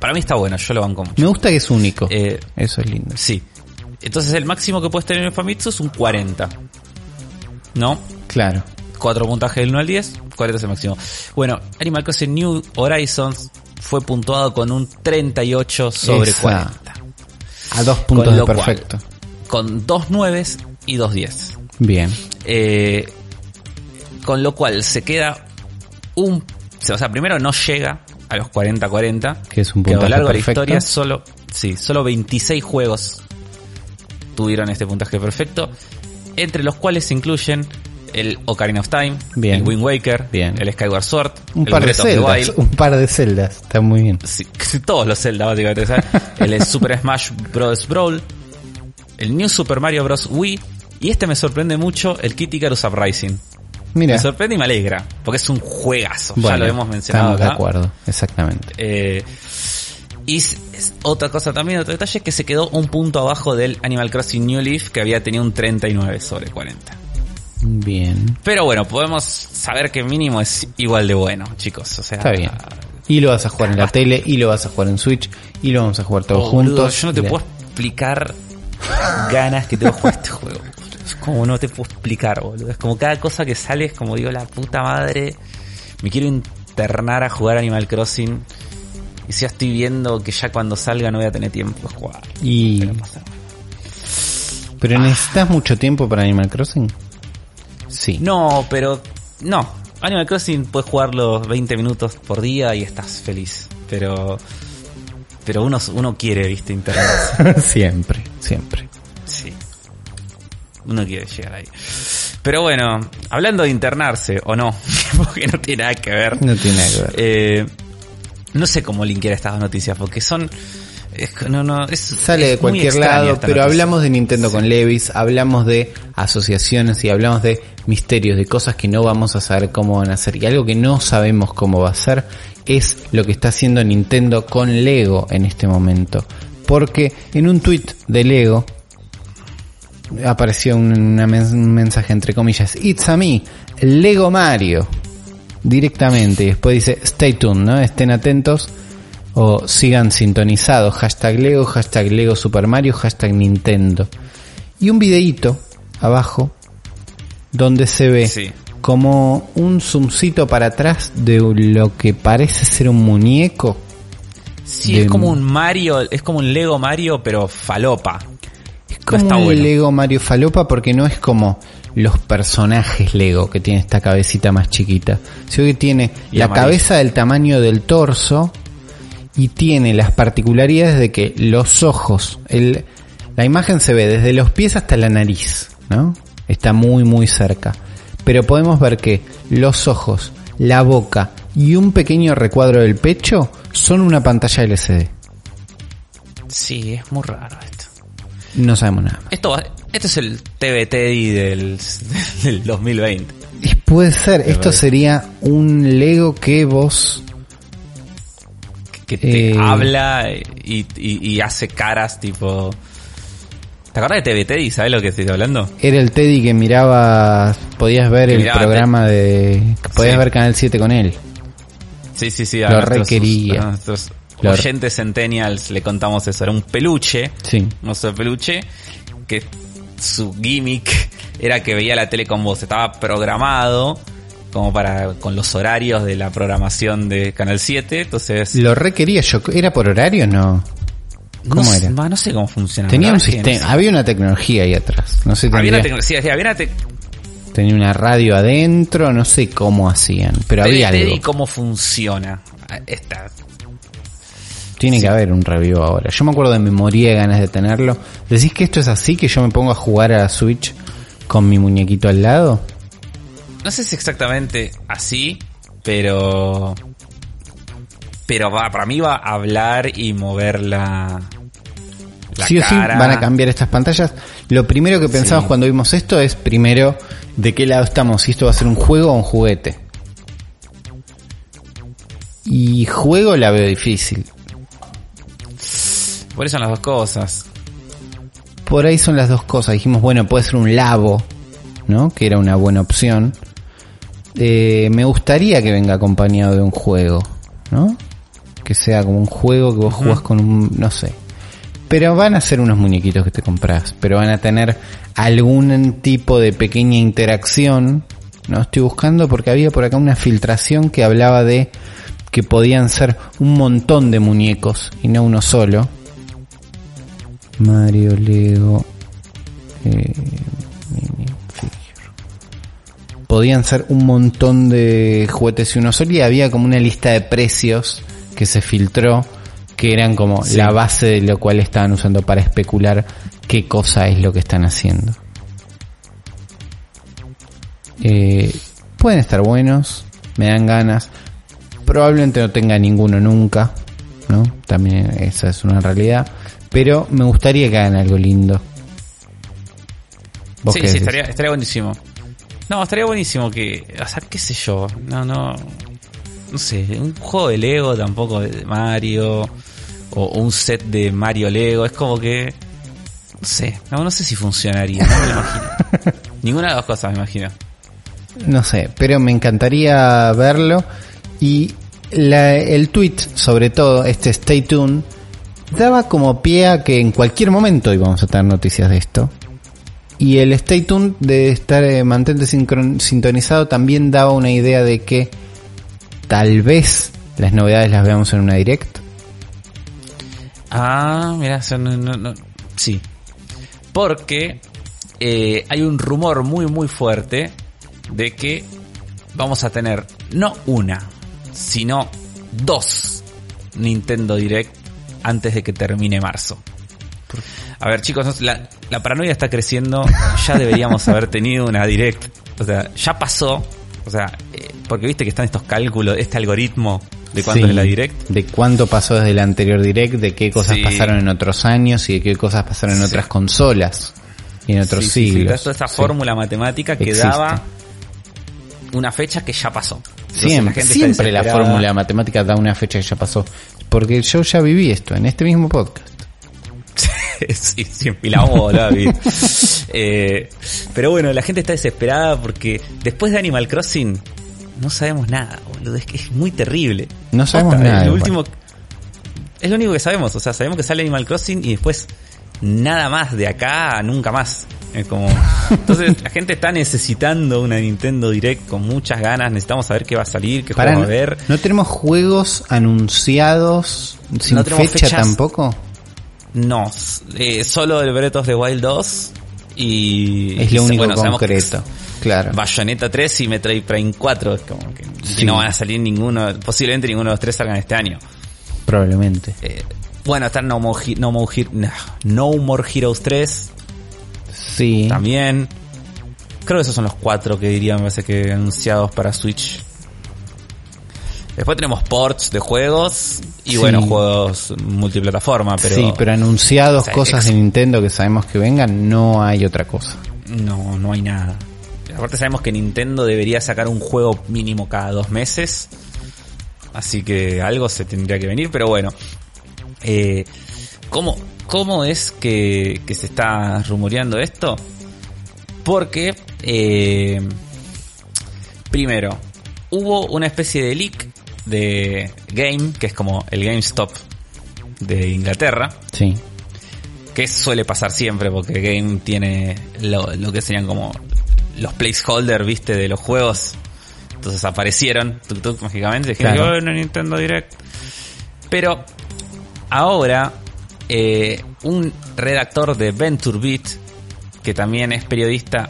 Para mí está bueno, yo lo banco mucho. Me gusta que es único. Eh, Eso es lindo. Sí. Entonces el máximo que puedes tener en Famitsu es un 40. ¿No? Claro. Cuatro puntajes del 1 al 10, 40 es el máximo. Bueno, Animal Crossing New Horizons fue puntuado con un 38 sobre Esa. 40. A dos puntos de lo cual, perfecto. Con dos 9 y dos 10. Bien. Eh, con lo cual se queda un... O sea, primero no llega a los 40-40. Que es un que a lo puntaje largo de la perfecto. historia solo, sí, solo 26 juegos tuvieron este puntaje perfecto, entre los cuales se incluyen el Ocarina of Time, Bien. el Wind Waker, Bien. el Skyward Sword, Un el par de Breath celdas. Un par de celdas. Está muy bien. sí, todos los Zelda básicamente, el Super Smash Bros. Brawl, el New Super Mario Bros. Wii, y este me sorprende mucho, el Kid Icarus Uprising. Mira. Me sorprende y me alegra, porque es un juegazo, ya lo hemos mencionado Estamos de acá. acuerdo. Exactamente. Eh, y otra cosa también, otro detalle es que se quedó un punto abajo del Animal Crossing New Leaf que había tenido un 39 sobre 40. Bien. Pero bueno, podemos saber que mínimo es igual de bueno, chicos. O sea, Está bien. Y lo vas a jugar en la tele, y lo vas a jugar en Switch, y lo vamos a jugar todos oh, boludo, juntos. yo no te la- puedo explicar ganas que tengo jugar este juego. Es como no te puedo explicar, boludo. Es como cada cosa que sale es como digo, la puta madre. Me quiero internar a jugar Animal Crossing. Y si ya estoy viendo que ya cuando salga no voy a tener tiempo de jugar. Y... Pero. ¿Pero necesitas mucho tiempo para Animal Crossing? Sí. No, pero no. Animal Crossing puedes jugarlo 20 minutos por día y estás feliz. Pero pero uno uno quiere, viste, internarse. siempre, siempre. Sí. Uno quiere llegar ahí. Pero bueno, hablando de internarse o no, porque no tiene nada que ver. No tiene nada que ver. Eh, no sé cómo linkear estas dos noticias porque son es, no, no, es, Sale es de cualquier lado, pero noticia. hablamos de Nintendo con Levis, hablamos de asociaciones y hablamos de misterios, de cosas que no vamos a saber cómo van a ser. Y algo que no sabemos cómo va a ser es lo que está haciendo Nintendo con Lego en este momento. Porque en un tweet de Lego apareció un, una un mensaje entre comillas, It's a me, Lego Mario. Directamente. Y después dice, stay tuned, ¿no? Estén atentos o sigan sintonizados. Hashtag Lego, hashtag Lego Super Mario, hashtag Nintendo. Y un videíto abajo donde se ve Sí. como un zoomcito para atrás de lo que parece ser un muñeco. Sí, de- es como un Mario, es como un Lego Mario pero falopa. Es como un bueno. Lego Mario Falopa porque no es como los personajes Lego que tiene esta cabecita más chiquita, sino que tiene Y la amarillo. cabeza del tamaño del torso y tiene las particularidades de que los ojos, el, la imagen se ve desde los pies hasta la nariz, ¿no? Está muy muy cerca. Pero podemos ver que los ojos, la boca y un pequeño recuadro del pecho son una pantalla LCD. Sí, es muy raro. No sabemos nada. más. Esto va- este es el TBT del, del 2020. Y puede ser, esto parece. sería un Lego que vos Que te Eh. habla y, y- y hace caras tipo... ¿Te acuerdas de TBT y sabes lo que estoy hablando? era el Teddy que miraba, podías ver Que el programa de, podías Sí. ver Canal 7 con él. Sí, sí, sí. Lo nuestros- requería. a nuestros Lo- oyentes centennials le contamos eso. Era un peluche, Sí. un oso de peluche, que su gimmick era que veía la tele con vos. Estaba programado como para con los horarios de la programación de Canal 7. Entonces, Lo requería yo, ¿era por horario o no? ¿Cómo no, era? no sé cómo funcionaba. Tenía un no sistema, sé. había una tecnología ahí atrás. No sé, Había tendría- una tecnología, sí, había una tenía una radio adentro, no sé cómo hacían, pero había algo. y cómo funciona. Esta, Tiene que haber un review ahora. Yo me acuerdo de memoria y ganas de tenerlo. ¿Decís que esto es así? ¿Que yo me pongo a jugar a la Switch con mi muñequito al lado? no sé si exactamente así, pero pero va, para mí va a hablar y mover la, la sí o sí van a cambiar estas pantallas. Lo primero que pensamos Sí. cuando vimos esto es primero de qué lado estamos, si esto va a ser un juego o un juguete. Y juego la veo difícil. Por eso son las dos cosas. Por ahí son las dos cosas. Dijimos, bueno, puede ser un labo, ¿no? Que era una buena opción. Eh, me gustaría que venga acompañado de un juego, ¿no? Que sea como un juego que vos jugás con un, no sé. Pero van a ser unos muñequitos que te compras, pero van a tener algún tipo de pequeña interacción. No estoy buscando porque había por acá una filtración que hablaba de que podían ser un montón de muñecos y no uno solo. Mario Lego eh. Podían ser un montón de juguetes y uno solo y había como una lista de precios que se filtró que eran como Sí. la base de lo cual estaban usando para especular qué cosa es lo que están haciendo. Eh, pueden estar buenos, me dan ganas. Probablemente no tenga ninguno nunca, ¿no? También esa es una realidad. Pero me gustaría que hagan algo lindo. ¿Vos Sí, sí, estaría, estaría buenísimo. No, estaría buenísimo que, o sea, qué sé yo, no, no, no sé, un juego de Lego tampoco de Mario, o un set de Mario Lego, es como que, no sé, no, no sé si funcionaría, no me lo imagino. Ninguna de las cosas me imagino. No sé, pero me encantaría verlo. Y la- el tweet, sobre todo, este Stay Tuned, daba como pie a que en cualquier momento íbamos a tener noticias de esto. Y el Stay Tuned de estar eh, mantente sintonizado también daba una idea de que tal vez las novedades las veamos en una direct. Ah, mira, no, no- no- sí. Porque eh, hay un rumor muy muy fuerte de que vamos a tener no una, sino dos Nintendo Direct antes de que termine marzo. A ver chicos, la, la paranoia está creciendo, ya deberíamos haber tenido una Direct. O sea, ya pasó. O sea, eh, porque viste que están estos cálculos, este algoritmo de cuándo Sí, es la Direct. De cuánto pasó desde el anterior direct, de qué cosas Sí. pasaron en otros años y de qué cosas pasaron en Sí. otras consolas y en otros siglos. toda esta Sí. fórmula matemática que Existe. daba una fecha que ya pasó. Entonces, la Siempre, siempre la fórmula matemática da una fecha que ya pasó. Porque yo ya viví esto en este mismo podcast. sí, sí, y la vamos a volver a vivir. Eh, pero bueno, la gente está desesperada porque después de Animal Crossing no sabemos nada, boludo. Es que es muy terrible. No sabemos nada, Es lo, igual. último, es lo único que sabemos. O sea, sabemos que sale Animal Crossing y después nada más de acá a nunca más. Es como, entonces la gente está necesitando una Nintendo Direct con muchas ganas. Necesitamos saber qué va a salir, qué Para, juego va a haber. ¿No tenemos juegos anunciados sin No fecha fechas. tampoco? No, eh, solo el Breath of the Wild 2 y... Es lo único bueno, concreto. Claro. Bayonetta 3 y Metroid Prime 4 es como que, que no van a salir ninguno, posiblemente ninguno de los tres salgan este año. Probablemente. Eh, bueno, está No More, He- no, More no, Heroes 3 Sí. también. Creo que esos son los cuatro que diría, me parece que anunciados para Switch. Después tenemos ports de juegos y Sí. bueno, juegos multiplataforma, pero... sí, pero anunciados o sea, cosas de Nintendo que sabemos que vengan, no hay otra cosa. No, no hay nada. Aparte sabemos que Nintendo debería sacar un juego mínimo cada dos meses. Así que algo se tendría que venir, pero bueno. Eh, ¿cómo, ¿Cómo es que, que se está rumoreando esto? Porque, eh, primero, hubo una especie de leak de Game, que es como el GameStop de Inglaterra Sí. que suele pasar siempre porque Game tiene lo, lo que serían como los placeholders, viste, de los juegos. Entonces aparecieron, mágicamente, dijeron, Claro. "Oh, no, Nintendo Direct. Pero ahora eh, un redactor de Venture Beat, que también es periodista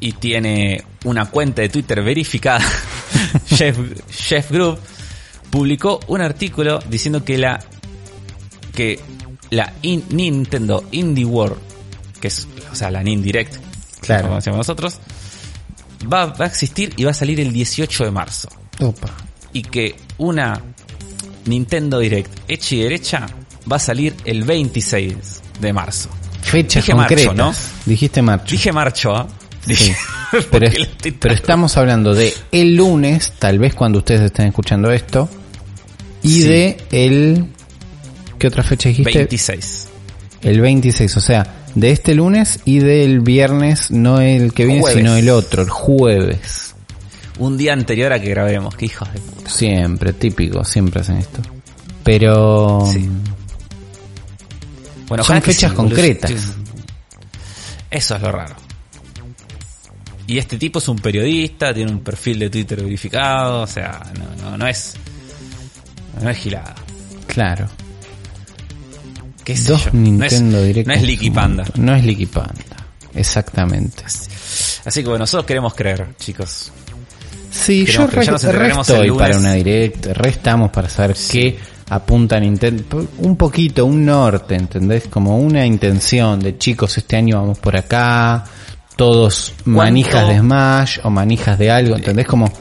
y tiene una cuenta de Twitter verificada, Chef, Chef Group, publicó un artículo diciendo que la que la in- Nintendo Indie World, que es, o sea, la Nin Direct, Claro. como decimos nosotros, va, va a existir y va a salir el 18 de marzo. Opa. Y que una Nintendo Direct hecha y derecha va a salir el 26 de marzo. Fechas Dije concretas. ¿no? Dijiste marcho. Dije marcho, ¿ah? Dije- Pero, es- estamos hablando de el lunes, tal vez cuando ustedes estén escuchando esto, y Sí. de el... ¿Qué otra fecha dijiste? 26. El 26, o sea, de este lunes y del viernes, no el que viene, Jueves. sino el otro, el jueves. Un día anterior a que grabemos. Qué hijos de puta. Siempre, típico, siempre hacen esto. Pero... Sí. Bueno, Son fechas sí, concretas. Eso es lo raro. Y este tipo es un periodista, tiene un perfil de Twitter verificado, o sea, no, no, no es. No es gilada. Claro. ¿Qué sé Dos yo? Nintendo no es. No es Licky Panda. No es Licky Panda. Exactamente. Así que bueno, nosotros queremos creer, chicos. Sí, yo re, ya nos re enteraremos el estoy lunes. para una direct, re estamos para saber qué apunta Nintendo. Un poquito, un norte, ¿entendés? Como una intención de chicos, este año vamos por acá, todos manijas de Smash o manijas de algo, ¿entendés? Como,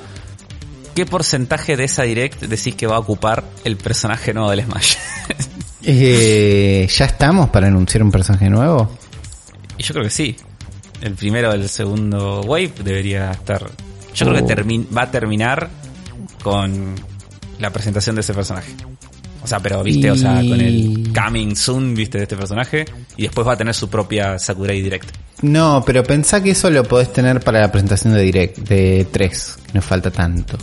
¿Qué porcentaje de esa direct decís que va a ocupar el personaje nuevo del Smash? eh, ¿ya estamos para anunciar un personaje nuevo? y yo creo que sí. El primero o el segundo wave debería estar. Yo creo Oh. que termi- va a terminar con la presentación de ese personaje. O sea, pero viste, o sea, con el coming soon, viste, de este personaje. Y después va a tener su propia Sakurai Direct. No, pero pensá que eso lo podés tener para la presentación de direct, de 3, que no falta tanto.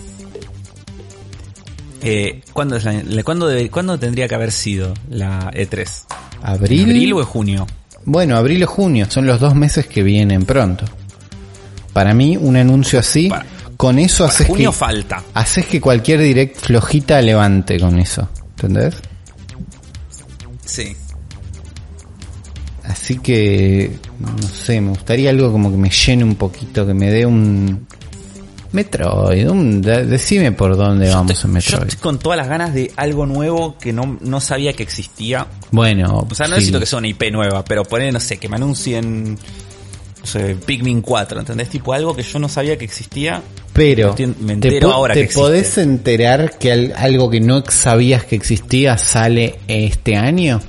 Eh, ¿cuándo, es la- ¿cuándo, debe- ¿Cuándo tendría que haber sido la E3? ¿Abril? ¿Abril o junio? Bueno, abril o junio, son los dos meses que vienen pronto. Para mí, un anuncio así, Para- con eso haces junio que, falta. haces que cualquier direct flojita levante con eso. ¿Entendés? Sí. Así que, no sé, me gustaría algo como que me llene un poquito, que me dé un Metroid, un, de- decime por dónde vamos en Yo Metroid. estoy con todas las ganas de algo nuevo que no, no sabía que existía. Bueno, O sea, no sí. necesito que sea una IP nueva, pero poner, no sé, que me anuncien, no sé, Pikmin 4, ¿entendés? Tipo algo que yo no sabía que existía. Pero Me te, entero po- ahora te que podés enterar que al- algo que no sabías que existía sale este año.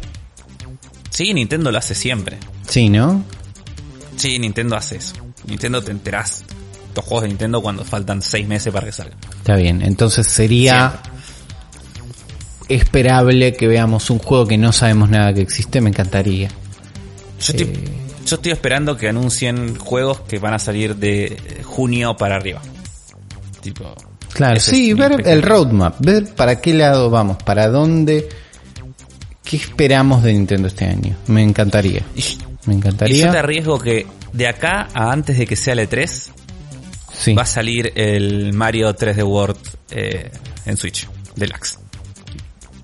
Sí, Nintendo lo hace siempre. Sí, ¿no? Sí, Nintendo hace eso. Nintendo te enterás los juegos de Nintendo cuando faltan 6 meses para que salgan. Está bien, entonces sería esperable que veamos un juego que no sabemos nada que existe, me encantaría. Yo estoy. Yo estoy esperando que anuncien juegos que van a salir de eh, junio para arriba. Tipo. Claro, sí, ver el roadmap, ver para qué lado vamos, para dónde, qué esperamos de Nintendo este año. Me encantaría, me y yo te encantaría. arriesgo que de acá a antes de que sea el E3 Sí. va a salir el Mario 3D World eh, en Switch, Deluxe.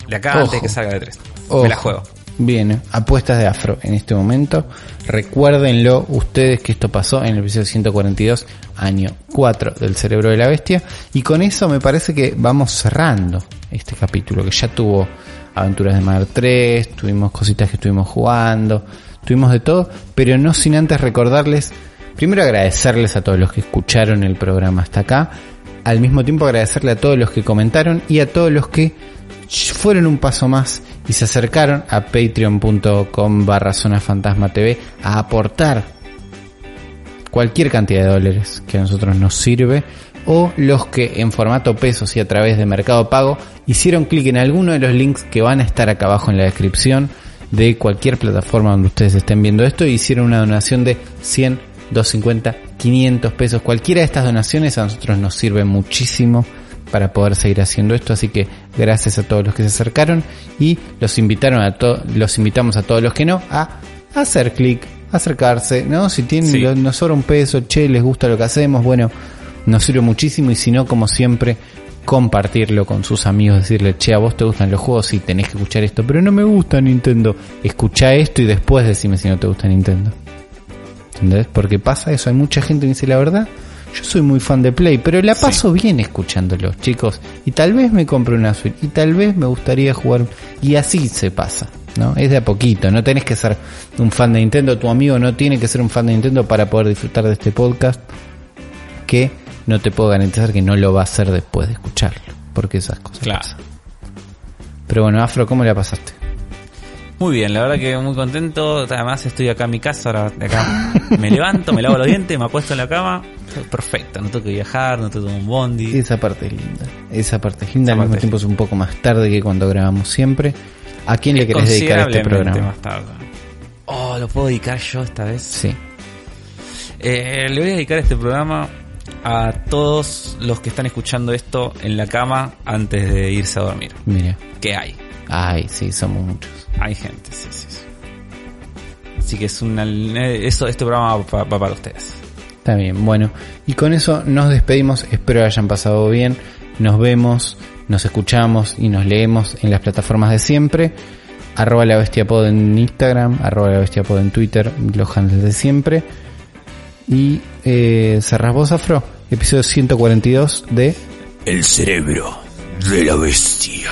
De acá Ojo. antes de que salga el E3. Ojo. Me la juego. Bien, apuestas de afro en este momento. Recuérdenlo ustedes que esto pasó en el episodio 142, año 4 del cerebro de la bestia. Y con eso me parece que vamos cerrando este capítulo, que ya tuvo aventuras de Mar 3, tuvimos cositas que estuvimos jugando, tuvimos de todo, pero no sin antes recordarles, primero agradecerles a todos los que escucharon el programa hasta acá, al mismo tiempo agradecerle a todos los que comentaron y a todos los que fueron un paso más y se acercaron a patreon.com barra fantasma TV a aportar cualquier cantidad de dólares que a nosotros nos sirve o los que en formato pesos y a través de Mercado Pago hicieron clic en alguno de los links que van a estar acá abajo en la descripción de cualquier plataforma donde ustedes estén viendo esto y hicieron una donación de 100, 250, 500 pesos. Cualquiera de estas donaciones a nosotros nos sirve muchísimo para poder seguir haciendo esto, así que gracias a todos los que se acercaron y los invitaron a to- los invitamos a todos los que no a hacer clic, acercarse, ¿no? Si tienen Sí. lo- nos sobra un peso, che, les gusta lo que hacemos, bueno, nos sirve muchísimo y si no, como siempre, compartirlo con sus amigos, decirle, che, a vos te gustan los juegos, sí, tenés que escuchar esto, pero no me gusta Nintendo. Escucha esto y después decime si no te gusta Nintendo. ¿Entendés? Porque pasa eso, hay mucha gente que dice la verdad. Yo soy muy fan de Play, pero la paso bien escuchándolos, chicos. Y tal vez me compre una Switch, y tal vez me gustaría jugar. Y así se pasa, ¿no? Es de a poquito, no tenés que ser un fan de Nintendo, tu amigo no tiene que ser un fan de Nintendo para poder disfrutar de este podcast. Que no te puedo garantizar que no lo va a hacer después de escucharlo, porque esas cosas Claro. pasan. Pero bueno, Afro, ¿cómo la pasaste? Muy bien, la verdad que muy contento. Además estoy acá en mi casa, ahora de acá me levanto, me lavo los dientes, me acuesto en la cama perfecto, no tengo que viajar, no tengo un bondi. Esa parte es linda. Esa parte es linda. Esa Al mismo tiempo es un poco más tarde que cuando grabamos siempre. ¿A quién le querés dedicar este programa? más tarde. Oh, ¿lo puedo dedicar yo esta vez? Sí. Eh, le voy a dedicar este programa a todos los que están escuchando esto en la cama antes de irse a dormir. Mira. Que hay. Ay, sí, somos muchos. Hay gente, sí, sí. sí. Así que es una, eh, eso, este programa va, va para ustedes. Está bien, bueno. Y con eso nos despedimos. Espero hayan pasado bien. Nos vemos, nos escuchamos y nos leemos en las plataformas de siempre. Arroba la bestia pod en Instagram, arroba la bestia pod en Twitter, los handles de siempre. Y eh, cerrás vos, Afro, episodio 142 de El cerebro de la bestia.